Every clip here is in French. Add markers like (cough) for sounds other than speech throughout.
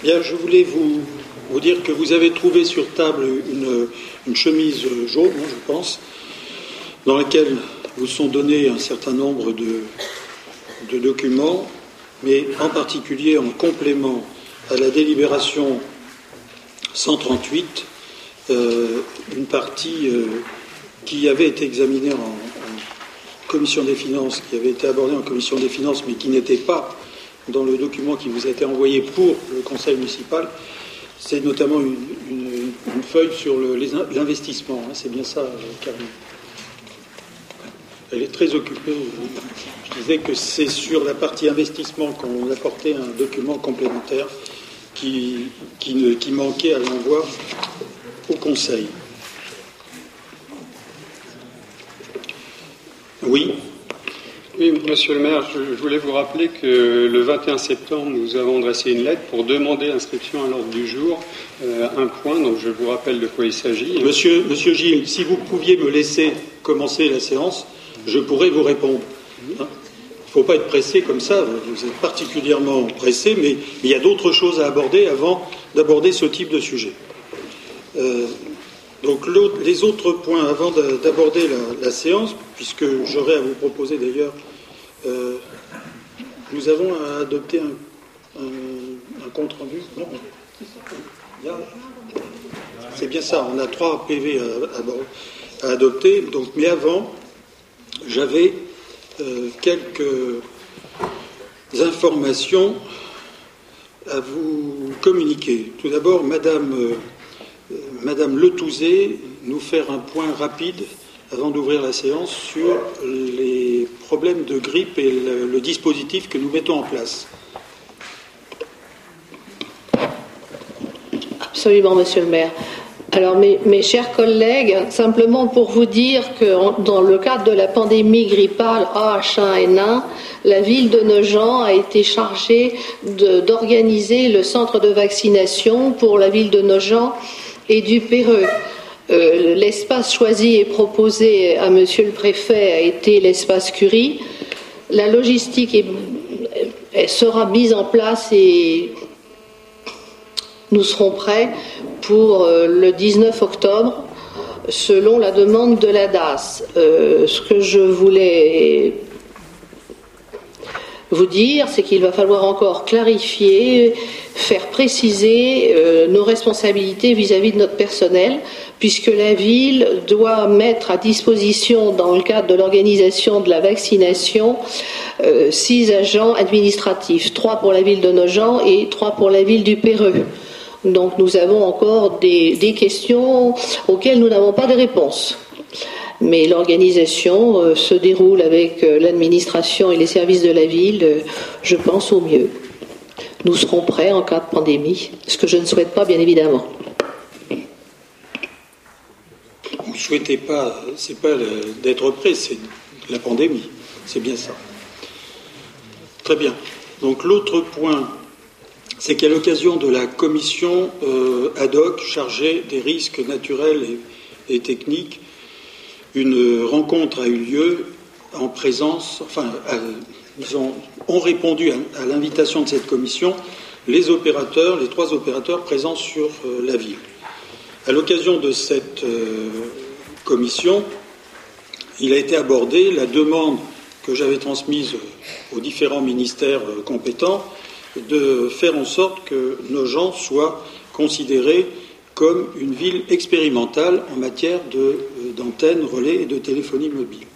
Bien, je voulais vous, dire que vous avez trouvé sur table une, chemise jaune, hein, je pense, dans laquelle vous sont donnés un certain nombre de, de documents, mais en particulier en complément à la délibération 138, euh, une partie euh, qui avait été examinée en, commission des finances, qui avait été abordée en commission des finances, mais qui n'était pas dans le document qui vous a été envoyé pour le conseil municipal, c'est notamment une, feuille sur l'investissement. Hein, c'est bien ça, Karine Elle est très occupée. Je disais que c'est sur la partie investissement qu'on apportait un document complémentaire qui manquait à l'envoi au Conseil. Oui. Oui, monsieur le maire, je, voulais vous rappeler que le 21 septembre, nous avons dressé une lettre pour demander l'inscription à l'ordre du jour, euh, un point, donc je vous rappelle de quoi il s'agit. Monsieur, monsieur Gilles, si vous pouviez me laisser commencer la séance, je pourrais vous répondre. Hein? Il ne faut pas être pressé comme ça, vous êtes particulièrement pressé, mais il y a d'autres choses à aborder avant d'aborder ce type de sujet. Euh, donc les autres points, avant d'aborder la, séance, puisque j'aurais à vous proposer d'ailleurs, euh, nous avons à adopter un, compte rendu. C'est bien ça, on a trois PV à, adopter. Donc, mais avant, j'avais euh, quelques informations à vous communiquer. Tout d'abord, Madame Madame Letouzé nous faire un point rapide avant d'ouvrir la séance sur les problèmes de grippe et le, dispositif que nous mettons en place. Absolument, Monsieur le maire. Alors, mes, chers collègues, simplement pour vous dire que dans le cadre de la pandémie grippale AH1N1, la ville de Nogent a été chargée d'organiser le centre de vaccination pour la ville de Nogent et du Péreux. Euh, l'espace choisi et proposé à Monsieur le Préfet a été l'espace Curie. La logistique sera mise en place et nous serons prêts pour euh, le 19 octobre selon la demande de la DAS. Euh, ce que je voulais vous dire, c'est qu'il va falloir encore clarifier, faire préciser euh, nos responsabilités vis-à-vis de notre personnel, puisque la ville doit mettre à disposition, dans le cadre de l'organisation de la vaccination, euh, six agents administratifs, trois pour la ville de Nogent et trois pour la ville du Péreux. Donc nous avons encore des questions auxquelles nous n'avons pas de réponse mais l'organisation euh, se déroule avec euh, l'administration et les services de la ville, euh, je pense, au mieux. Nous serons prêts en cas de pandémie, ce que je ne souhaite pas, bien évidemment. Vous ne souhaitez pas, c'est pas d'être prêt, c'est la pandémie, c'est bien ça. Très bien. Donc l'autre point, c'est qu'à l'occasion de la commission ad hoc chargée des risques naturels et techniques, une rencontre a eu lieu en présence, enfin, ont, répondu à, l'invitation de cette commission les opérateurs, les trois opérateurs présents sur euh, la ville. À l'occasion de cette euh, commission, il a été abordé la demande que j'avais transmise aux différents ministères euh, compétents de faire en sorte que nos gens soient considérés comme une ville expérimentale en matière euh, d'antennes, relais et de téléphonie mobile.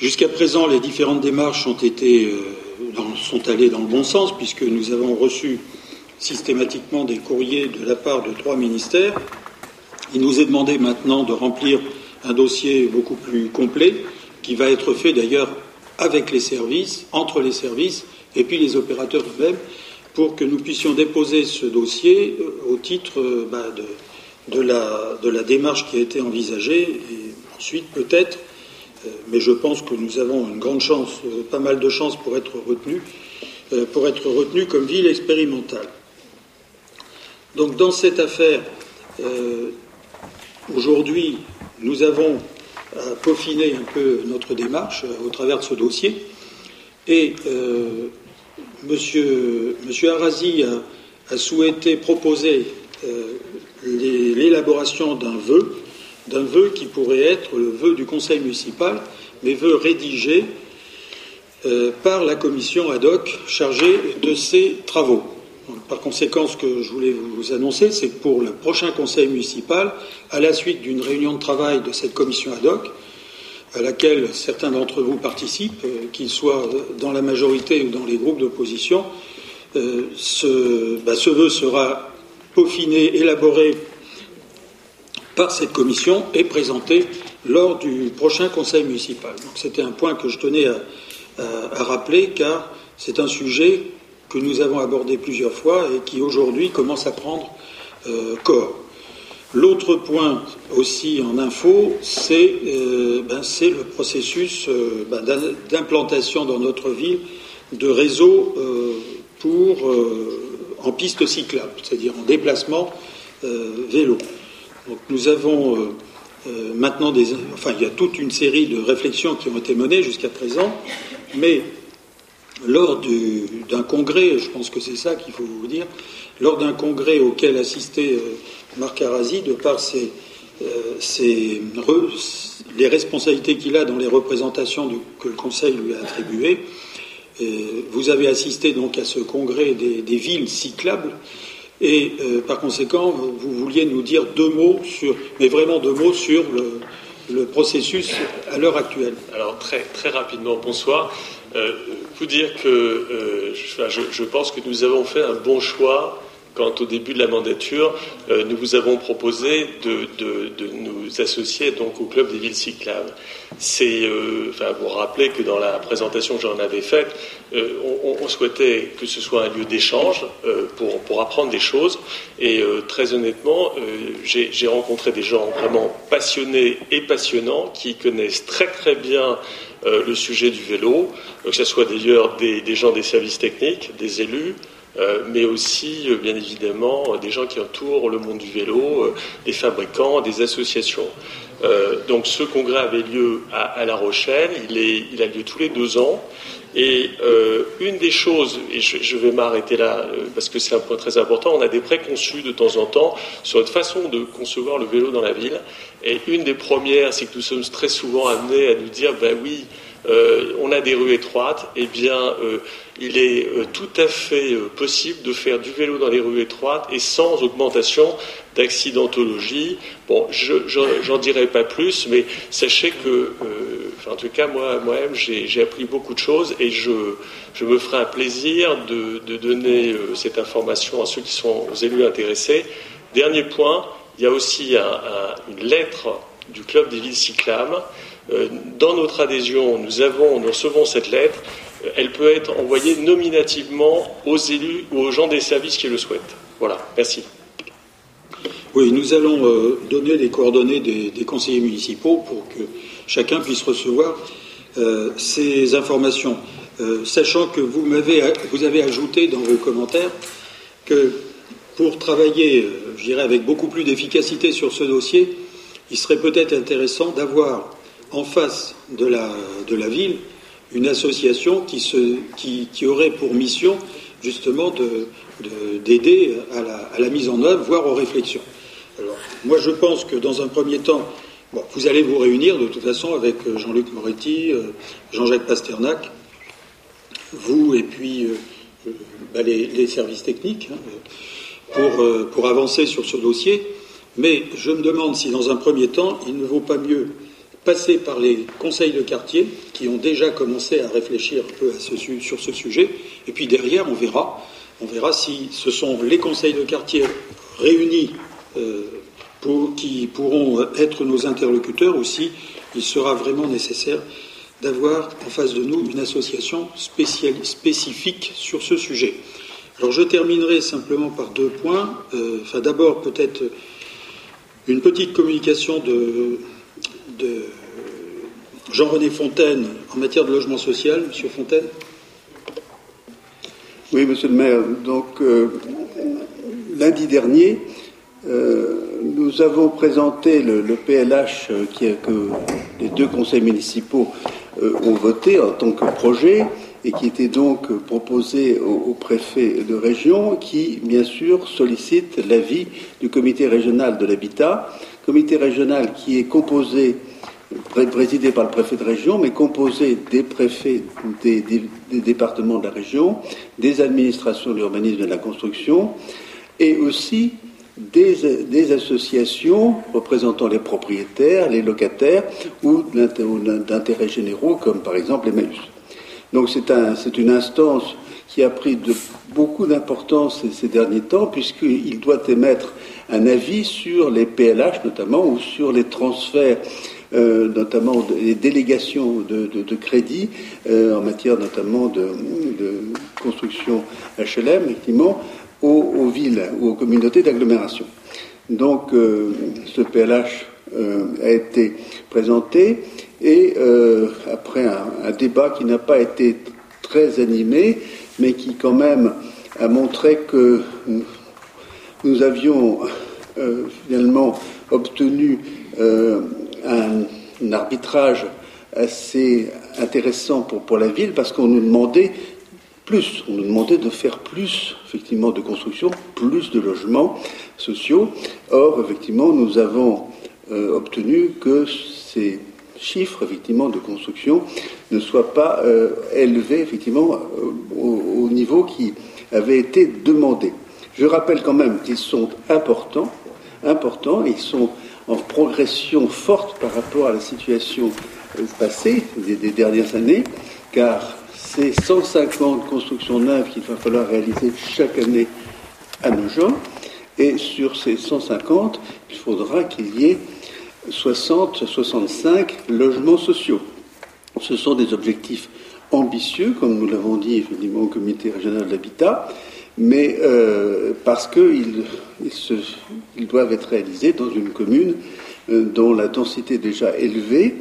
Jusqu'à présent, les différentes démarches ont été, euh, sont allées dans le bon sens, puisque nous avons reçu systématiquement des courriers de la part de trois ministères. Il nous est demandé maintenant de remplir un dossier beaucoup plus complet, qui va être fait d'ailleurs avec les services, entre les services, et puis les opérateurs eux-mêmes, pour que nous puissions déposer ce dossier euh, au titre euh, bah, de, la, démarche qui a été envisagée et ensuite peut-être, euh, mais je pense que nous avons une grande chance, pas mal de chances pour être retenus, pour être retenus comme ville expérimentale. Donc dans cette affaire, aujourd'hui, nous avons à peaufiner un peu notre démarche au travers de ce dossier et Monsieur, Monsieur Arasi a souhaité proposer l'élaboration d'un vœu, d'un vœu qui pourrait être le vœu du conseil municipal, mais vœu rédigé par la commission ad hoc chargée de ces travaux. Par conséquent, ce que je voulais vous annoncer, c'est que pour le prochain conseil municipal, à la suite d'une réunion de travail de cette commission ad hoc, à laquelle certains d'entre vous participent, euh, qu'ils soient dans la majorité ou dans les groupes d'opposition, euh, bah, ce, vœu sera peaufiné, élaboré par cette commission et présenté lors du prochain conseil municipal. c'était un point que je tenais à rappeler car c'est un sujet que nous avons abordé plusieurs fois et qui aujourd'hui commence à prendre euh, corps. L'autre point aussi en info, c'est euh, ben, le processus euh, ben, d'implantation dans notre ville de réseaux pour, en piste cyclable, c'est-à-dire en déplacement vélo. Donc nous avons maintenant des. Enfin, il y a toute une série de réflexions qui ont été menées jusqu'à présent, mais lors d'un congrès, je pense que c'est ça qu'il faut vous dire, lors d'un congrès auquel assistait euh, Marc Arasi, de par euh, les responsabilités qu'il a dans les représentations que le Conseil lui a attribuées, euh, vous avez assisté donc à ce congrès des, villes cyclables. Et par conséquent, vous vouliez nous dire deux mots sur, mais vraiment deux mots sur le, processus à l'heure actuelle. Alors très, rapidement, bonsoir. Euh, vous dire que euh, je, pense que nous avons fait un bon choix quand au début de la mandature, euh, nous vous avons proposé de, nous associer donc au club des villes cyclables. C'est, enfin, vous rappelez que dans la présentation que j'en avais faite, on, souhaitait que ce soit un lieu d'échange pour, pour apprendre des choses. Et très honnêtement, j'ai rencontré des gens vraiment passionnés et passionnants qui connaissent très très bien euh, le sujet du vélo, que ce soit d'ailleurs des, gens des services techniques, des élus, euh, mais aussi, euh, bien évidemment, des gens qui entourent le monde du vélo, des fabricants, des associations. donc ce congrès avait lieu à, La Rochelle, il, a lieu tous les deux ans. Et une des choses, et je, vais m'arrêter là parce que c'est un point très important, on a des préconçus de temps en temps sur notre façon de concevoir le vélo dans la ville. Et une des premières, c'est que nous sommes très souvent amenés à nous dire, ben oui, euh, on a des rues étroites, eh bien, euh, il est euh, tout à fait possible de faire du vélo dans les rues étroites et sans augmentation d'accidentologie. Bon, je dirai pas plus, mais sachez que, en tout cas, moi, moi-même, j'ai appris beaucoup de choses et je, me ferai un plaisir de, donner cette information à ceux qui sont aux élus intéressés. Dernier point, il y a aussi une lettre du club des villes cyclables. Euh, dans notre adhésion, nous, avons, nous recevons cette lettre. Euh, elle peut être envoyée nominativement aux élus ou aux gens des services qui le souhaitent. Voilà, merci. Oui, nous allons euh, donner les coordonnées des, conseillers municipaux pour que chacun puisse recevoir ces informations. sachant que vous, m'avez, vous avez ajouté dans vos commentaires que pour travailler, je dirais, avec beaucoup plus d'efficacité sur ce dossier, il serait peut-être intéressant d'avoir en face de la, ville une association qui, aurait pour mission justement d'aider de, à, la, mise en œuvre, voire aux réflexions. Alors, moi, je pense que dans un premier temps, vous allez vous réunir de toute façon avec euh, Jean-Luc Moretti, euh, Jean-Jacques Pasternak, vous et puis euh, bah, les, services techniques, hein, pour avancer sur ce dossier. Mais je me demande si, dans un premier temps, il ne vaut pas mieux passer par les conseils de quartier qui ont déjà commencé à réfléchir un peu sur ce sujet. Et puis derrière, on verra, on verra si ce sont les conseils de quartier réunis euh, qui pourront être nos interlocuteurs ou si il sera vraiment nécessaire d'avoir en face de nous une association spécifique sur ce sujet. Alors je terminerai simplement par deux points. Euh, enfin d'abord peut-être une petite communication de Jean-René Fontaine en matière de logement social. Monsieur Fontaine Oui, monsieur le maire. Donc, euh, lundi dernier, euh, nous avons présenté le, PLH qui, que les deux conseils municipaux euh, ont voté en tant que projet et qui était donc proposé au, préfet de région, qui bien sûr sollicite l'avis du comité régional de l'habitat, comité régional qui est composé présidé par le préfet de région, mais composé des préfets des, départements de la région, des administrations de l'urbanisme et de la construction, et aussi des, associations représentant les propriétaires, les locataires ou d'intérêts généraux, comme par exemple les MAUS. Donc c'est une instance qui a pris beaucoup d'importance ces, derniers temps, puisqu'il doit émettre un avis sur les PLH notamment, ou sur les transferts euh, notamment des délégations de, crédit euh, en matière notamment de, construction HLM, effectivement, aux, villes ou aux communautés d'agglomération. Donc, euh, ce PLH a été présenté et après un, débat qui n'a pas été très animé, mais qui quand même a montré que nous avions finalement obtenu un, arbitrage assez intéressant pour, pour la ville parce qu'on nous demandait plus, on nous demandait de faire plus, effectivement, de construction, plus de logements sociaux. Or, effectivement, nous avons euh, obtenu que ces chiffres, effectivement, de construction ne soient pas euh, élevés, effectivement, euh, au, au, niveau qui avait été demandé. Je rappelle quand même qu'ils sont importants, importants, ils sont en progression forte par rapport à la situation euh, passée des, dernières années, car c'est 150 constructions neuves qu'il va falloir réaliser chaque année à nos gens, et sur ces 150, il faudra qu'il y ait 60, 65 logements sociaux. Ce sont des objectifs ambitieux, comme nous l'avons dit effectivement au comité régional de l'habitat, mais euh, parce qu'ils ils doivent être réalisés dans une commune euh, dont la densité est déjà élevée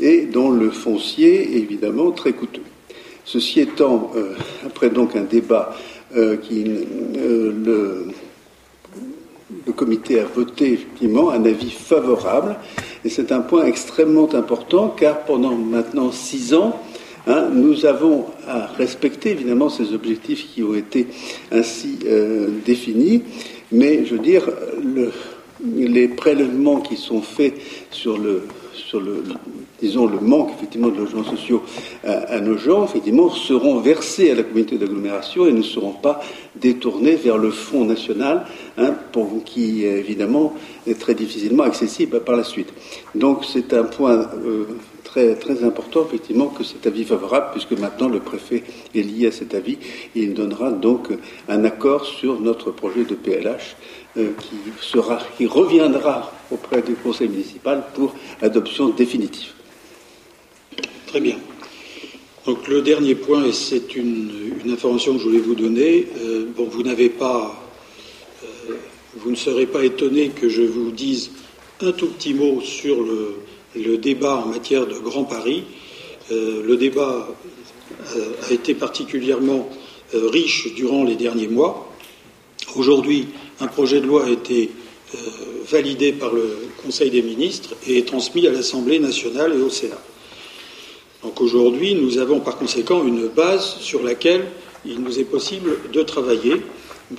et dont le foncier est évidemment très coûteux. Ceci étant, euh, après donc un débat qui le, le comité a voté effectivement un avis favorable, et c'est un point extrêmement important car pendant maintenant six ans, Hein, nous avons à respecter évidemment ces objectifs qui ont été ainsi euh, définis, mais je veux dire, les prélèvements qui sont faits sur le, disons, le manque effectivement de logements sociaux à, nos gens, effectivement, seront versés à la communauté d'agglomération et ne seront pas détournés vers le Fonds national, hein, qui évidemment est très difficilement accessible par la suite. Donc c'est un point euh, très, important, effectivement, que cet avis favorable, puisque maintenant le préfet est lié à cet avis, et il donnera donc un accord sur notre projet de PLH euh, qui, sera, qui reviendra auprès du conseil municipal pour adoption définitive. Très bien. Donc le dernier point, et c'est une, information que je voulais vous donner, euh, bon, vous n'avez pas, euh, vous ne serez pas étonné que je vous dise un tout petit mot sur le, le débat en matière de Grand Paris. Euh, le débat euh, a été particulièrement euh, riche durant les derniers mois. Aujourd'hui, un projet de loi a été validé par le Conseil des ministres et est transmis à l'Assemblée nationale et au Sénat. Donc aujourd'hui, nous avons par conséquent une base sur laquelle il nous est possible de travailler,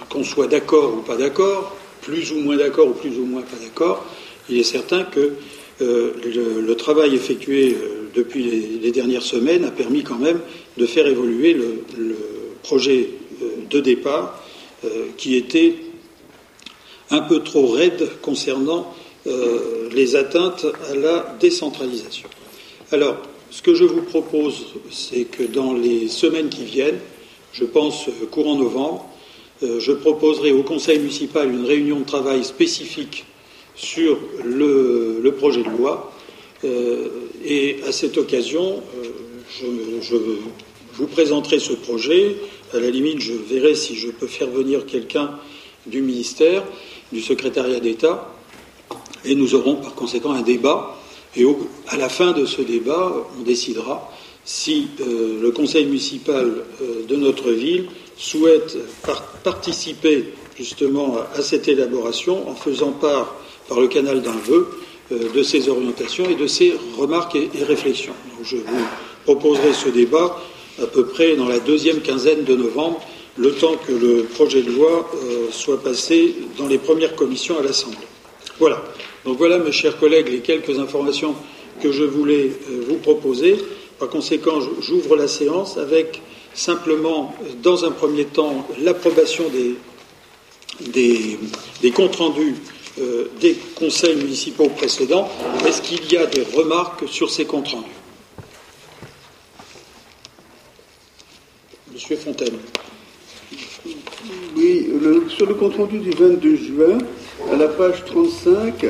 qu'on soit d'accord ou pas d'accord, plus ou moins d'accord ou plus ou moins pas d'accord. Il est certain que euh, le, travail effectué euh, depuis les, dernières semaines a permis quand même de faire évoluer le, projet euh, de départ qui était un peu trop raide concernant les atteintes à la décentralisation. Alors, ce que je vous propose, c'est que dans les semaines qui viennent, je pense courant novembre, je proposerai au Conseil municipal une réunion de travail spécifique sur le, projet de loi. Euh, et à cette occasion, euh, je, vous présenterai ce projet. À la limite, je verrai si je peux faire venir quelqu'un du ministère, du secrétariat d'État, et nous aurons par conséquent un débat. Et à la fin de ce débat, on décidera si euh, le conseil municipal de notre ville souhaite participer justement à, cette élaboration en faisant part par le canal d'un vœu euh, de ces orientations et de ces remarques et, réflexions. je vous proposerai ce débat à peu près dans la deuxième quinzaine de novembre, le temps que le projet de loi euh, soit passé dans les premières commissions à l'Assemblée. Voilà. Donc voilà, mes chers collègues, les quelques informations que je voulais euh, vous proposer. Par conséquent, j'ouvre la séance avec simplement, dans un premier temps, l'approbation des, comptes rendus euh, des conseils municipaux précédents. Est-ce qu'il y a des remarques sur ces comptes rendus? Monsieur Fontaine. Oui, sur le compte rendu du 22 juin, à la page 35,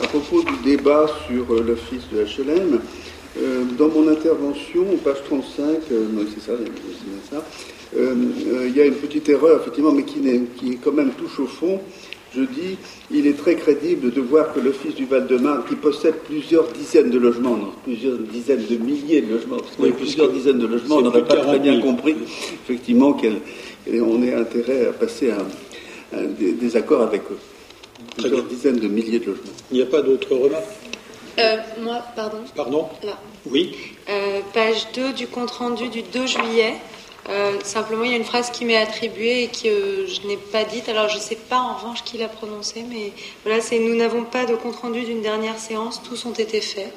à propos du débat sur euh, l'office de HLM, euh, dans mon intervention, page 35, euh, c'est ça, ça il y a une petite erreur, effectivement, mais qui quand même touche au fond. Je dis, il est très crédible de voir que l'Office du Val-de-Marne, qui possède plusieurs dizaines de logements, non, plusieurs dizaines de milliers de logements, parce plusieurs dizaines de logements, on n'aurait pas très bien compris, effectivement, qu'on ait intérêt à passer à, des, accords avec eux. Plusieurs dizaines de milliers de logements. Il n'y a pas d'autres remarques? Euh, Moi, pardon? Pardon? Là. Oui. Euh, page 2 du compte-rendu du 2 juillet. Euh, simplement, il y a une phrase qui m'est attribuée et que je n'ai pas dite. Alors, je ne sais pas en revanche qui l'a prononcée, mais voilà, c'est Nous n'avons pas de compte rendu d'une dernière séance, tous ont été faits.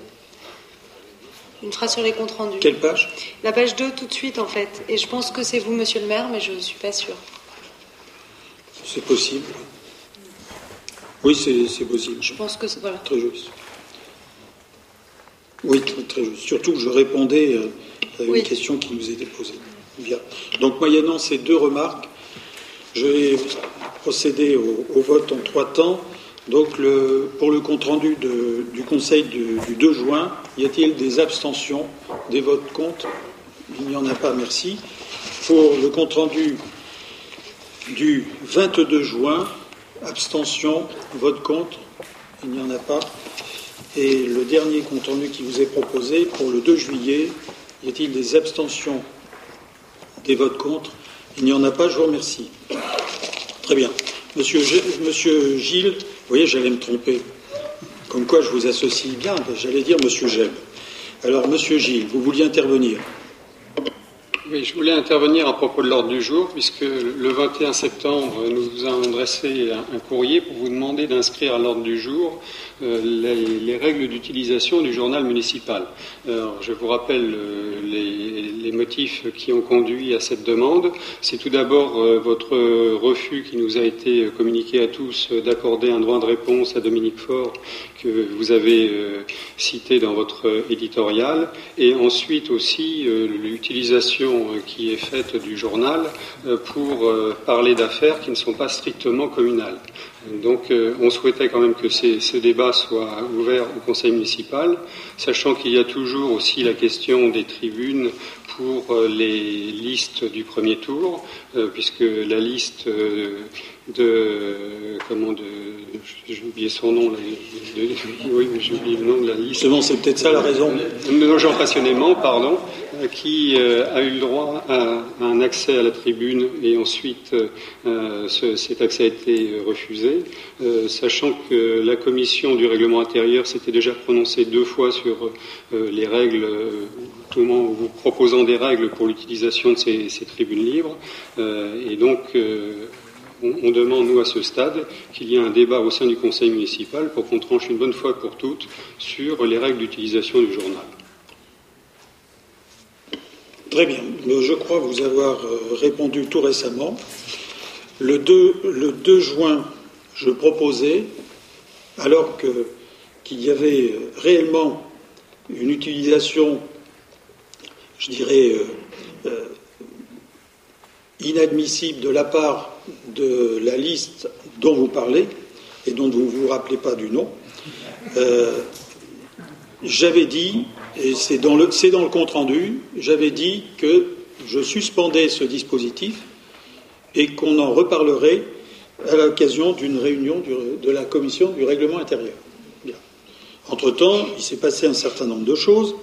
Une phrase sur les comptes rendus. Quelle page? La page 2, tout de suite, en fait. Et je pense que c'est vous, monsieur le maire, mais je ne suis pas sûre. C'est possible. Oui, c'est possible. Je pense que c'est. Voilà. Très juste. Oui, très, juste. Surtout que je répondais euh, à une question qui nous était posée. Bien. Donc, moyennant ces deux remarques, je vais procéder au, vote en trois temps. Donc, pour le compte-rendu du Conseil du, 2 juin, y a-t-il des abstentions, des votes contre? Il n'y en a pas, merci. Pour le compte-rendu du 22 juin, abstention, vote contre? Il n'y en a pas. Et le dernier compte-rendu qui vous est proposé, pour le 2 juillet, y a-t-il des abstentions des votes contre Il n'y en a pas, je vous remercie. Très bien. Monsieur, Monsieur Gilles, vous voyez, j'allais me tromper. Comme quoi je vous associe bien, j'allais dire Monsieur Gilles. Alors, Monsieur Gilles, vous vouliez intervenir oui, je voulais intervenir à propos de l'ordre du jour, puisque le 21 septembre, nous vous avons adressé un, courrier pour vous demander d'inscrire à l'ordre du jour euh, les, règles d'utilisation du journal municipal. Je vous rappelle euh, les, motifs qui ont conduit à cette demande. C'est tout d'abord euh, votre refus qui nous a été communiqué à tous d'accorder un droit de réponse à Dominique Faure que vous avez cité dans votre éditorial, et ensuite aussi l'utilisation qui est faite du journal pour parler d'affaires qui ne sont pas strictement communales. Donc euh, on souhaitait quand même que ce débat soit ouvert au conseil municipal, sachant qu'il y a toujours aussi la question des tribunes pour euh, les listes du premier tour, euh, puisque la liste de comment de j'ai oublié son nom (laughs) oui j'ai oublié le nom de la liste. C'est peut-être ça la raison. De Jean Passionnément pardon qui a eu le droit à, un accès à la tribune et ensuite cet accès a été refusé sachant que la commission du règlement intérieur s'était déjà prononcée deux fois sur les règles tout le monde vous proposant des règles pour l'utilisation de ces, tribunes libres. Euh, et donc, euh, on, demande, nous, à ce stade, qu'il y ait un débat au sein du conseil municipal pour qu'on tranche une bonne fois pour toutes sur les règles d'utilisation du journal. Très bien. Je crois vous avoir euh, répondu tout récemment. Le 2, le 2 juin, je proposais, alors qu'il y avait réellement une utilisation je dirais, euh, euh, inadmissible de la part de la liste dont vous parlez et dont vous ne vous rappelez pas du nom, euh, j'avais dit, et c'est dans le, dans le compte-rendu, j'avais dit que je suspendais ce dispositif et qu'on en reparlerait à l'occasion d'une réunion de la commission du règlement intérieur. Entre-temps, il s'est passé un certain nombre de choses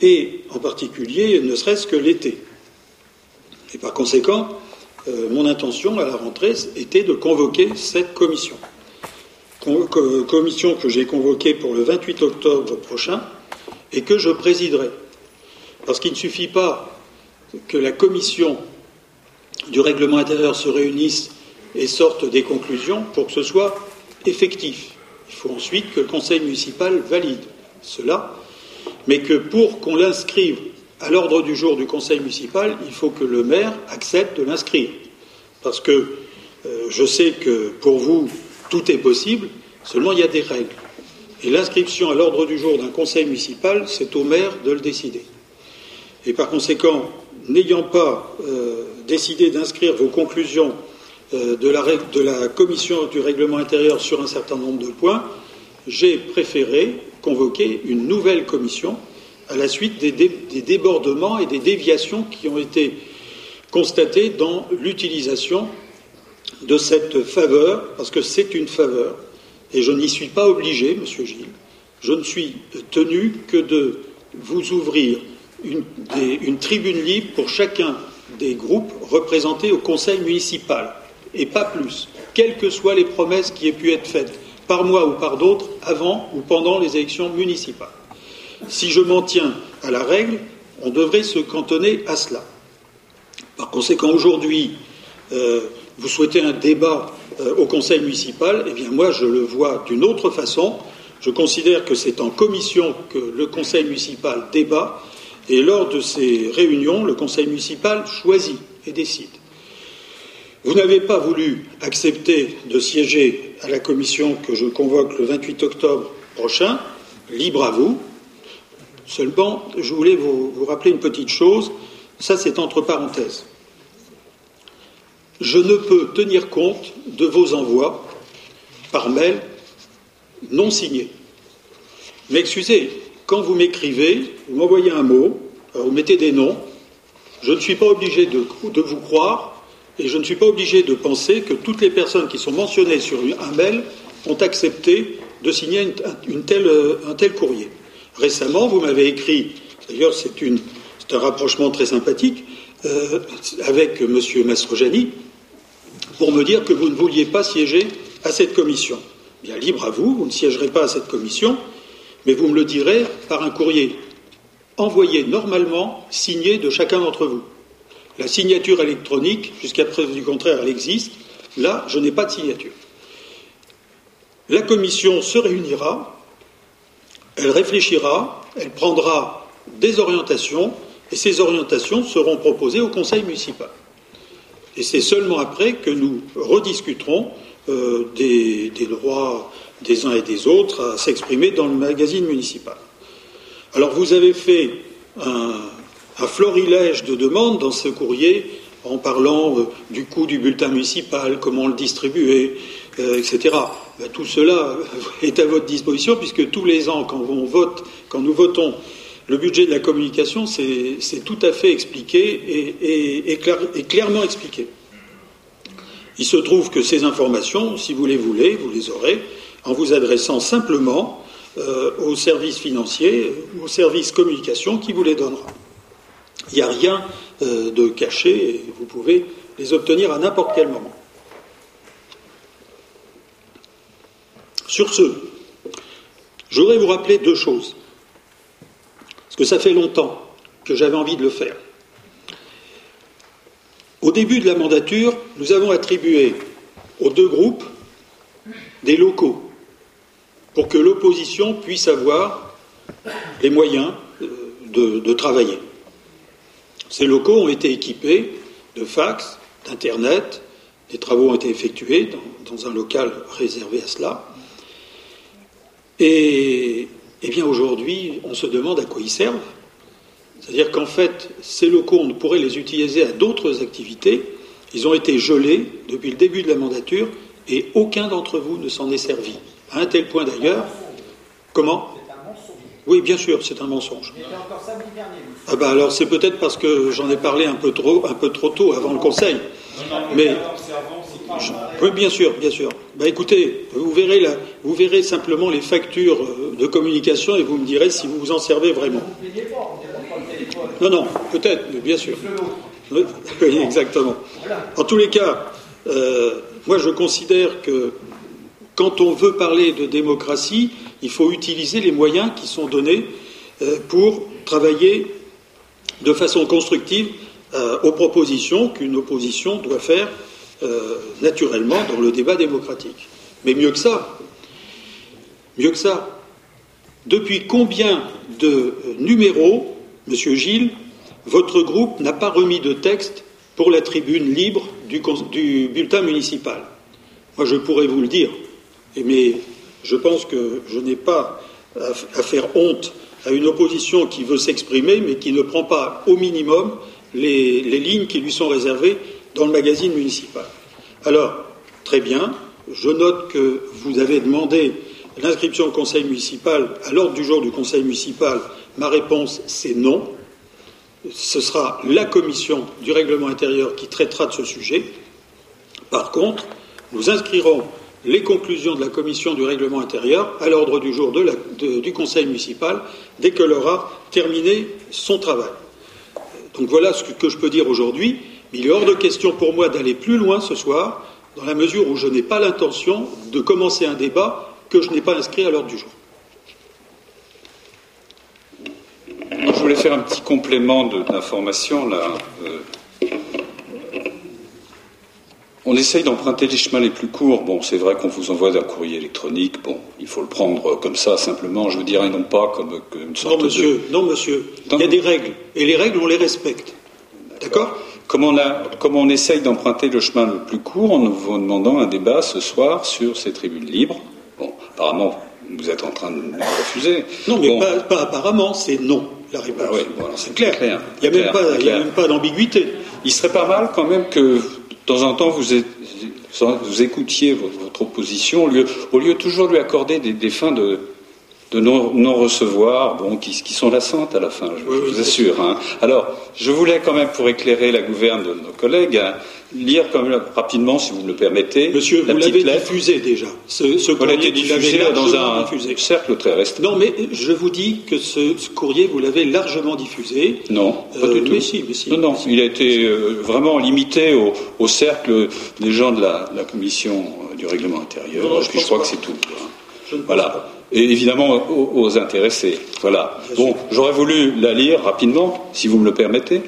et en particulier ne serait-ce que l'été. Et par conséquent, euh, mon intention à la rentrée était de convoquer cette commission. commission que j'ai convoquée pour le 28 octobre prochain et que je présiderai. Parce qu'il ne suffit pas que la commission du règlement intérieur se réunisse et sorte des conclusions pour que ce soit effectif. Il faut ensuite que le conseil municipal valide cela, mais que pour qu'on l'inscrive à l'ordre du jour du conseil municipal, il faut que le maire accepte de l'inscrire. Parce que euh, je sais que pour vous, tout est possible, seulement il y a des règles. Et l'inscription à l'ordre du jour d'un conseil municipal, c'est au maire de le décider. Et par conséquent, n'ayant pas euh, décidé d'inscrire vos conclusions de, la, de, la, commission du règlement intérieur sur un certain nombre de points, j'ai préféré convoquer une nouvelle commission à la suite des, débordements et des déviations qui ont été constatés dans l'utilisation de cette faveur, parce que c'est une faveur, et je n'y suis pas obligé, Monsieur Gilles, je ne suis tenu que de vous ouvrir une, tribune libre pour chacun des groupes représentés au conseil municipal, et pas plus, quelles que soient les promesses qui aient pu être faites par moi ou par d'autres avant ou pendant les élections municipales. Si je m'en tiens à la règle, on devrait se cantonner à cela. Par conséquent, aujourd'hui, euh, vous souhaitez un débat euh, au conseil municipal, eh bien moi je le vois d'une autre façon. Je considère que c'est en commission que le conseil municipal débat et lors de ces réunions, le conseil municipal choisit et décide. Vous n'avez pas voulu accepter de siéger à la commission que je convoque le 28 octobre prochain, libre à vous. Seulement, je voulais vous, vous rappeler une petite chose, ça c'est entre parenthèses je ne peux tenir compte de vos envois par mail non signés. Mais excusez, quand vous m'écrivez, vous m'envoyez un mot, vous mettez des noms, je ne suis pas obligé de, vous croire et je ne suis pas obligé de penser que toutes les personnes qui sont mentionnées sur un mail ont accepté de signer telle, un tel courrier. Récemment, vous m'avez écrit, d'ailleurs c'est un rapprochement très sympathique, euh, avec M. Mastrojani, pour me dire que vous ne vouliez pas siéger à cette commission. Bien libre à vous, vous ne siégerez pas à cette commission, mais vous me le direz par un courrier envoyé normalement, signé de chacun d'entre vous. La signature électronique, jusqu'à preuve du contraire, elle existe. Là, je n'ai pas de signature. La commission se réunira, elle réfléchira, elle prendra des orientations, et ces orientations seront proposées au conseil municipal. Et c'est seulement après que nous rediscuterons euh, des, droits des uns et des autres à s'exprimer dans le magazine municipal. Alors vous avez fait un, florilège de demandes dans ce courrier en parlant euh, du coût du bulletin municipal, comment le distribuer, euh, etc. Ben, tout cela (laughs) est à votre disposition puisque tous les ans, quand on vote, quand nous votons le budget de la communication, c'est tout à fait expliqué et, clairement expliqué. Il se trouve que ces informations, si vous les voulez, vous les aurez en vous adressant simplement euh, au service financier au service communication qui vous les donnera. Il n'y a rien euh, de caché et vous pouvez les obtenir à n'importe quel moment. Sur ce, je voudrais vous rappeler deux choses. Parce que ça fait longtemps que j'avais envie de le faire. Au début de la mandature, nous avons attribué aux deux groupes des locaux pour que l'opposition puisse avoir les moyens euh, de, travailler. Ces locaux ont été équipés de fax, d'Internet, des travaux ont été effectués dans, un local réservé à cela. Et eh bien aujourd'hui, on se demande à quoi ils servent. C'est-à-dire qu'en fait, ces locaux, on pourrait les utiliser à d'autres activités. Ils ont été gelés depuis le début de la mandature et aucun d'entre vous ne s'en est servi. À un tel point d'ailleurs. Comment Oui, bien sûr, c'est un mensonge. Ah ben alors c'est peut-être parce que j'en ai parlé un peu trop, un peu trop tôt avant le Conseil. Mais oui, bien sûr, bien sûr. Ben, écoutez, vous verrez, vous verrez simplement les factures euh, de communication et vous me direz si vous vous en servez vraiment. Non, non, peut-être, mais bien sûr. Oui, (laughs) exactement. En tous les cas, euh, moi je considère que quand on veut parler de démocratie, il faut utiliser les moyens qui sont donnés euh, pour travailler de façon constructive euh, aux propositions qu'une opposition doit faire euh, naturellement dans le débat démocratique. Mais mieux que ça, mieux que ça, depuis combien de numéros, Monsieur Gilles, votre groupe n'a pas remis de texte pour la tribune libre du, bulletin municipal? Moi, je pourrais vous le dire, mais je pense que je n'ai pas à faire honte à une opposition qui veut s'exprimer, mais qui ne prend pas au minimum les, lignes qui lui sont réservées dans le magazine municipal. Alors, très bien, je note que vous avez demandé l'inscription au conseil municipal à l'ordre du jour du conseil municipal. Ma réponse, c'est non. Ce sera la commission du règlement intérieur qui traitera de ce sujet. Par contre, nous inscrirons les conclusions de la commission du règlement intérieur à l'ordre du jour du conseil municipal dès qu'elle aura terminé son travail. Donc voilà ce que je peux dire aujourd'hui. Il est hors de question pour moi d'aller plus loin ce soir, dans la mesure où je n'ai pas l'intention de commencer un débat que je n'ai pas inscrit à l'ordre du jour. Je voulais faire un petit complément d'information là. Euh, on essaye d'emprunter les chemins les plus courts. Bon, c'est vrai qu'on vous envoie un courrier électronique. Bon, il faut le prendre comme ça, simplement. Je veux dire, et non pas comme, une sorte non, monsieur, Non, monsieur. Il y a des règles. Et les règles, on les respecte. D'accord? Comme on, on essaye d'emprunter le chemin le plus court en vous demandant un débat ce soir sur ces tribunes libres. Bon, apparemment, vous êtes en train de me refuser. Non, mais pas, apparemment, c'est non, la réponse. Ah oui, c'est clair. Il n'y a, même pas d'ambiguïté. Il serait pas mal quand même que de temps en temps, vous, écoutiez votre opposition, au lieu, toujours de lui accorder des, fins de, non-recevoir, bon, qui, sont lassantes à la fin, je, vous assure. Hein. Alors, je voulais quand même, pour éclairer la gouverne de nos collègues, hein, lire quand même rapidement, si vous me le permettez. Monsieur, vous l'avez diffusé déjà. Ce, ce courrier, diffusé dans un cercle très restreint. Non, mais je vous dis que ce, courrier, vous l'avez largement diffusé. Non, pas du euh, tout. Mais si, mais si. Non, non, il a été euh, vraiment limité au, cercle des gens de la, commission euh, du règlement intérieur. je, crois que c'est tout. Voilà. Et évidemment aux, intéressés. Voilà. bon, j'aurais voulu la lire rapidement, si vous me le permettez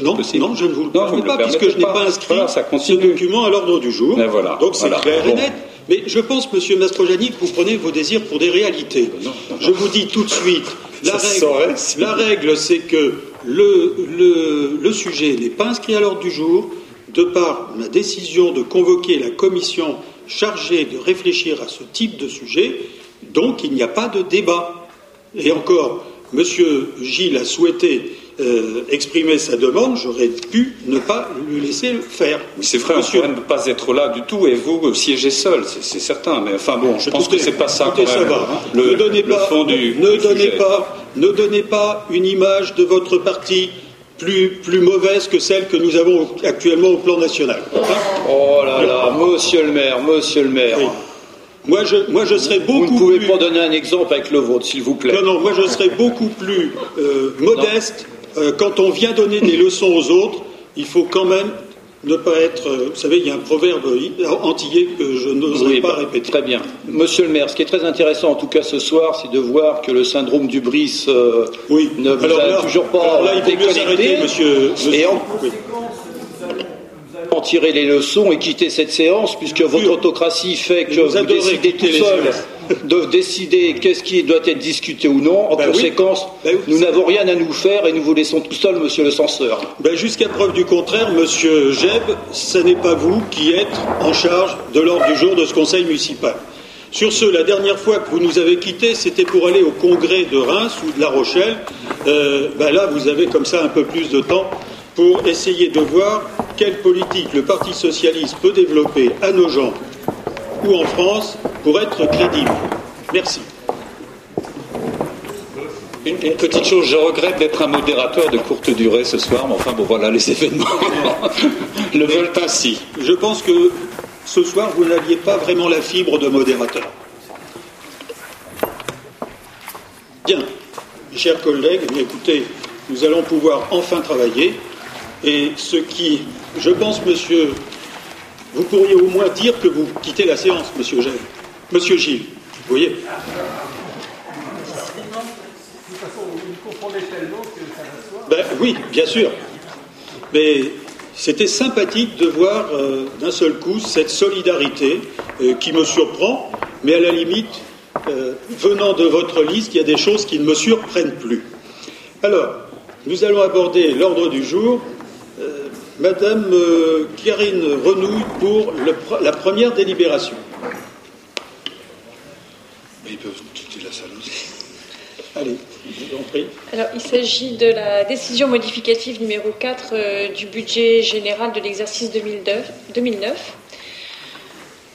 non, non, je ne vous le permets pas, puisque je n'ai pas inscrit ce document à l'ordre du jour. Donc c'est clair et net. Mais je pense, Monsieur Mastrojani, que vous prenez vos désirs pour des réalités. Je vous dis tout de suite, la règle, c'est que le, le, le sujet n'est pas inscrit à l'ordre du jour, de par ma décision de convoquer la commission chargée de réfléchir à ce type de sujet, donc il n'y a pas de débat. Et encore, Monsieur Gilles a souhaité euh, exprimer sa demande, j'aurais pu ne pas lui laisser le faire. C'est vrai, on pourrait ne pas être là du tout et vous siégez seul, c'est certain. Mais enfin bon, je pense que c'est pas ça. Quand ça va. Le, ne donnez pas, fond du, ne donnez pas, ne donnez pas une image de votre parti plus, plus mauvaise que celle que nous avons actuellement au plan national. oh là là, monsieur le maire, monsieur le maire. Moi je, moi, je serais beaucoup Vous ne pouvez pas donner un exemple avec le vôtre, s'il vous plaît. Non, non, moi, je serais beaucoup plus euh, modeste euh, quand on vient donner des leçons aux autres, il faut quand même ne pas être. Euh, vous savez, il y a un proverbe antillais que je n'oserais pas bah, répéter. Très bien. Monsieur le maire, ce qui est très intéressant, en tout cas ce soir, c'est de voir que le syndrome du Brice euh, ne vous a toujours pas là, il faut monsieur, monsieur, Et en en tirer les leçons et quitter cette séance, puisque votre autocratie fait que vous, décidez tout seul de décider qu'est-ce qui doit être discuté ou non. En ben conséquence, ben nous n'avons rien à nous faire et nous vous laissons tout seul, monsieur le censeur. Ben Jusqu'à preuve du contraire, monsieur Jeb, ce n'est pas vous qui êtes en charge de l'ordre du jour de ce conseil municipal. Sur ce, la dernière fois que vous nous avez quittés, c'était pour aller au congrès de Reims ou de La Rochelle. Euh, là, vous avez comme ça un peu plus de temps pour essayer de voir quelle politique le Parti socialiste peut développer à nos gens ou en France pour être crédible. Merci. Une, petite chose, je regrette d'être un modérateur de courte durée ce soir, mais enfin bon voilà, les (laughs) événements le veulent ainsi. Je pense que ce soir, vous n'aviez pas vraiment la fibre de modérateur. Bien, mes chers collègues, écoutez, nous allons pouvoir enfin travailler. Et ce qui, je pense, monsieur, vous pourriez au moins dire que vous quittez la séance, monsieur Gilles. Monsieur Gilles, vous voyez ben, oui, bien sûr. Mais c'était sympathique de voir d'un seul coup cette solidarité qui me surprend, mais à la limite, venant de votre liste, il y a des choses qui ne me surprennent plus. Alors, nous allons aborder l'ordre du jour. Madame Karine Renouille pour la première délibération. Ils peuvent quitter la salle aussi. Allez, je vous en prie. Alors, il s'agit de la décision modificative numéro 4 euh, du budget général de l'exercice 2009.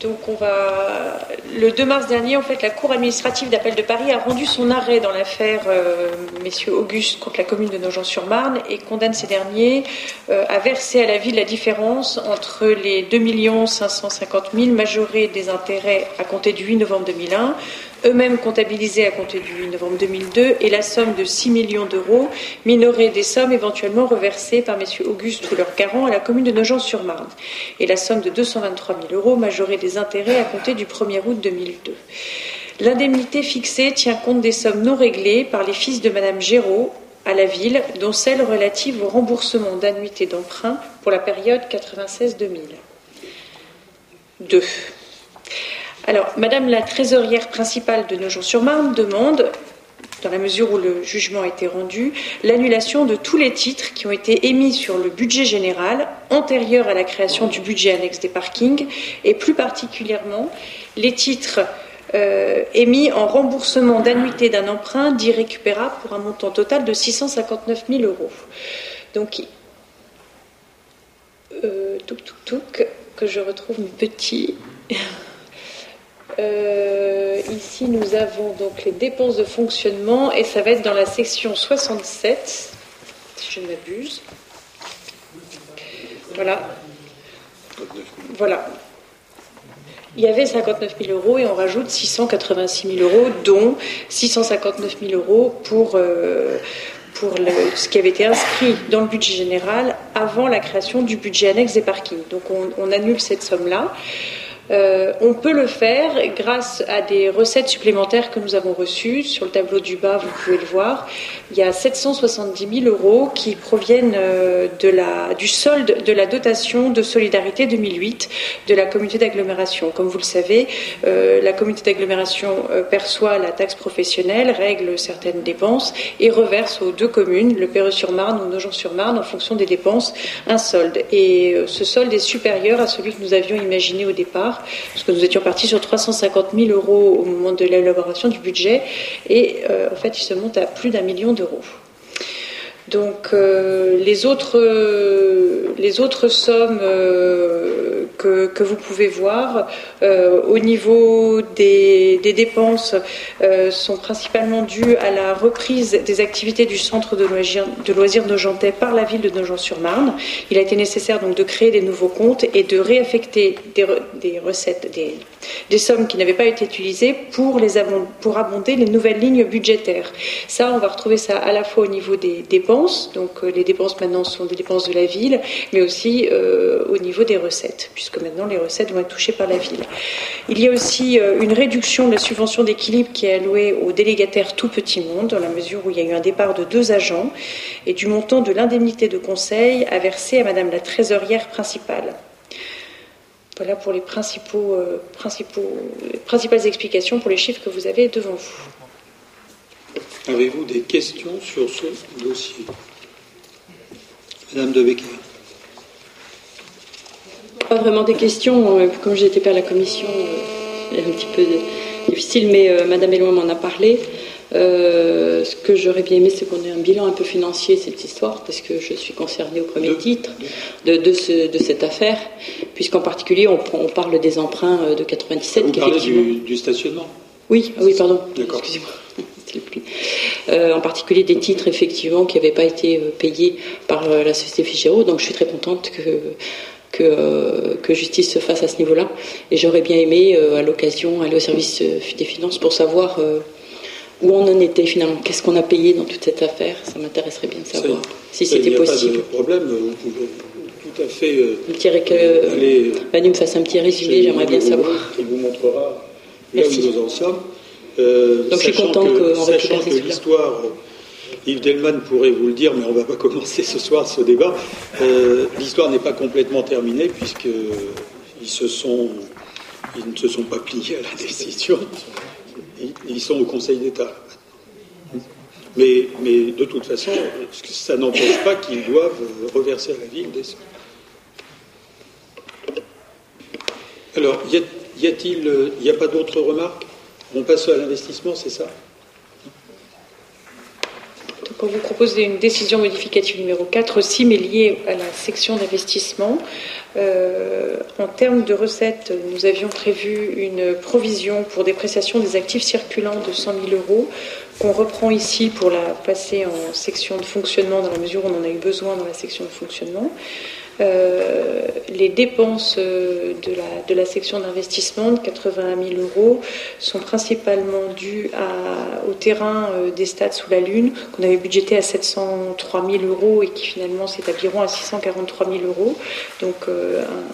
Donc, on va. Le 2 mars dernier, en fait, la Cour administrative d'appel de Paris a rendu son arrêt dans l'affaire euh, messieurs Auguste contre la commune de Nogent-sur-Marne et condamne ces derniers euh, à verser à la ville la différence entre les 2 550 000 majorés des intérêts à compter du 8 novembre 2001 eux-mêmes comptabilisés à compter du 8 novembre 2002, et la somme de 6 millions d'euros, minorée des sommes éventuellement reversées par M. Auguste ou leurs garants à la commune de Nogent-sur-Marne, et la somme de 223 000 euros, majorée des intérêts à compter du 1er août 2002. L'indemnité fixée tient compte des sommes non réglées par les fils de Mme Géraud à la ville, dont celles relatives au remboursement d'annuités d'emprunt pour la période 96-2000. 2. Alors, Madame la trésorière principale de Nogent-sur-Marne demande, dans la mesure où le jugement a été rendu, l'annulation de tous les titres qui ont été émis sur le budget général antérieur à la création du budget annexe des parkings, et plus particulièrement les titres euh, émis en remboursement d'annuité d'un emprunt dit récupérable pour un montant total de 659 000 euros. Donc, euh, que je retrouve mes petits. Euh, ici, nous avons donc les dépenses de fonctionnement et ça va être dans la section 67, si je ne m'abuse. Voilà. Voilà. Il y avait 59 000 euros et on rajoute 686 000 euros, dont 659 000 euros pour, euh, pour ce qui avait été inscrit dans le budget général avant la création du budget annexe des parkings. Donc on annule cette somme-là. Euh, on peut le faire grâce à des recettes supplémentaires que nous avons reçues. Sur le tableau du bas, vous pouvez le voir. Il y a 770 000 euros qui proviennent euh, du solde de la dotation de solidarité 2008 de la communauté d'agglomération. Comme vous le savez, euh, la communauté d'agglomération perçoit la taxe professionnelle, règle certaines dépenses et reverse aux deux communes, le Perreux-sur-Marne ou Nogent-sur-Marne, en fonction des dépenses, un solde. Et ce solde est supérieur à celui que nous avions imaginé au départ parce que nous étions partis sur 350 000 euros au moment de l'élaboration du budget, et euh, en fait, il se monte à plus d'un million d'euros. Donc euh, les, autres, sommes euh, que, vous pouvez voir au niveau des, dépenses sont principalement dues à la reprise des activités du centre de loisirs, de Nogentais par la ville de Nogent-sur-Marne. Il a été nécessaire donc de créer des nouveaux comptes et de réaffecter des, des recettes, des sommes qui n'avaient pas été utilisées pour, abonder les nouvelles lignes budgétaires. Ça, on va retrouver ça à la fois au niveau des dépenses, donc euh, les dépenses maintenant sont des dépenses de la ville, mais aussi euh, au niveau des recettes, puisque maintenant les recettes vont être touchées par la ville. Il y a aussi euh, une réduction de la subvention d'équilibre qui est allouée aux délégataires tout petit monde, dans la mesure où il y a eu un départ de deux agents, et du montant de l'indemnité de conseil à verser à Madame la trésorière principale. Voilà pour les principaux, euh, principaux, principales explications pour les chiffres que vous avez devant vous. Avez-vous des questions sur ce dossier? Madame de Becker. Pas vraiment des questions, euh, comme j'étais pas à la commission, c'est euh, un petit peu difficile, mais Madame Eloin m'en a parlé. Euh, ce que j'aurais bien aimé, c'est qu'on ait un bilan un peu financier cette histoire, parce que je suis concernée au premier titre de, de, cette affaire, puisqu'en particulier, on, parle des emprunts euh, de 97. Vous parlez du, du, stationnement Oui, ah oui, pardon. Excusez-moi. (laughs) Euh, en particulier des titres effectivement qui n'avaient pas été payés par la société Figaro. Donc je suis très contente que, que, justice se fasse à ce niveau-là. Et j'aurais bien aimé, à l'occasion, aller au service des finances pour savoir où on en était finalement, qu'est-ce qu'on a payé dans toute cette affaire, ça m'intéresserait bien de savoir si c'était possible. Pas de problème, vous pouvez tout à fait. Euh, que Manu me fasse un petit résumé, j'aimerais bien savoir. Il vous montrera là où nous en sommes. Euh, Donc je suis contente qu'on récupère que l'histoire Yves Delman pourrait vous le dire, mais on ne va pas (laughs) commencer ce soir ce débat. Euh, l'histoire n'est pas complètement terminée se sont, ils ne se sont pas pliés à la décision. Ils sont au Conseil d'État. Mais, mais, de toute façon, ça n'empêche pas qu'ils doivent reverser à la ville des. Alors, y a-t-il, il n'y a pas d'autres remarques? On passe à l'investissement, c'est ça? On vous propose une décision modificative numéro 4 aussi, mais liée à la section d'investissement. Euh, en termes de recettes, nous avions prévu une provision pour dépréciation des actifs circulants de 100 000 euros, qu'on reprend ici pour la passer en section de fonctionnement dans la mesure où on en a eu besoin dans la section de fonctionnement. Euh, les dépenses euh, de la, section d'investissement de 81 000 euros sont principalement dues au terrain euh, des stades sous la Lune, qu'on avait budgété à 703 000 euros et qui finalement s'établiront à 643 000 euros. Donc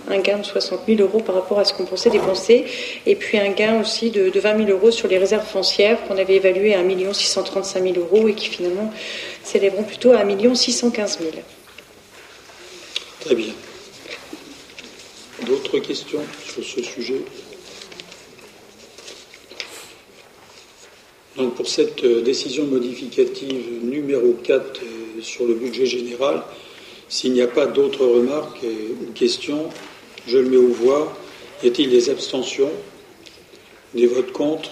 un, gain de 60 000 euros par rapport à ce qu'on pensait dépenser. Et puis un gain aussi de, de 20 000 euros sur les réserves foncières qu'on avait évaluées à 1 635 000 euros et qui finalement s'élèveront plutôt à 1 615 000. Très bien. D'autres questions sur ce sujet? Donc pour cette euh, décision modificative numéro 4 euh, sur le budget général, s'il n'y a pas d'autres remarques ou questions, je le mets aux voix. Y a-t-il des abstentions? Des votes contre?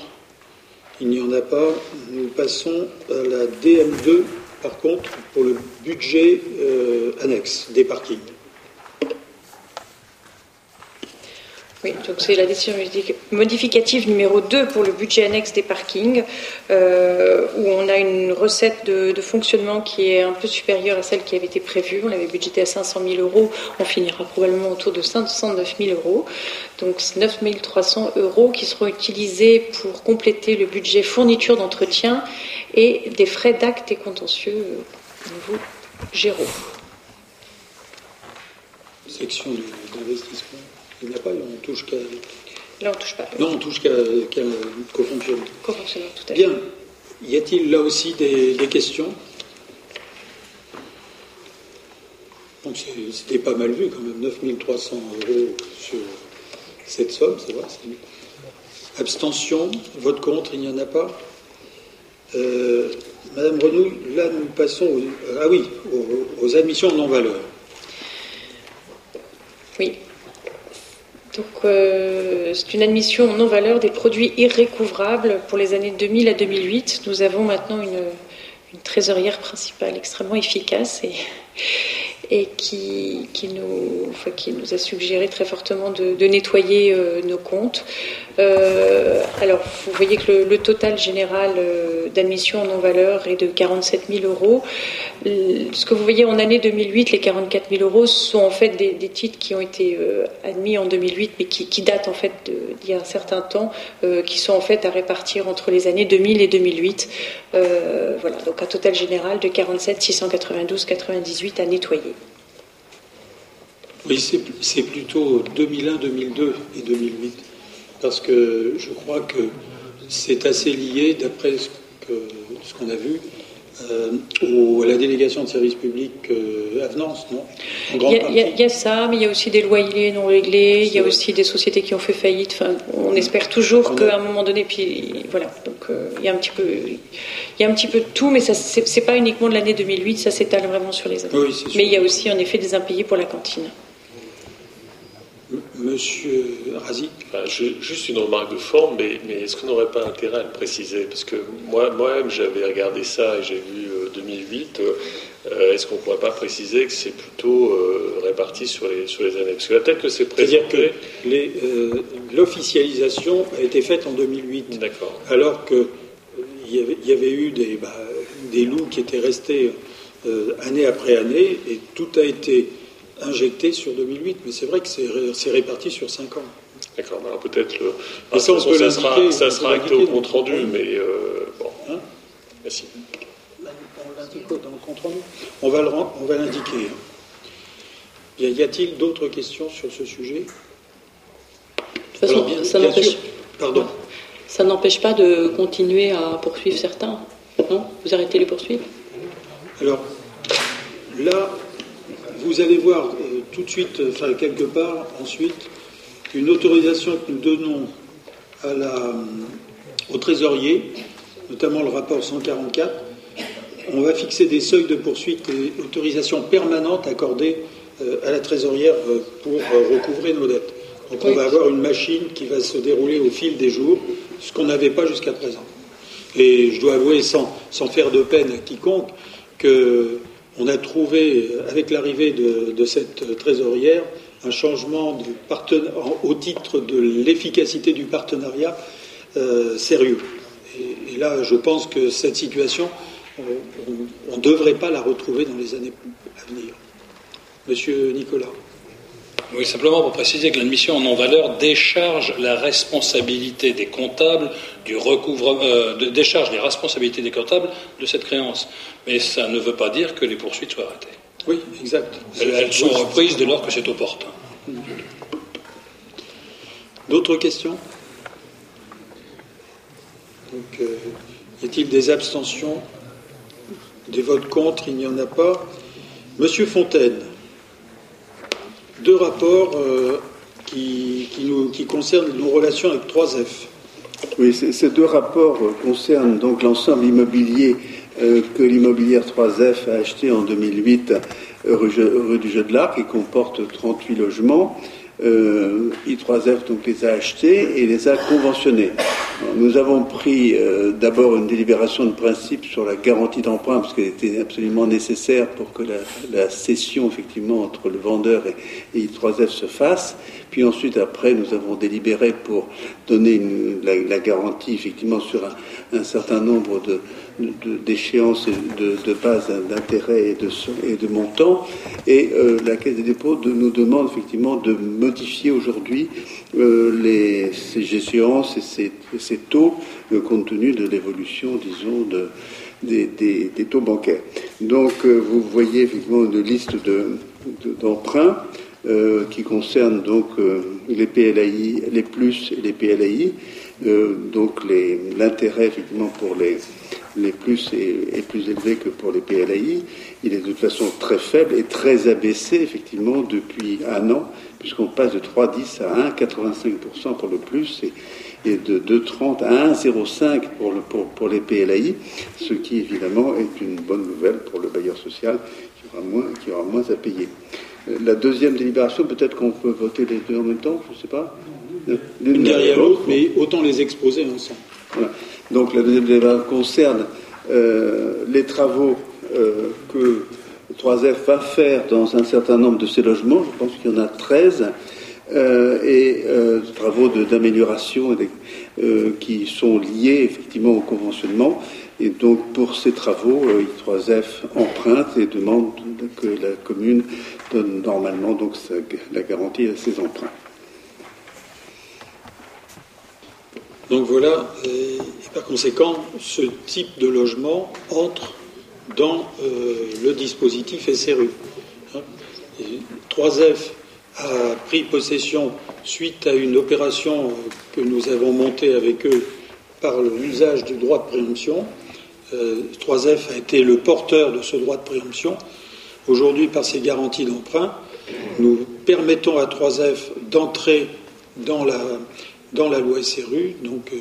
Il n'y en a pas. Nous passons à la DM2, par contre, pour le budget euh, annexe des parkings. Oui, donc c'est la décision modificative numéro 2 pour le budget annexe des parkings, euh, où on a une recette de, fonctionnement qui est un peu supérieure à celle qui avait été prévue. On l'avait budgété à 500 000 euros, on finira probablement autour de 509 000 euros. Donc 9 300 euros qui seront utilisés pour compléter le budget fourniture d'entretien et des frais d'actes et contentieux au niveau géro. Section d'investissement. Il n'y a pas, on touche qu'à. Là, on touche pas. Non, on touche qu'à qu co-fonctionnement. Co-fonctionnement, tout à fait. Bien. Y a-t-il là aussi des, questions? Donc c'était pas mal vu quand même, 9300 euros sur cette somme, c'est vrai. Abstention, vote contre, il n'y en a pas. Euh, Madame Renou, là nous passons aux, ah oui, aux, aux admissions non-valeur. Oui. Donc, euh, c'est une admission en non-valeur des produits irrécouvrables pour les années 2000 à 2008. Nous avons maintenant une, une trésorière principale extrêmement efficace et, et qui, nous, a suggéré très fortement de, nettoyer euh, nos comptes. Euh, alors, vous voyez que le, total général euh, d'admission en non-valeur est de 47 000 euros. Ce que vous voyez en année 2008, les 44 000 euros, sont en fait des, titres qui ont été admis en 2008, mais qui, qui datent en fait d'il y a un certain temps, qui sont en fait à répartir entre les années 2000 et 2008. voilà, donc un total général de 47 692 98 à nettoyer. Oui, c'est plutôt 2001, 2002 et 2008 parce que je crois que c'est assez lié, d'après ce qu'on a vu, euh, à la délégation de services publics euh, Avenance, non? Il y, a, ça, mais il y a aussi des loyers non réglés, il y a aussi des sociétés qui ont fait faillite. Enfin, on espère toujours qu'à un moment donné, puis voilà. Donc euh, il y a un petit peu, il y a un petit peu de tout, mais ça c'est pas uniquement de l'année 2008, ça s'étale vraiment sur les années. mais il y a aussi en effet des impayés pour la cantine. Monsieur Razi Juste une remarque de forme, mais, mais est-ce qu'on n'aurait pas intérêt à le préciser? Parce que moi, moi-même, j'avais regardé ça et j'ai vu 2008. Euh, euh, est-ce qu'on ne pourrait pas préciser que c'est plutôt euh, réparti sur les, sur les années? Parce que là, peut-être que c'est précisé. C'est-à-dire que l'officialisation a été faite en 2008. D'accord. Alors qu'il y, avait, y avait eu des, bah, des loups qui étaient restés année après année et tout a été injecté sur 2008, mais c'est vrai que c'est réparti sur 5 ans. D'accord, alors peut-être le. ça, ça, sera, ça sera acté au compte rendu, mais euh, bon. Hein Merci. On l'indique dans le compte rendu? On va l'indiquer. Y a-t-il d'autres questions sur ce sujet? De toute façon, ça n'empêche. Pardon. Ça n'empêche pas de continuer à poursuivre certains. Non? Vous arrêtez les poursuivre? Alors, là, vous allez voir euh, tout de suite, enfin quelque part, ensuite, une autorisation que nous donnons à la, au trésorier, notamment le rapport 144. On va fixer des seuils de poursuite et autorisations permanentes accordées à la trésorière pour recouvrer nos dettes. Donc on va avoir une machine qui va se dérouler au fil des jours, ce qu'on n'avait pas jusqu'à présent. Et je dois avouer, sans, sans faire de peine à quiconque, qu'on a trouvé, avec l'arrivée de, cette trésorière, un changement au titre de l'efficacité du partenariat euh, sérieux. Et, là, je pense que cette situation, on ne devrait pas la retrouver dans les années à venir. Monsieur Nicolas. Oui, simplement pour préciser que l'admission en non-valeur décharge la responsabilité des comptables du recouvre, euh, décharge les responsabilités des comptables de cette créance. Mais ça ne veut pas dire que les poursuites soient arrêtées. Oui, exact. Elles, sont reprises dès lors que c'est opportun. D'autres questions? Donc, euh, y a-t-il des abstentions? Des votes contre? Il n'y en a pas. Monsieur Fontaine deux rapports euh, qui, concernent nos relations avec 3F. Oui, ces deux rapports concernent donc l'ensemble immobilier euh, que l'immobilière 3F a acheté en 2008 euh, rue, du Jeu de l'Arc, qui comporte 38 logements. I3F donc les a achetés et les a conventionnés. Nous avons pris euh, d'abord une délibération de principe sur la garantie d'emprunt, parce qu'elle était absolument nécessaire pour que la, cession, effectivement, entre le vendeur et, I3F se fasse. Puis ensuite, après, nous avons délibéré pour donner la, garantie, effectivement, sur un, certain nombre d'échéances de, de, bases d'intérêt et de, et de montants. Et euh, la Caisse des dépôts nous demande, effectivement, de modifier aujourd'hui euh, ces échéances et ces, taux euh, compte tenu de l'évolution, disons, de, des, taux bancaires. Donc, euh, vous voyez effectivement une liste d'emprunts de, qui concerne donc les PLAI, les plus et les PLAI. donc, l'intérêt effectivement pour les, les plus est, est, plus élevé que pour les PLAI. Il est de toute façon très faible et très abaissé effectivement depuis un an puisqu'on passe de 3,10 à 1,85% pour le plus et, de 2,30 à 1,05 pour, le, pour, les PLAI, ce qui évidemment est une bonne nouvelle pour le bailleur social qui aura moins, qui aura moins à payer. La deuxième délibération, peut-être qu'on peut voter les deux en même temps, je ne sais pas. L'une derrière l'autre, mais autant les exposer ensemble. Donc la deuxième délibération concerne euh, les travaux euh, que 3F va faire dans un certain nombre de ces logements, je pense qu'il y en a 13, euh, et travaux d'amélioration qui sont liés effectivement au conventionnement. Et donc pour ces travaux, I3F emprunte et demande que la commune donne normalement donc la garantie à ses emprunts. Donc voilà, et par conséquent, ce type de logement entre dans euh, le dispositif SRU. 3F hein. a pris possession suite à une opération euh, que nous avons montée avec eux par l'usage du droit de préemption. 3F euh, a été le porteur de ce droit de préemption. Aujourd'hui, par ses garanties d'emprunt, nous permettons à 3F d'entrer dans la, dans la loi SRU, donc,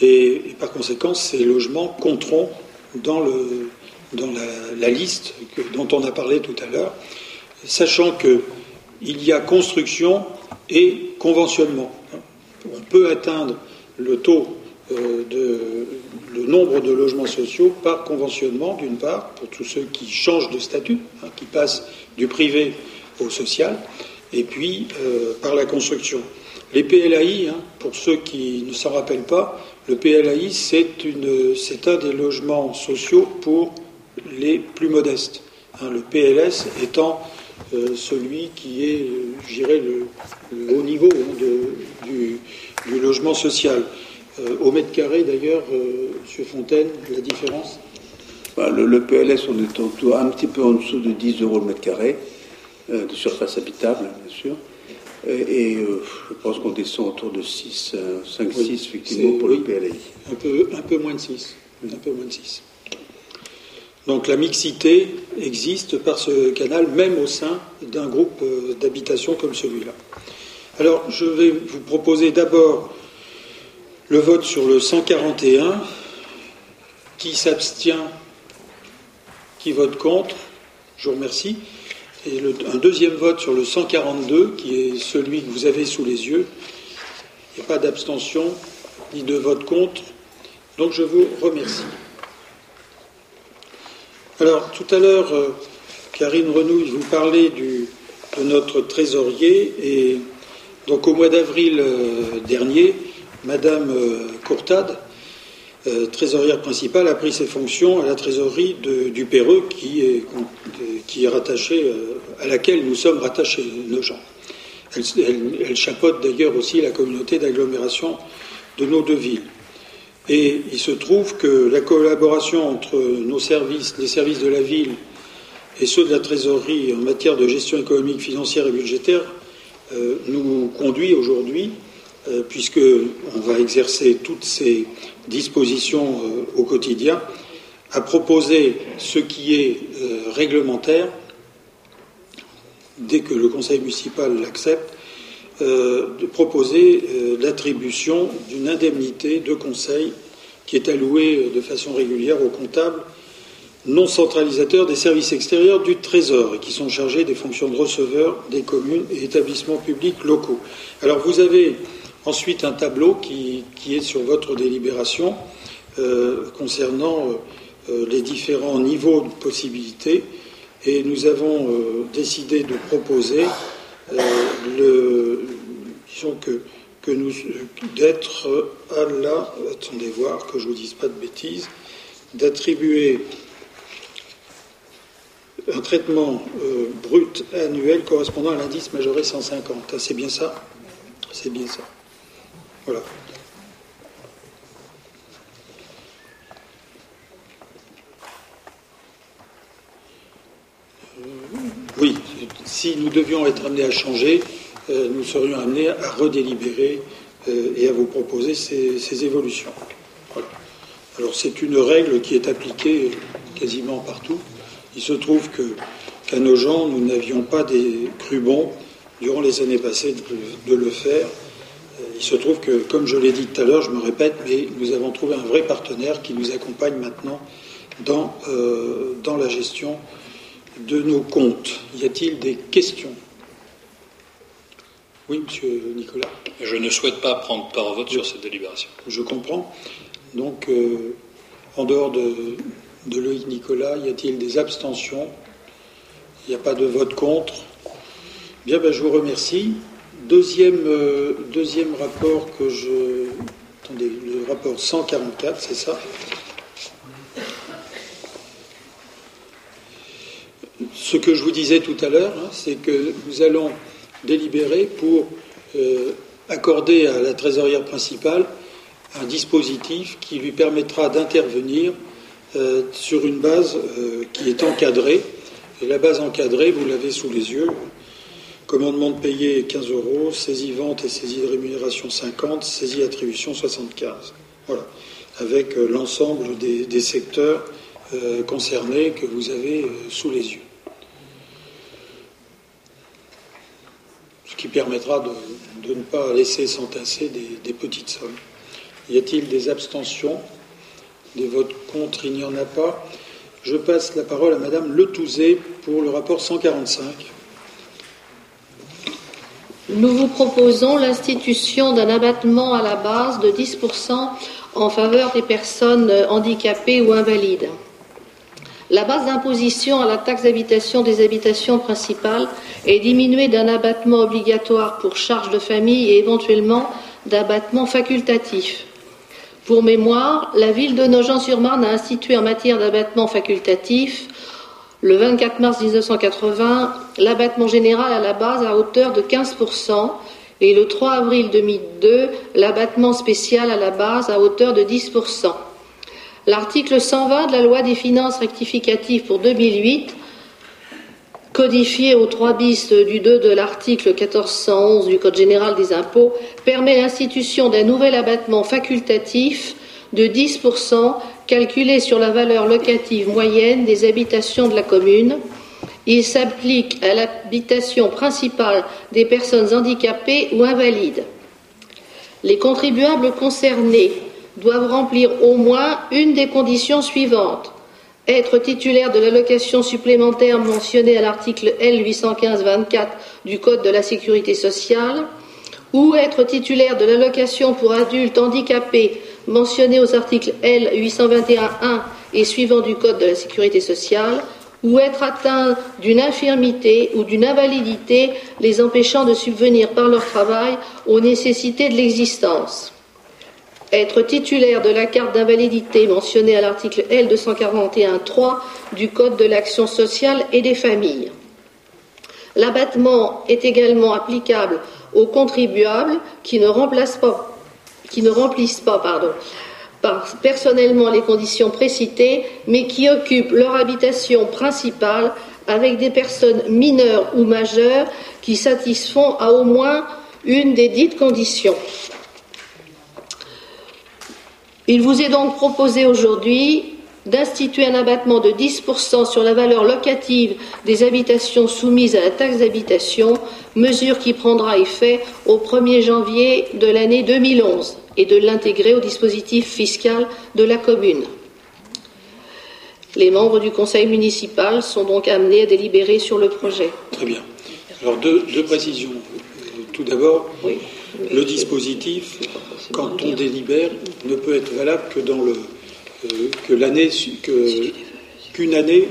et, et, par conséquent, ces logements compteront dans la, liste dont on a parlé tout à l'heure, sachant qu'il y a construction et conventionnement. On peut atteindre le taux euh, de le nombre de logements sociaux par conventionnement, d'une part, pour tous ceux qui changent de statut, hein, qui passent du privé au social, et puis euh, par la construction. Les PLAI, hein, pour ceux qui ne s'en rappellent pas, le PLAI, c'est un des logements sociaux pour les plus modestes. Hein, le PLS étant euh, celui qui est, je dirais, le, haut niveau hein, du, logement social. Euh, au mètre carré, d'ailleurs, euh, M. Fontaine, la différence? Bah, le, PLS, on est un petit peu en dessous de 10 euros le mètre carré de surface habitable, bien sûr. Et, je pense qu'on descend autour de 6, 5, 6, effectivement, pour le PLI. Un peu, un peu moins de 6. Un peu moins de 6. Donc la mixité existe par ce canal, même au sein d'un groupe euh, d'habitation comme celui-là. Alors je vais vous proposer d'abord le vote sur le 141. Qui s'abstient? Qui vote contre? Je vous remercie. Et un deuxième vote sur le 142, qui est celui que vous avez sous les yeux. Il n'y a pas d'abstention ni de vote contre. Donc je vous remercie. Alors tout à l'heure, euh, Karine Renouille vous parlait de notre trésorier et donc au mois d'avril euh, dernier, Madame euh, Courtade, trésorière principale, a pris ses fonctions à la trésorerie du Péreux qui est, qui est rattachée, à laquelle nous sommes rattachés, nos gens. Elle, elle chapeaute d'ailleurs aussi la communauté d'agglomération de nos deux villes. Et il se trouve que la collaboration entre nos services, les services de la ville et ceux de la trésorerie en matière de gestion économique, financière et budgétaire euh, nous conduit aujourd'hui, euh, puisqu'on va exercer toutes ces dispositions euh, au quotidien, à proposer ce qui est réglementaire, dès que le conseil municipal l'accepte, euh, de proposer euh, l'attribution d'une indemnité de conseil qui est allouée euh, de façon régulière aux comptables non centralisateurs des services extérieurs du Trésor et qui sont chargés des fonctions de receveur des communes et établissements publics locaux. Alors vous avez ensuite un tableau qui, est sur votre délibération concernant les différents niveaux de possibilités et nous avons décidé de proposer disons que, que nous, d'être à la, attendez voir que je vous dise pas de bêtises, d'attribuer un traitement euh, brut annuel correspondant à l'indice majoré 150. Ah, c'est bien ça? C'est bien ça. Voilà. Oui, si nous devions être amenés à changer, euh, nous serions amenés à redélibérer euh, et à vous proposer ces, évolutions. Alors c'est une règle qui est appliquée quasiment partout. Il se trouve qu'à nos gens, nous n'avions pas des cru bons durant les années passées de, le faire. Euh, il se trouve que, comme je l'ai dit tout à l'heure, je me répète, mais nous avons trouvé un vrai partenaire qui nous accompagne maintenant dans, dans la gestion de nos comptes. Y a-t-il des questions? Oui, monsieur Nicolas. Je ne souhaite pas prendre part au vote sur cette délibération. Je comprends. Donc, euh, en dehors de, de Loïc Nicolas, y a-t-il des abstentions? Il n'y a pas de vote contre? Bien, ben, je vous remercie. Deuxième, euh, deuxième rapport que je. Attendez, le rapport 144, c'est ça? Ce que je vous disais tout à l'heure, hein, c'est que nous allons délibéré pour euh, accorder à la trésorière principale un dispositif qui lui permettra d'intervenir euh, sur une base qui est encadrée. Et la base encadrée, vous l'avez sous les yeux. Commandement de payer 15 euros, saisie vente et saisie de rémunération 50, saisie attribution 75. Voilà. Avec l'ensemble des, secteurs concernés que vous avez sous les yeux. qui permettra de, ne pas laisser s'entasser des, petites sommes. Y a-t-il des abstentions? Des votes contre Il n'y en a pas. Je passe la parole à Madame Letouzé pour le rapport 145. Nous vous proposons l'institution d'un abattement à la base de 10% en faveur des personnes handicapées ou invalides. La base d'imposition à la taxe d'habitation des habitations principales est diminuée d'un abattement obligatoire pour charges de famille et éventuellement d'abattement facultatif. Pour mémoire, la ville de Nogent-sur-Marne a institué en matière d'abattement facultatif le 24 mars 1980 l'abattement général à la base à hauteur de 15% et le 3 avril 2002 l'abattement spécial à la base à hauteur de 10%. L'article 120 de la loi des finances rectificatives pour 2008, codifié au 3 bis du 2 de l'article 1411 du Code général des impôts, permet l'institution d'un nouvel abattement facultatif de 10% calculée sur la valeur locative moyenne des habitations de la commune. Il s'applique à l'habitation principale des personnes handicapées ou invalides. Les contribuables concernés doivent remplir au moins une des conditions suivantes être titulaire de l'allocation supplémentaire mentionnée à l'article L 815-24 du Code de la sécurité sociale, ou être titulaire de l'allocation pour adultes handicapés mentionnée aux articles L 821-1 et suivants du Code de la sécurité sociale, ou être atteint d'une infirmité ou d'une invalidité les empêchant de subvenir par leur travail aux nécessités de l'existence être titulaire de la carte d'invalidité mentionnée à l'article L 241.3 du Code de l'action sociale et des familles. L'abattement est également applicable aux contribuables qui ne, remplissent pas personnellement les conditions précitées, mais qui occupent leur habitation principale avec des personnes mineures ou majeures qui satisfont à au moins une des dites conditions. Il vous est donc proposé aujourd'hui d'instituer un abattement de 10% sur la valeur locative des habitations soumises à la taxe d'habitation, mesure qui prendra effet au 1er janvier de l'année 2011 et de l'intégrer au dispositif fiscal de la commune. Les membres du conseil municipal sont donc amenés à délibérer sur le projet. Très bien. Alors deux, précisions. Tout d'abord, le dispositif, quand on délibère, ne peut être valable que dans le euh, que l'année qu'une année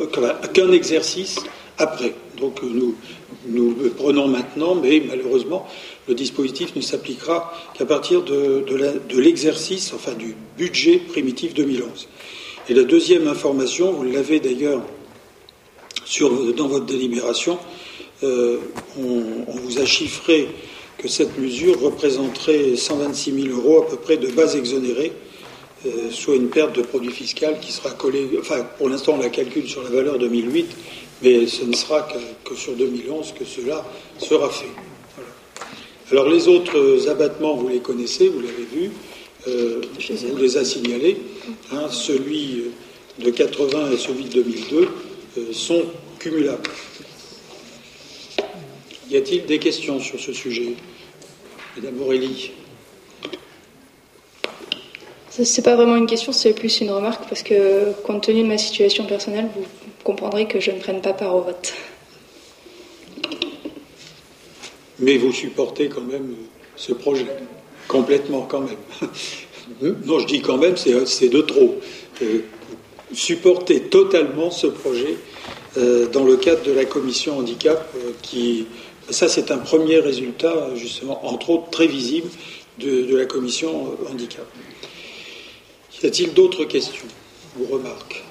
euh, qu'un exercice après. Donc euh, nous nous le prenons maintenant, mais malheureusement le dispositif ne s'appliquera qu'à partir de, l'exercice, enfin du budget primitif 2011. Et la deuxième information, vous l'avez d'ailleurs dans votre délibération, on, vous a chiffré que cette mesure représenterait 126 000 euros à peu près de base exonérée, euh, soit une perte de produit fiscal qui sera collée. Enfin, pour l'instant, on la calcule sur la valeur 2008, mais ce ne sera que, sur 2011 que cela sera fait. Alors, les autres abattements, vous les connaissez, vous l'avez vu, euh, vous les a signalés. Hein, celui de 80 et celui de 2002 euh, sont cumulables. Y a-t-il des questions sur ce sujet? Madame Aurélie n'est pas vraiment une question, c'est plus une remarque parce que, compte tenu de ma situation personnelle, vous comprendrez que je ne prenne pas part au vote. Mais vous supportez quand même ce projet, complètement quand même. (laughs) Non, je dis quand même, c'est de trop. Euh, supporter totalement ce projet euh, dans le cadre de la commission handicap euh, qui ça, c'est un premier résultat, justement, entre autres très visible, de, la commission handicap. Y a-t-il d'autres questions ou remarques?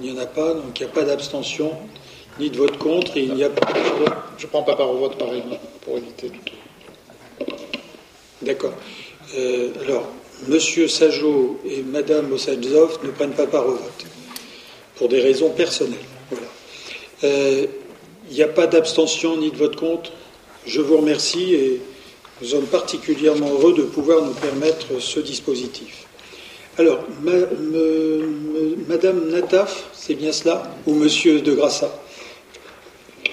Il n'y en a pas, donc il n'y a pas d'abstention, ni de vote contre, il n'y a pas. Je ne prends pas part au vote, pareil, pour éviter tout. D'accord. Euh, alors, Monsieur Sajot et Madame Ossadzov ne prennent pas part au vote, pour des raisons personnelles. Voilà. Euh, il n'y a pas d'abstention ni de vote contre. Je vous remercie et nous sommes particulièrement heureux de pouvoir nous permettre ce dispositif. Alors, Madame Nataf, c'est bien cela Ou Monsieur de Grassa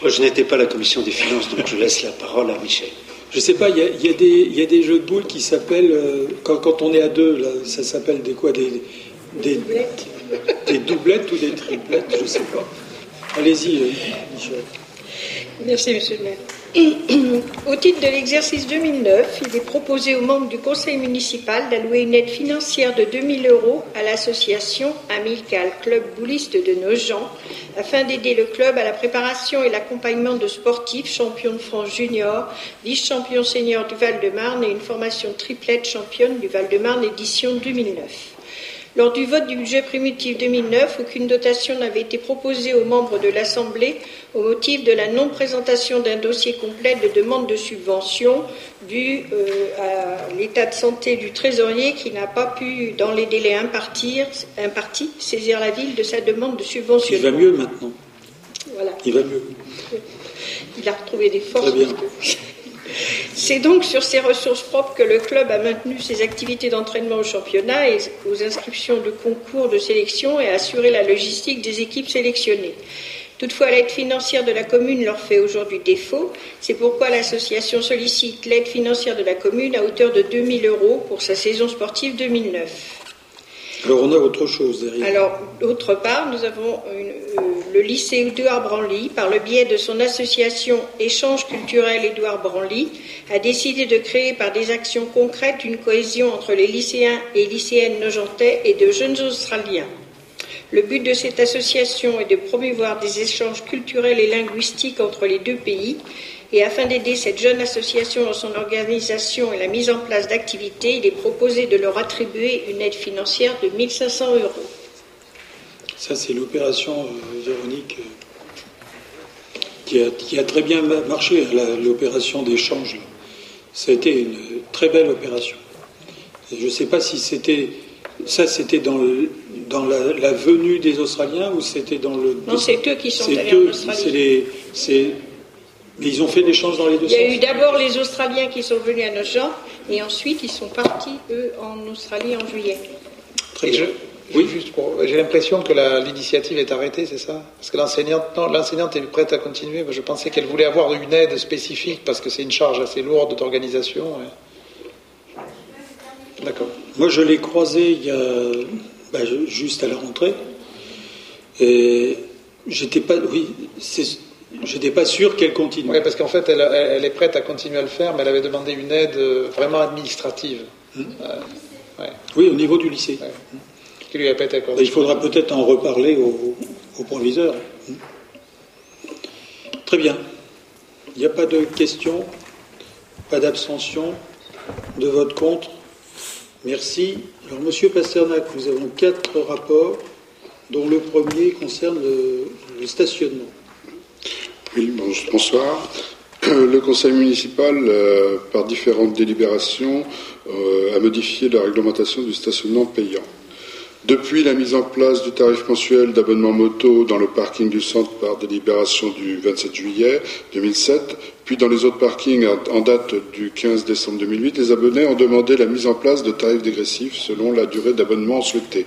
Moi, je n'étais pas à la commission des finances, donc je laisse la parole à Michel. Je ne sais pas, il y, a, des jeux de boules qui s'appellent, euh, quand, on est à deux, ça s'appelle des quoi des, des, des, doublettes ou des triplettes, je ne sais pas. Allez-y, euh, Michel. Merci, Monsieur le maire. Au titre de l'exercice 2009, il est proposé aux membres du conseil municipal d'allouer une aide financière de 2000 euros à l'association Amical Club Bouliste de Nogent afin d'aider le club à la préparation et l'accompagnement de sportifs champions de France junior, vice-champion senior du Val-de-Marne et une formation triplette championne du Val-de-Marne édition 2009. Lors du vote du budget primitif 2009, aucune dotation n'avait été proposée aux membres de l'Assemblée au motif de la non-présentation d'un dossier complet de demande de subvention dû euh, à l'état de santé du trésorier qui n'a pas pu, dans les délais impartis, saisir la ville de sa demande de subvention. Il va mieux maintenant. Voilà. Il va mieux. Il a retrouvé des forces. Très bien. (laughs) C'est donc sur ses ressources propres que le club a maintenu ses activités d'entraînement au championnat et aux inscriptions de concours de sélection et a assuré la logistique des équipes sélectionnées. Toutefois, l'aide financière de la commune leur fait aujourd'hui défaut. C'est pourquoi l'association sollicite l'aide financière de la commune à hauteur de 2000 euros pour sa saison sportive 2009. Alors on a autre chose derrière. Alors, d'autre part, nous avons euh, le lycée Édouard Branly, par le biais de son association Échange culturel Édouard Branly, a décidé de créer par des actions concrètes une cohésion entre les lycéens et lycéennes nojentais et de jeunes Australiens. Le but de cette association est de promouvoir des échanges culturels et linguistiques entre les deux pays et afin d'aider cette jeune association dans son organisation et la mise en place d'activités, il est proposé de leur attribuer une aide financière de 1500 euros. Ça, c'est l'opération euh, Véronique euh, qui, a, très bien marché, l'opération d'échange. Ça a été une très belle opération. je ne sais pas si c'était. Ça, c'était dans, dans la, venue des Australiens ou c'était dans le. Non, c'est eux qui sont allés en Australie. Mais ils ont fait des chances dans les deux Il y a eu d'abord les Australiens qui sont venus à Nogent et ensuite ils sont partis, eux, en Australie en juillet. Très bien. oui, juste pour. J'ai l'impression que l'initiative est arrêtée, c'est ça? Parce que l'enseignante, non, l'enseignante est prête à continuer. je pensais qu'elle voulait avoir une aide spécifique parce que c'est une charge assez lourde d'organisation. D'accord. Moi, je l'ai croisée il y a, bah, juste à la rentrée. Et j'étais pas. Oui, c'est je n'étais pas sûr qu'elle continue. Oui, parce qu'en fait, elle, est prête à continuer à le faire, mais elle avait demandé une aide euh, vraiment administrative. Hmm. Euh, oui, au niveau du lycée. Qui lui a pas été Il faudra peut-être en reparler au, proviseur. Hmm. Très bien. Il n'y a pas de questions, pas d'abstention, de vote contre. Merci. Alors, Monsieur Pasternak, nous avons quatre rapports, dont le premier concerne le stationnement. Bonsoir. Le Conseil municipal, euh, par différentes délibérations, euh, a modifié la réglementation du stationnement payant. Depuis la mise en place du tarif mensuel d'abonnement moto dans le parking du centre par délibération du 27 juillet 2007, puis dans les autres parkings en date du 15 décembre 2008, les abonnés ont demandé la mise en place de tarifs dégressifs selon la durée d'abonnement souhaitée.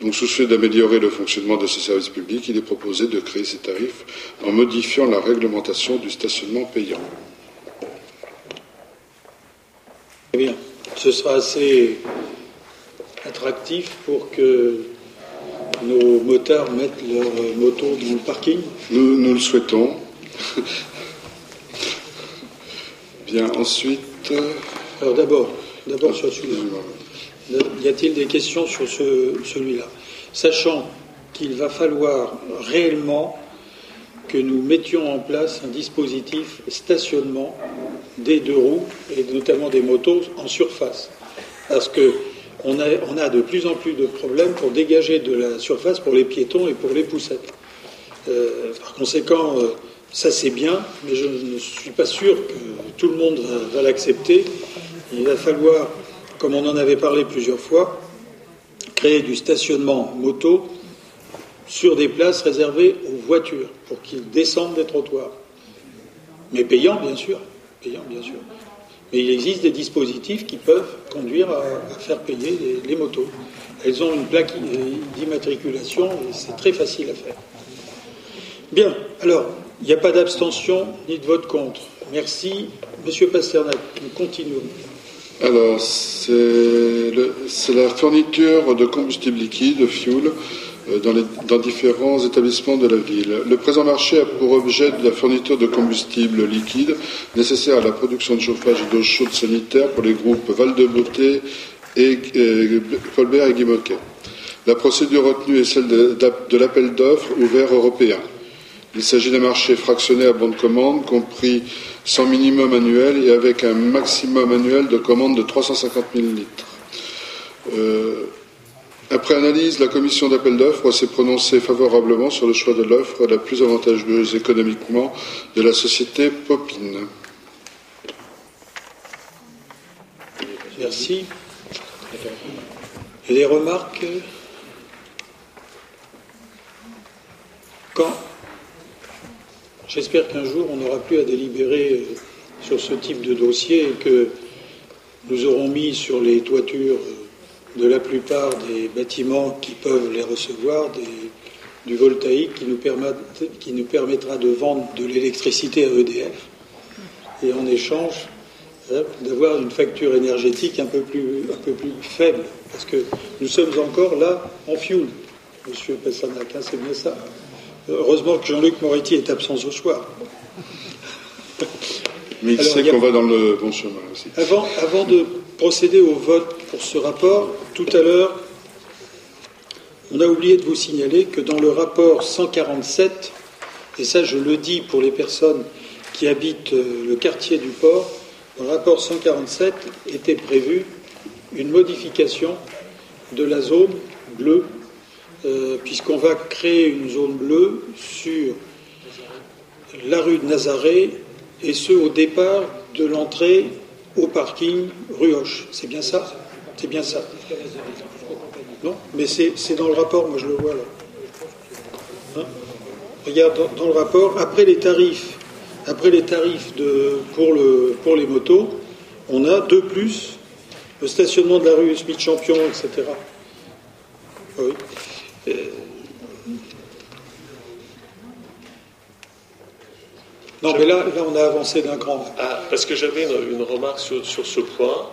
Donc, soucieux d'améliorer le fonctionnement de ces services publics, il est proposé de créer ces tarifs en modifiant la réglementation du stationnement payant. Très bien. Ce sera assez attractif pour que nos motards mettent leur moto dans le parking Nous, nous le souhaitons. bien, ensuite. Alors d'abord, d'abord sur celui-là. Y a-t-il des questions sur celui-là? Sachant qu'il va falloir réellement que nous mettions en place un dispositif stationnement des deux roues et notamment des motos en surface. Parce que on a, de plus en plus de problèmes pour dégager de la surface pour les piétons et pour les poussettes. Euh, par conséquent, euh, ça c'est bien, mais je ne suis pas sûr que tout le monde va l'accepter. Il va falloir comme on en avait parlé plusieurs fois, créer du stationnement moto sur des places réservées aux voitures pour qu'ils descendent des trottoirs. Mais payant, bien sûr. Bien sûr. Mais il existe des dispositifs qui peuvent conduire à, faire payer les, motos. Elles ont une plaque d'immatriculation et c'est très facile à faire. Bien, alors, il n'y a pas d'abstention ni de vote contre. Merci. Monsieur Pasternak, nous continuons. Alors, c'est la fourniture de combustible liquide, fuel, euh, dans, différents établissements de la ville. Le présent marché a pour objet de la fourniture de combustible liquide nécessaire à la production de chauffage et d'eau chaude sanitaire pour les groupes Val de Beauté et, Colbert et Guimauquet. La procédure retenue est celle de, de l'appel d'offres ouvert européen. Il s'agit d'un marché fractionné à bon de commande, compris sans minimum annuel et avec un maximum annuel de commande de 350 000 litres. Euh, après analyse, la commission d'appel d'offres s'est prononcée favorablement sur le choix de l'offre la plus avantageuse économiquement de la société Popine. Merci. Les remarques? Quand? J'espère qu'un jour, on n'aura plus à délibérer euh, sur ce type de dossier et que nous aurons mis sur les toitures de la plupart des bâtiments qui peuvent les recevoir du voltaïque qui nous, permettra de vendre de l'électricité à EDF et en échange hein, d'avoir une facture énergétique un peu, plus, un peu plus faible parce que nous sommes encore là en fuel, monsieur Pessanac, hein, c'est bien ça. Heureusement que Jean-Luc Moretti est absent ce soir. Mais il sait qu'on va dans le bon chemin aussi. Avant, avant de procéder au vote pour ce rapport, tout à l'heure, on a oublié de vous signaler que dans le rapport 147, et ça je le dis pour les personnes qui habitent euh, le quartier du port, dans le rapport 147 était prévu une modification de la zone bleue, euh, puisqu'on va créer une zone bleue sur la rue de Nazaré et ce au départ de l'entrée au parking rue Hoche. C'est bien ça? C'est bien ça. Non? Mais c'est dans le rapport, moi je le vois là. Hein? Regarde, dans, le rapport, après les tarifs, après les tarifs de, pour, pour les motos, on a deux plus le stationnement de la rue Smith Champion, etc. Euh, non, mais là, là, on a avancé d'un cran. Ah, parce que j'avais une, remarque sur, sur, ce point.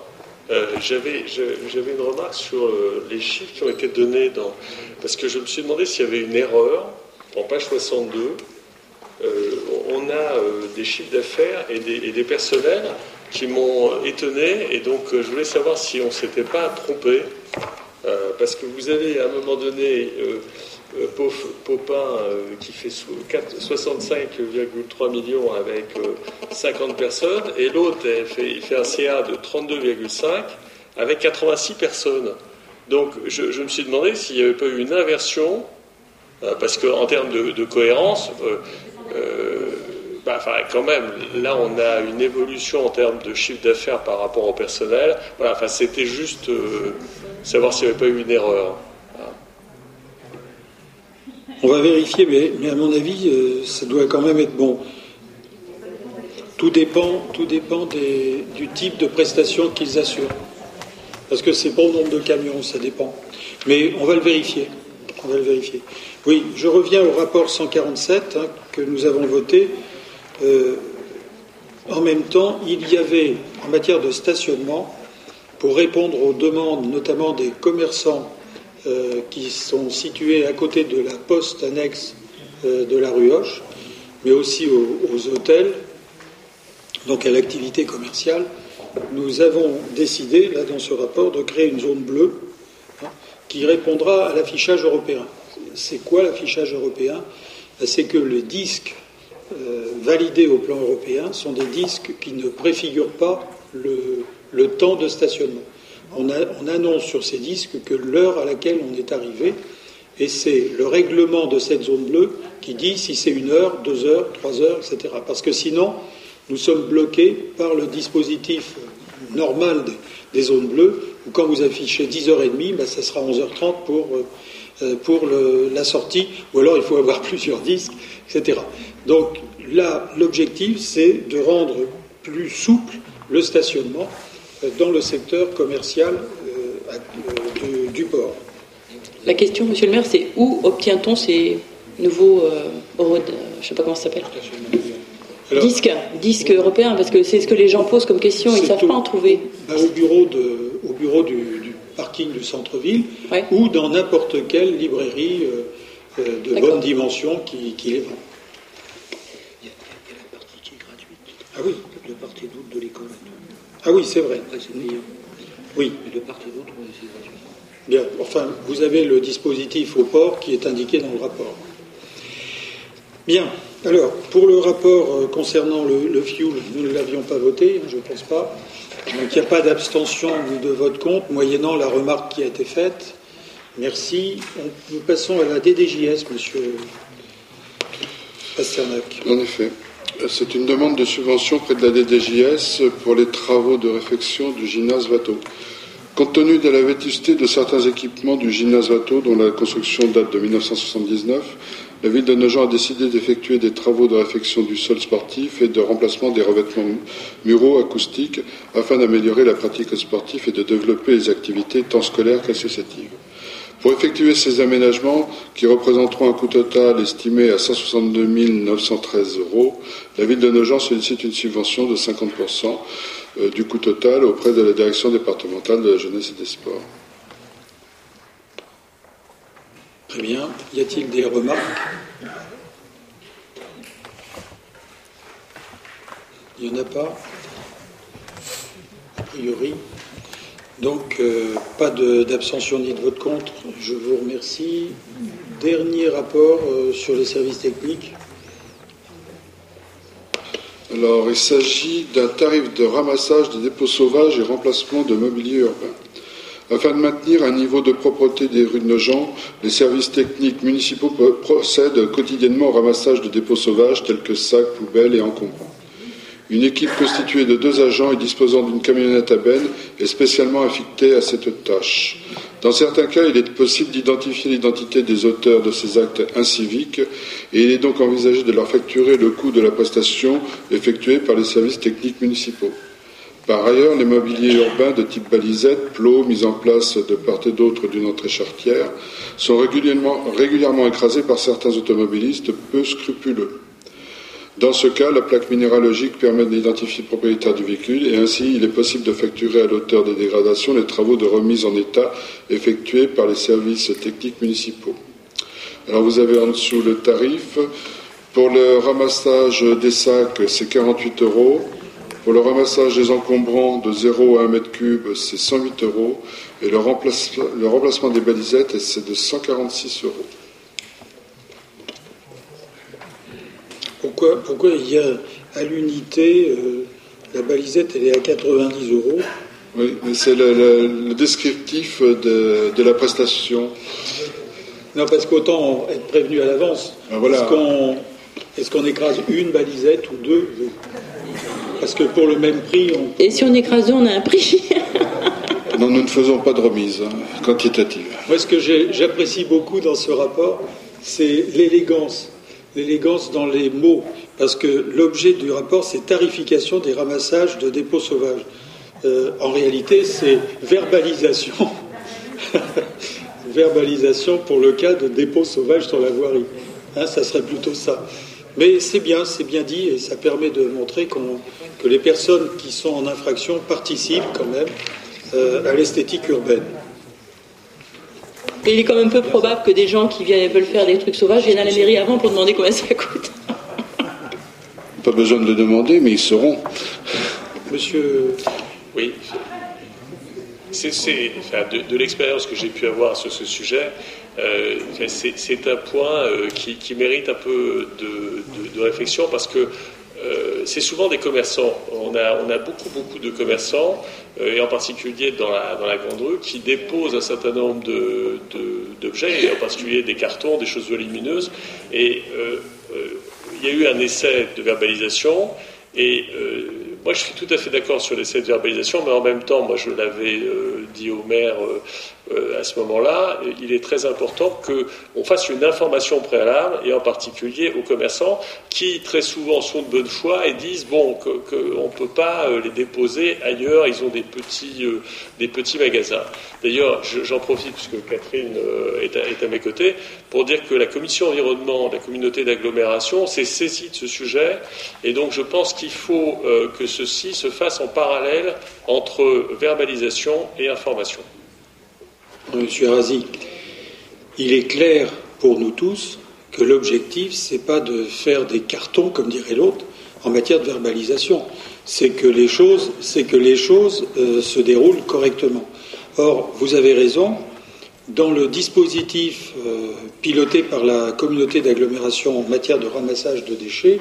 Euh, j'avais, une remarque sur euh, les chiffres qui ont été donnés dans. Parce que je me suis demandé s'il y avait une erreur. En page 62, on a des chiffres d'affaires et des, et des personnels qui m'ont étonné. Et donc, euh, je voulais savoir si on ne s'était pas trompé. Euh, parce que vous avez à un moment donné euh, Popin qui fait 65,3 millions avec 50 personnes, et l'autre fait, il fait un CA de 32,5 avec 86 personnes. Donc je, me suis demandé s'il n'y avait pas eu une inversion, parce qu'en termes de cohérence, bah, enfin, quand même, là, on a une évolution en termes de chiffre d'affaires par rapport au personnel. Voilà, enfin, c'était juste euh, savoir s'il n'y avait pas eu une erreur. On va vérifier, mais, à mon avis, euh, ça doit quand même être bon. Tout dépend, tout dépend du type de prestation qu'ils assurent. Parce que c'est bon nombre de camions, ça dépend. Mais on va le vérifier. On va le vérifier. Oui, je reviens au rapport 147 hein, que nous avons voté. Euh, en même temps, il y avait, en matière de stationnement, pour répondre aux demandes notamment des commerçants euh, qui sont situés à côté de la poste annexe euh, de la rue Hoche, mais aussi aux, hôtels, donc à l'activité commerciale, nous avons décidé, là dans ce rapport, de créer une zone bleue hein, qui répondra à l'affichage européen. C'est quoi l'affichage européen? Ben, C'est que les disques euh, validés au plan européen sont des disques qui ne préfigurent pas le, temps de stationnement. On, annonce sur ces disques que l'heure à laquelle on est arrivé, et c'est le règlement de cette zone bleue qui dit si c'est une heure, deux heures, trois heures, etc. Parce que sinon, nous sommes bloqués par le dispositif normal des, zones bleues, où quand vous affichez 10h30, ben, ça sera 11h30 pour, euh, pour la sortie, ou alors il faut avoir (laughs) plusieurs disques, etc. Donc là, l'objectif, c'est de rendre plus souple le stationnement euh, dans le secteur commercial euh, euh, du port. La question, Monsieur le maire, c'est où obtient-on ces nouveaux je ne sais pas comment ça s'appelle disques, disques européens, parce que c'est ce que les gens posent comme question, ils ne savent pas en trouver. Bah, au bureau, de, au bureau du, parking du centre-ville ou dans n'importe quelle librairie de bonne dimension qui, qui les vend. Ah oui, de part et d'autre de l'école. Ah oui, c'est vrai. Après, c'est payant. Oui. de part et d'autre, c'est gratuit. Bien, enfin, vous avez le dispositif au port qui est indiqué dans le rapport. Bien, alors, pour le rapport euh, concernant le, fuel, nous ne l'avions pas voté, je ne pense pas. Donc il n'y a pas d'abstention de votre compte, moyennant la remarque qui a été faite. Merci. nous passons à la DDJS, monsieur Pasternak. En effet. C'est une demande de subvention près de la DDJS pour les travaux de réfection du gymnase Vato. Compte tenu de la vétusté de certains équipements du gymnase Vato, dont la construction date de 1979, la ville de Nogent a décidé d'effectuer des travaux de réfection du sol sportif et de remplacement des revêtements muraux acoustiques afin d'améliorer la pratique sportive et de développer les activités tant scolaires qu'associatives. Pour effectuer ces aménagements, qui représenteront un coût total estimé à 162 913 euros, la ville de Nogent sollicite une subvention de 50% euh, du coût total auprès de la direction départementale de la jeunesse et des sports. Très bien. Y a-t-il des remarques? Il n'y en a pas A priori. Donc, euh, pas d'abstention ni de vote contre. Je vous remercie. Dernier rapport euh, sur les services techniques. Alors, il s'agit d'un tarif de ramassage des dépôts sauvages et remplacement de mobilier urbain. Afin de maintenir un niveau de propreté des rues de Nogent, les services techniques municipaux procèdent quotidiennement au ramassage de dépôts sauvages tels que sacs, poubelles et encombrants. Une équipe constituée de deux agents et disposant d'une camionnette à benne est spécialement affectée à cette tâche. Dans certains cas, il est possible d'identifier l'identité des auteurs de ces actes inciviques et il est donc envisagé de leur facturer le coût de la prestation effectuée par les services techniques municipaux. Par ailleurs, les mobiliers urbains de type balisette, plots, mis en place de part et d'autre d'une entrée chartière, sont régulièrement, régulièrement écrasés par certains automobilistes peu scrupuleux. Dans ce cas, la plaque minéralogique permet d'identifier le propriétaire du véhicule et ainsi il est possible de facturer à l'auteur des dégradations les travaux de remise en état effectués par les services techniques municipaux. Alors vous avez en dessous le tarif. Pour le ramassage des sacs, c'est 48 euros. Pour le ramassage des encombrants de 0 à 1 mètre cube, c'est 108 euros. Et le, remplacement des balisettes, c'est de 146 euros. Pourquoi, pourquoi il y a à l'unité, euh, la balisette, elle est à 90 euros? Oui, mais c'est le, descriptif de, la prestation. Non, parce qu'autant être prévenu à l'avance. Ah, voilà. Est-ce qu'on écrase une balisette ou deux? Parce que pour le même prix, on... Et si on écrase deux, on a un prix (laughs) Non, nous ne faisons pas de remise hein, quantitative. Moi, ce que j'apprécie beaucoup dans ce rapport, c'est l'élégance. L'élégance dans les mots. Parce que l'objet du rapport, c'est tarification des ramassages de dépôts sauvages. Euh, en réalité, c'est verbalisation. (laughs) verbalisation pour le cas de dépôts sauvages sur la voirie. Hein, ça serait plutôt ça. Mais c'est bien, c'est bien dit, et ça permet de montrer que les personnes qui sont en infraction participent quand même euh, à l'esthétique urbaine. il est quand même peu probable que des gens qui viennent, veulent faire des trucs sauvages viennent à la mairie avant pour demander combien ça coûte. Pas besoin de le demander, mais ils seront. Monsieur. Oui. De, l'expérience que j'ai pu avoir sur ce sujet. Euh, c'est un point euh, qui, mérite un peu de, réflexion parce que euh, c'est souvent des commerçants. On a, beaucoup, beaucoup de commerçants, et en particulier dans la, dans la, grande rue, qui déposent un certain nombre d'objets, en particulier des cartons, des choses volumineuses. Et il y a eu un essai de verbalisation, et moi, je suis tout à fait d'accord sur l'essai de verbalisation, mais en même temps, moi, je l'avais dit au maire euh, à ce moment-là, il est très important qu'on fasse une information préalable, et en particulier aux commerçants qui très souvent sont de bonne foi et disent bon qu'on ne peut pas euh, les déposer ailleurs, ils ont des petits, euh, des petits magasins. D'ailleurs, j'en profite puisque Catherine est à, est à, mes côtés pour dire que la commission environnement de la communauté d'agglomération s'est saisie de ce sujet, et donc je pense qu'il faut que ceci se fasse en parallèle entre verbalisation et information. Monsieur Razi, il est clair pour nous tous que l'objectif, ce n'est pas de faire des cartons, comme dirait l'autre, en matière de verbalisation. C'est que les choses, c'est que les choses euh, se déroulent correctement. Or, vous avez raison, dans le dispositif euh, piloté par la communauté d'agglomération en matière de ramassage de déchets,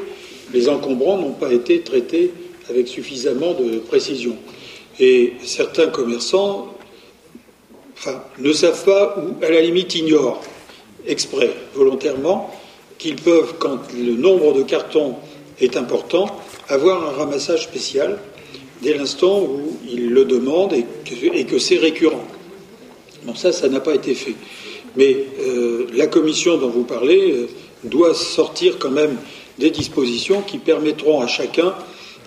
les encombrants n'ont pas été traités avec suffisamment de précision. Et certains commerçants ne savent pas ou à la limite ignorent exprès, volontairement, qu'ils peuvent, quand le nombre de cartons est important, avoir un ramassage spécial dès l'instant où ils le demandent et que, c'est récurrent. Bon, ça, ça n'a pas été fait. Mais euh, la commission dont vous parlez, euh, doit sortir quand même des dispositions qui permettront à chacun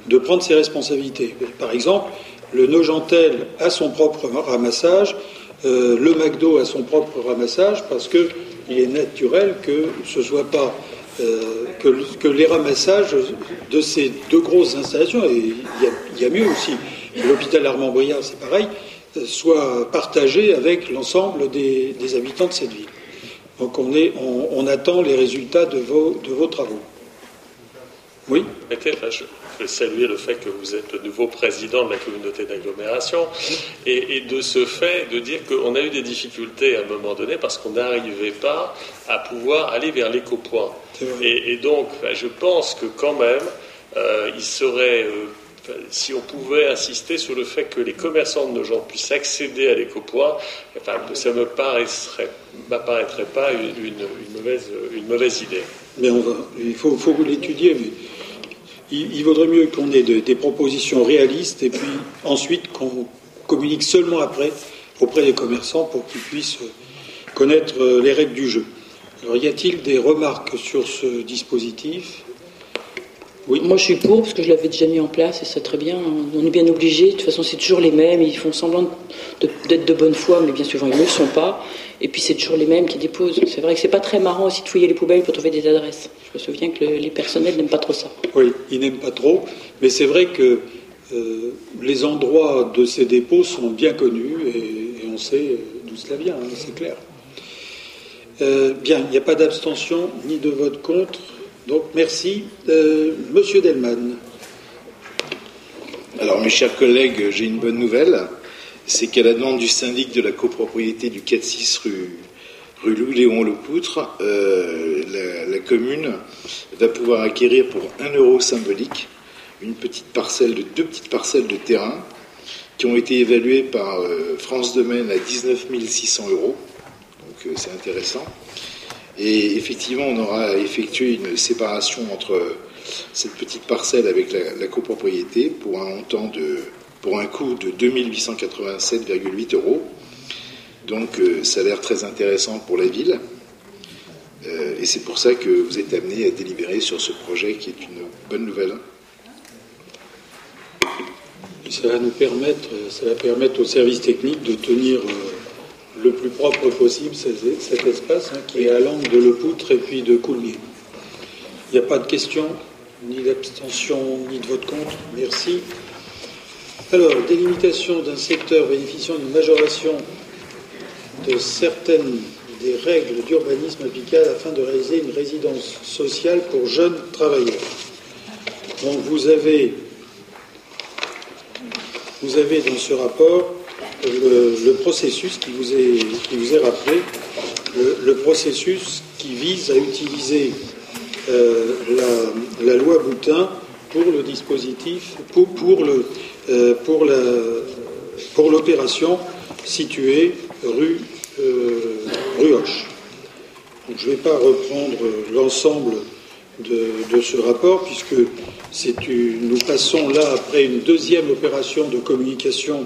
de prendre ses responsabilités. Par exemple, le Nogentel a son propre ramassage, euh, le McDo a son propre ramassage, parce qu'il est naturel que ce soit pas euh, que, les ramassages de ces deux grosses installations, et il y, a mieux aussi, l'hôpital Armand Briard, c'est pareil, euh, soient partagés avec l'ensemble des, habitants de cette ville. Donc on, est, on, attend les résultats de vos, de vos travaux. Oui? Saluer le fait que vous êtes le nouveau président de la communauté d'agglomération et, de ce fait de dire qu'on a eu des difficultés à un moment donné parce qu'on n'arrivait pas à pouvoir aller vers l'éco-point. Et, donc, je pense que quand même, euh, il serait, euh, si on pouvait insister sur le fait que les commerçants de nos gens puissent accéder à l'éco-point, ça ne m'apparaîtrait pas une, mauvaise, une mauvaise idée. Mais on va, il faut, faut l'étudier, mais il, vaudrait mieux qu'on ait des propositions réalistes et puis ensuite qu'on communique seulement après auprès des commerçants pour qu'ils puissent connaître euh, les règles du jeu. Alors, y a-t-il des remarques sur ce dispositif? Oui. Moi, je suis pour parce que je l'avais déjà mis en place et c'est très bien. On est bien obligé. De toute façon, c'est toujours les mêmes. Ils font semblant d'être de, bonne foi, mais bien souvent, ils ne le sont pas. Et puis, c'est toujours les mêmes qui déposent. C'est vrai que c'est pas très marrant aussi de fouiller les poubelles pour trouver des adresses. Je me souviens que les personnels n'aiment pas trop ça. Oui, ils n'aiment pas trop. Mais c'est vrai que euh, les endroits de ces dépôts sont bien connus et, on sait d'où cela vient, hein, c'est clair. Euh, bien, il n'y a pas d'abstention ni de vote contre. Donc merci. Euh, Monsieur Delman. Alors mes chers collègues, j'ai une bonne nouvelle. C'est qu'à la demande du syndic de la copropriété du 4-6 rue, rue Louis-Léon Lepoutre, euh, la, commune va pouvoir acquérir pour un euro symbolique une petite parcelle de deux petites parcelles de terrain qui ont été évaluées par euh, France Domaine à 19 600 euros. Donc c'est intéressant. Et effectivement, on aura effectué une séparation entre cette petite parcelle avec la, copropriété pour un montant de, pour un coût de 2887,8 euros. Donc, euh, ça a l'air très intéressant pour la ville. Euh, et c'est pour ça que vous êtes amené à délibérer sur ce projet qui est une bonne nouvelle. Ça va nous permettre, ça va permettre aux services techniques de tenir euh, le plus propre possible cet espace hein, qui est à l'angle de Le Poutre et puis de Coulmiers. Il n'y a pas de questions, ni d'abstention, ni de vote contre. Merci. Alors, délimitation d'un secteur bénéficiant d'une majoration de certaines des règles d'urbanisme applicables afin de réaliser une résidence sociale pour jeunes travailleurs. Donc vous avez, vous avez dans ce rapport le, processus qui vous est, qui vous est rappelé, le, processus qui vise à utiliser euh, la, loi Boutin pour le dispositif, pour, le, euh, pour la, pour l'opération située rue, euh, rue Hoche. je ne vais pas reprendre l'ensemble de, de, ce rapport puisque c'est nous passons là après une deuxième opération de communication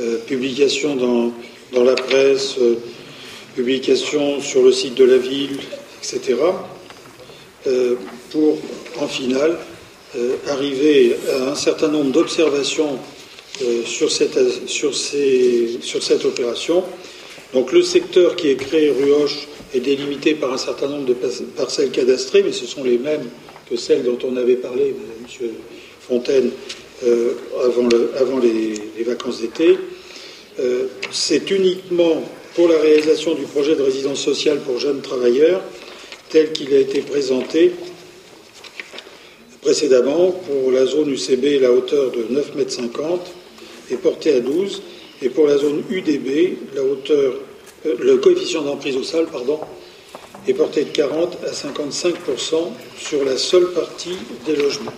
euh, publication dans, dans, la presse, euh, publication sur le site de la ville, etc., euh, pour en finale arriver à un certain nombre d'observations sur cette, sur, ces, sur cette opération. Donc le secteur qui est créé rue Hoche est délimité par un certain nombre de parcelles cadastrées, mais ce sont les mêmes que celles dont on avait parlé, M. Fontaine, euh, avant, le, avant les, vacances d'été. Euh, c'est uniquement pour la réalisation du projet de résidence sociale pour jeunes travailleurs, tel qu'il a été présenté précédemment pour la zone UCB, la hauteur de 9,50 m est portée à 12, et pour la zone UDB, euh, le coefficient d'emprise au sol, pardon, est porté de 40 à 55% sur la seule partie des logements.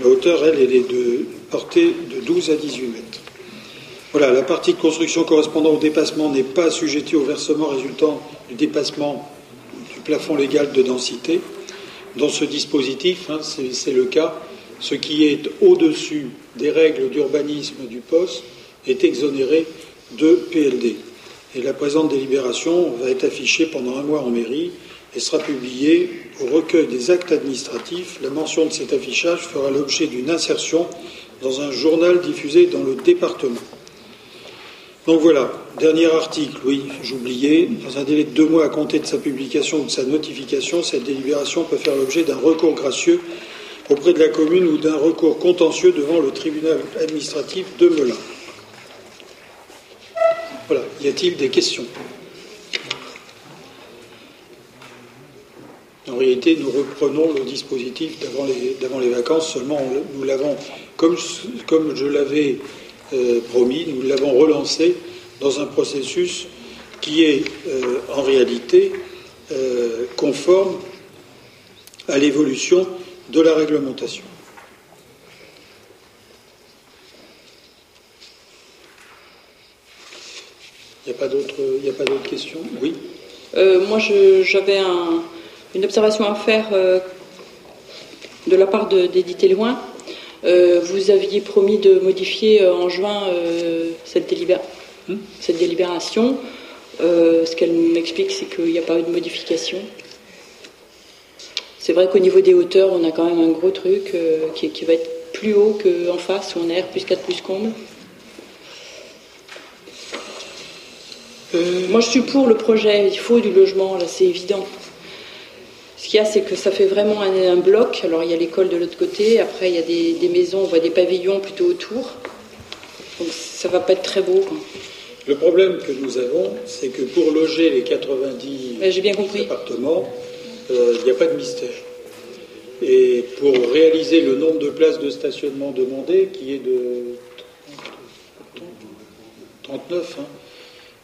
La hauteur, elle, est de portée de 12 à 18 mètres. Voilà, la partie de construction correspondant au dépassement n'est pas assujettie au versement résultant du dépassement du plafond légal de densité. Dans ce dispositif, hein, c'est le cas, ce qui est au-dessus des règles d'urbanisme du poste est exonéré de PLD. Et la présente délibération va être affichée pendant un mois en mairie et sera publié au recueil des actes administratifs. La mention de cet affichage fera l'objet d'une insertion dans un journal diffusé dans le département. Donc voilà, dernier article, oui, j'oubliais. Dans un délai de deux mois à compter de sa publication ou de sa notification, cette délibération peut faire l'objet d'un recours gracieux auprès de la commune ou d'un recours contentieux devant le tribunal administratif de Melun. Voilà, y a-t-il des questions? En réalité, nous reprenons le dispositif d'avant les, vacances, seulement nous l'avons, comme, je l'avais euh, promis, nous l'avons relancé dans un processus qui est euh, en réalité euh, conforme à l'évolution de la réglementation. Il n'y a pas d'autres questions? Oui Moi, j'avais une observation à faire de la part d'Edith Loin. Euh, vous aviez promis de modifier euh, en juin euh, cette, hmm? cette, délibération. ce qu'elle m'explique, c'est qu'il n'y a pas eu de modification. C'est vrai qu'au niveau des hauteurs, on a quand même un gros truc qui, va être plus haut qu'en face, où on est R plus 4 plus comble. Moi, je suis pour le projet. Il faut du logement, là, c'est évident. Ce qu'il y a, c'est que ça fait vraiment un, bloc. Alors, il y a l'école de l'autre côté. Après, il y a des, maisons, on voit des pavillons plutôt autour. Donc, ça va pas être très beau. Le problème que nous avons, c'est que pour loger les 90 j'ai bien compris. appartements, euh, il n'y a pas de mystère. Et pour réaliser le nombre de places de stationnement demandées, qui est de 39, hein,